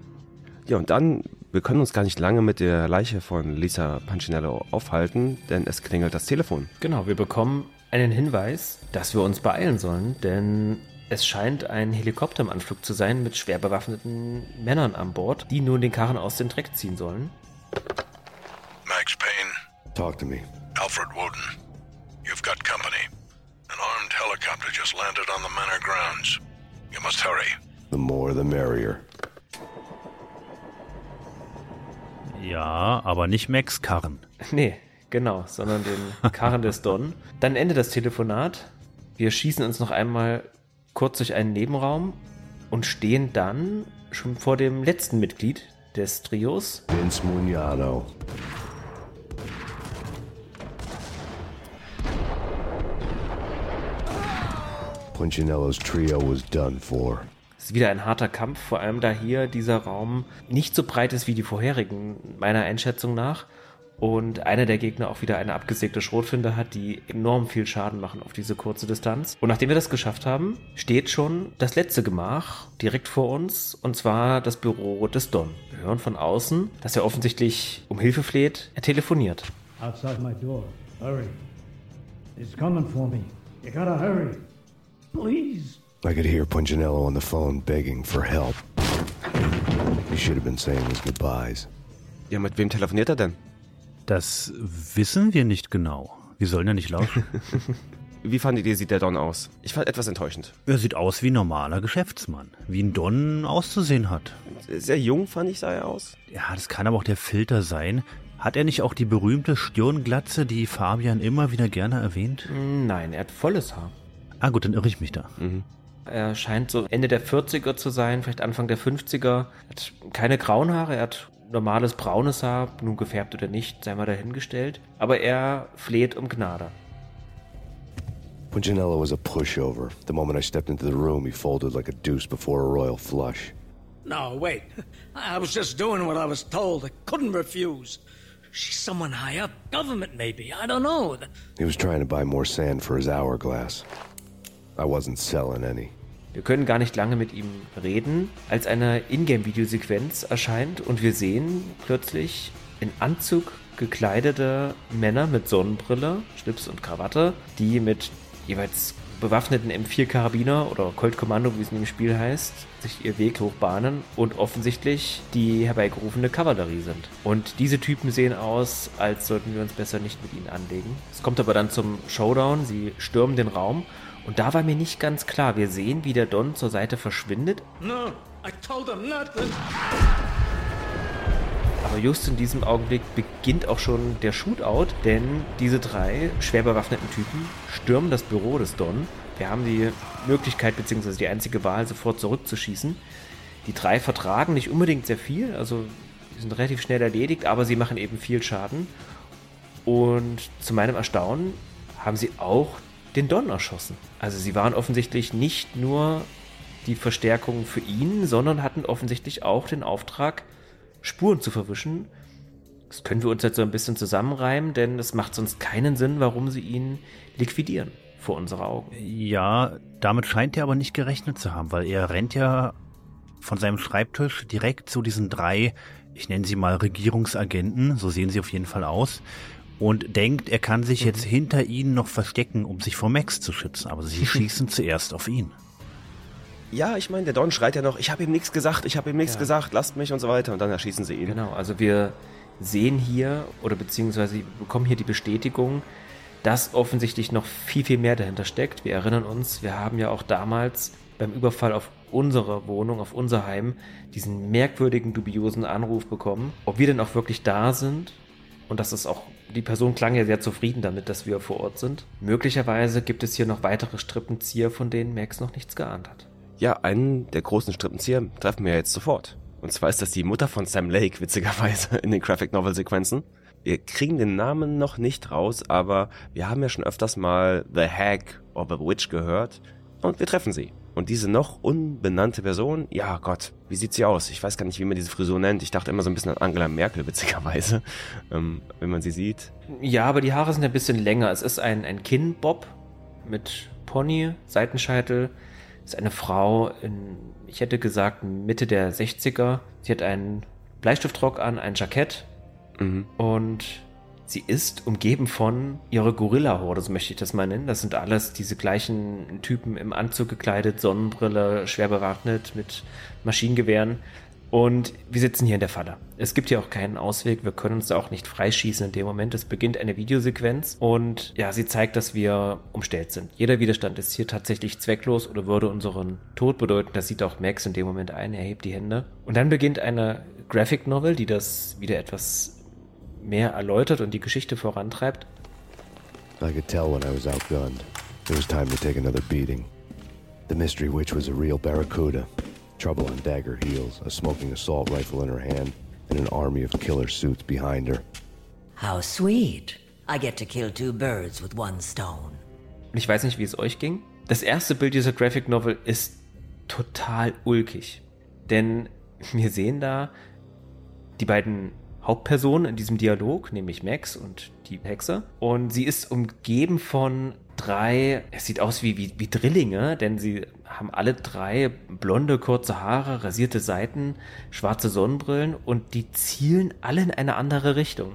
Ja, und dann, wir können uns gar nicht lange mit der Leiche von Lisa Pancinello aufhalten, denn es klingelt das Telefon. Genau, wir bekommen einen Hinweis, dass wir uns beeilen sollen, denn es scheint ein Helikopter im Anflug zu sein mit schwer bewaffneten Männern an Bord, die nun den Karren aus dem Dreck ziehen sollen. Max Payne. Talk to me. Alfred Woden. You've got company. An armed helicopter just landed on the manor grounds. You must hurry. The more the merrier. Ja, aber nicht Max Karren. Nee, genau, sondern den Karren des Don. Dann endet das Telefonat. Wir schießen uns noch einmal kurz durch einen Nebenraum und stehen dann schon vor dem letzten Mitglied des Trios. Vince Mugnano. Punchinello's trio was done for. Wieder ein harter Kampf, vor allem da hier dieser Raum nicht so breit ist wie die vorherigen, meiner Einschätzung nach. Und einer der Gegner auch wieder eine abgesägte Schrotfinde hat, die enorm viel Schaden machen auf diese kurze Distanz. Und nachdem wir das geschafft haben, steht schon das letzte Gemach direkt vor uns, und zwar das Büro des Don. Wir hören von außen, dass er offensichtlich um Hilfe fleht. Er telefoniert. Outside my door. Hurry. It's coming for me. You gotta hurry. Please. I could hear Punchinello on the phone begging for help. He should have been saying his goodbyes. Ja, mit wem telefoniert er denn? Das wissen wir nicht genau. Wir sollen ja nicht lauschen. Wie fandet ihr, sieht der Don aus? Ich fand etwas enttäuschend. Er sieht aus wie ein normaler Geschäftsmann. Wie ein Don auszusehen hat. Sehr jung, fand ich, sah er aus. Ja, das kann aber auch der Filter sein. Hat er nicht auch die berühmte Stirnglatze, die Fabian immer wieder gerne erwähnt? Nein, er hat volles Haar. Ah gut, dann irre ich mich da. Mhm. Er scheint so Ende der 40er zu sein, vielleicht Anfang der 50er. Er hat keine grauen Haare, er hat normales braunes Haar, nun gefärbt oder nicht, sei mal dahingestellt. Aber er fleht um Gnade. Punchinello was a pushover. The moment I stepped into the room, he folded like a deuce before a royal flush. No, wait. I was just doing what I was told. I couldn't refuse. She's someone high up. Government, maybe. I don't know. He was trying to buy more sand for his hourglass. I wasn't selling any. Wir können gar nicht lange mit ihm reden, als eine Ingame-Videosequenz erscheint und wir sehen plötzlich in Anzug gekleidete Männer mit Sonnenbrille, Schlips und Krawatte, die mit jeweils bewaffneten M4-Karabiner oder Colt Kommando, wie es in dem Spiel heißt, sich ihr Weg hochbahnen und offensichtlich die herbeigerufene Kavallerie sind. Und diese Typen sehen aus, als sollten wir uns besser nicht mit ihnen anlegen. Es kommt aber dann zum Showdown, sie stürmen den Raum und da war mir nicht ganz klar. Wir sehen, wie der Don zur Seite verschwindet. No. Aber just in diesem Augenblick beginnt auch schon der Shootout, denn diese drei schwer bewaffneten Typen stürmen das Büro des Don. Wir haben die Möglichkeit bzw. die einzige Wahl, sofort zurückzuschießen. Die drei vertragen nicht unbedingt sehr viel, also die sind relativ schnell erledigt, aber sie machen eben viel Schaden. Und zu meinem Erstaunen haben sie auch den Don erschossen. Also sie waren offensichtlich nicht nur die Verstärkung für ihn, sondern hatten offensichtlich auch den Auftrag, Spuren zu verwischen. Das können wir uns jetzt so ein bisschen zusammenreimen, denn es macht sonst keinen Sinn, warum sie ihn liquidieren vor unsere Augen. Ja, damit scheint er aber nicht gerechnet zu haben, weil er rennt ja von seinem Schreibtisch direkt zu diesen drei, ich nenne sie mal Regierungsagenten, so sehen sie auf jeden Fall aus, und denkt, er kann sich jetzt hinter ihnen noch verstecken, um sich vor Max zu schützen. Aber sie schießen zuerst auf ihn. Ja, ich meine, der Don schreit ja noch, ich habe ihm nichts gesagt, ich habe ihm nichts Ja. gesagt, lasst mich und so weiter. Und dann erschießen sie ihn. Genau, also wir sehen hier oder beziehungsweise bekommen hier die Bestätigung, dass offensichtlich noch viel, viel mehr dahinter steckt. Wir erinnern uns, wir haben ja auch damals beim Überfall auf unsere Wohnung, auf unser Heim, diesen merkwürdigen, dubiosen Anruf bekommen, ob wir denn auch wirklich da sind. Und das ist auch, die Person klang ja sehr zufrieden damit, dass wir vor Ort sind. Möglicherweise gibt es hier noch weitere Strippenzieher, von denen Max noch nichts geahnt hat. Ja, einen der großen Strippenzieher treffen wir jetzt sofort. Und zwar ist das die Mutter von Sam Lake, witzigerweise, in den Graphic Novel Sequenzen. Wir kriegen den Namen noch nicht raus, aber wir haben ja schon öfters mal The Hag or The Witch gehört. Und wir treffen sie. Und diese noch unbenannte Person, ja Gott, wie sieht sie aus? Ich weiß gar nicht, wie man diese Frisur nennt. Ich dachte immer so ein bisschen an Angela Merkel, witzigerweise, ähm, wenn man sie sieht. Ja, aber die Haare sind ein bisschen länger. Es ist ein, ein Kinnbob mit Pony, Seitenscheitel. Es ist eine Frau in, ich hätte gesagt, Mitte der 60er. Sie hat einen Bleistiftrock an, ein Jackett Mhm. und sie ist umgeben von ihrer Gorilla-Horde, so möchte ich das mal nennen. Das sind alles diese gleichen Typen im Anzug gekleidet, Sonnenbrille, schwer bewaffnet mit Maschinengewehren. Und wir sitzen hier in der Falle. Es gibt hier auch keinen Ausweg. Wir können uns auch nicht freischießen in dem Moment. Es beginnt eine Videosequenz und ja, sie zeigt, dass wir umstellt sind. Jeder Widerstand ist hier tatsächlich zwecklos oder würde unseren Tod bedeuten. Das sieht auch Max in dem Moment ein. Er hebt die Hände. Und dann beginnt eine Graphic Novel, die das wieder etwas mehr erläutert und die Geschichte vorantreibt. I could tell when I was outgunned. It was time to take another beating. The mystery witch was a real barracuda. Trouble on dagger heels, a smoking assault rifle in her hand, and an army of killer suits behind her. How sweet. I get to kill two birds with one stone. Ich weiß nicht, wie es euch ging. Das erste Bild dieser Graphic Novel ist total ulkig. Denn wir sehen da die beiden Hauptpersonen in diesem Dialog, nämlich Max und die Hexe. Und sie ist umgeben von drei, es sieht aus wie, wie, wie Drillinge, denn sie haben alle drei blonde, kurze Haare, rasierte Seiten, schwarze Sonnenbrillen und die zielen alle in eine andere Richtung.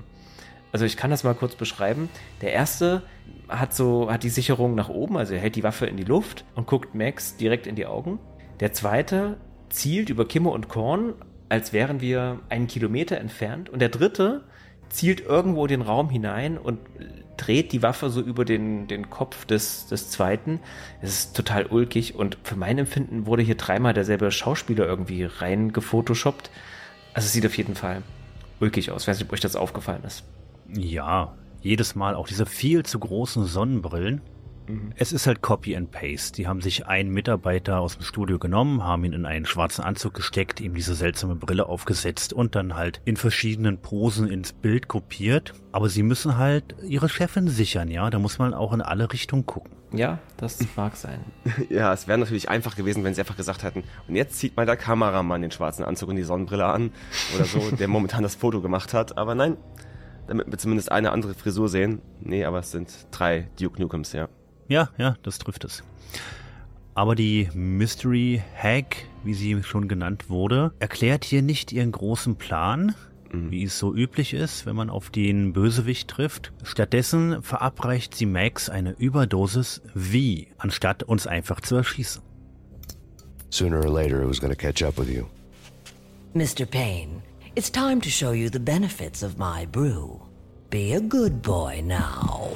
Also ich kann das mal kurz beschreiben. Der erste hat so, hat die Sicherung nach oben, also er hält die Waffe in die Luft und guckt Max direkt in die Augen. Der zweite zielt über Kimme und Korn, als wären wir einen Kilometer entfernt. Und der dritte zielt irgendwo den Raum hinein und dreht die Waffe so über den, den Kopf des, des zweiten. Es ist total ulkig und für mein Empfinden wurde hier dreimal derselbe Schauspieler irgendwie rein gefotoshoppt. Also es sieht auf jeden Fall ulkig aus. Ich weiß nicht, ob euch das aufgefallen ist. Ja, jedes Mal auch diese viel zu großen Sonnenbrillen. Es ist halt Copy and Paste. Die haben sich einen Mitarbeiter aus dem Studio genommen, haben ihn in einen schwarzen Anzug gesteckt, ihm diese seltsame Brille aufgesetzt und dann halt in verschiedenen Posen ins Bild kopiert. Aber sie müssen halt ihre Chefin sichern, ja. Da muss man auch in alle Richtungen gucken. Ja, das mag sein. Ja, es wäre natürlich einfach gewesen, wenn sie einfach gesagt hätten, und jetzt zieht mal der Kameramann den schwarzen Anzug und die Sonnenbrille an oder so, der momentan das Foto gemacht hat. Aber nein, damit wir zumindest eine andere Frisur sehen. Nee, aber es sind drei Duke Nukems, ja. Ja, ja, das trifft es. Aber die Mystery Hack, wie sie schon genannt wurde, erklärt hier nicht ihren großen Plan, wie es so üblich ist, wenn man auf den Bösewicht trifft. Stattdessen verabreicht sie Max eine Überdosis wie, anstatt uns einfach zu erschießen. Sooner or later, it was going to catch up with you. Mr. Payne, it's time to show you the benefits of my brew. Be a good boy now.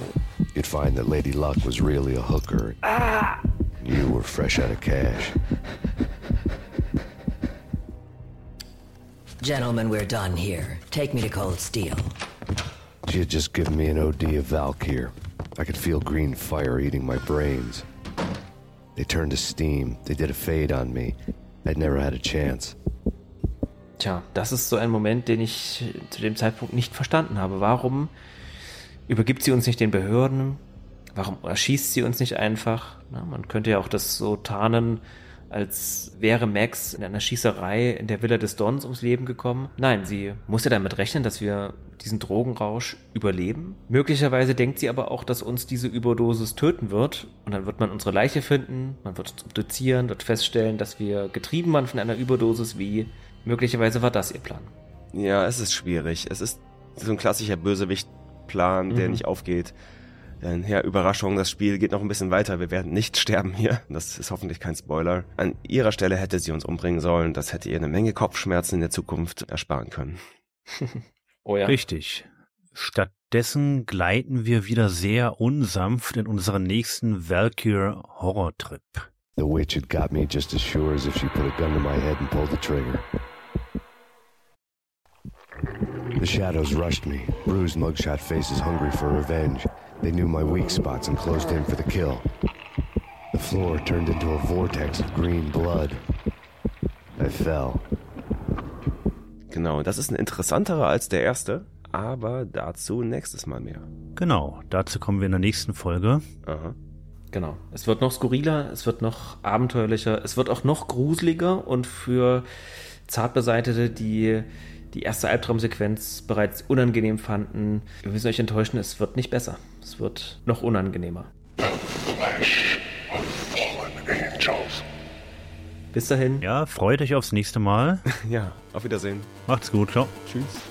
You'd find that Lady Luck was really a hooker. Ah! You were fresh out of cash. Gentlemen, we're done here. Take me to Cold Steel. She had just given me an OD of Valkyr. I could feel green fire eating my brains. They turned to steam. They did a fade on me. I'd never had a chance. Tja, das ist so ein Moment, den ich zu dem Zeitpunkt nicht verstanden habe. Warum übergibt sie uns nicht den Behörden? Warum erschießt sie uns nicht einfach? Na, man könnte ja auch das so tarnen, als wäre Max in einer Schießerei in der Villa des Dons ums Leben gekommen. Nein, sie muss ja damit rechnen, dass wir diesen Drogenrausch überleben. Möglicherweise denkt sie aber auch, dass uns diese Überdosis töten wird. Und dann wird man unsere Leiche finden, man wird uns obduzieren, wird feststellen, dass wir getrieben waren von einer Überdosis wie. Möglicherweise war das ihr Plan. Ja, es ist schwierig. Es ist so ein klassischer Bösewicht-Plan, der Mhm. nicht aufgeht. Denn ja, Überraschung, das Spiel geht noch ein bisschen weiter. Wir werden nicht sterben hier. Das ist hoffentlich kein Spoiler. An ihrer Stelle hätte sie uns umbringen sollen. Das hätte ihr eine Menge Kopfschmerzen in der Zukunft ersparen können. Oh ja. Richtig. Stattdessen gleiten wir wieder sehr unsanft in unseren nächsten Valkyr Horror-Trip. The witch had got me just as sure as if she put a gun to my head and pulled the trigger. The shadows rushed me, bruised mugshot faces hungry for revenge. They knew my weak spots and closed in for the kill. The floor turned into a vortex of green blood. I fell. Genau, das ist ein interessanterer als der erste, aber dazu nächstes Mal mehr. Genau, dazu kommen wir in der nächsten Folge. Aha. Genau. Es wird noch skurriler, es wird noch abenteuerlicher, es wird auch noch gruseliger und für Zartbeseitete, die die erste Albtraumsequenz bereits unangenehm fanden, wir müssen euch enttäuschen, es wird nicht besser. Es wird noch unangenehmer. Bis dahin. Ja, freut euch aufs nächste Mal. Ja, auf Wiedersehen. Macht's gut, ciao. Tschüss.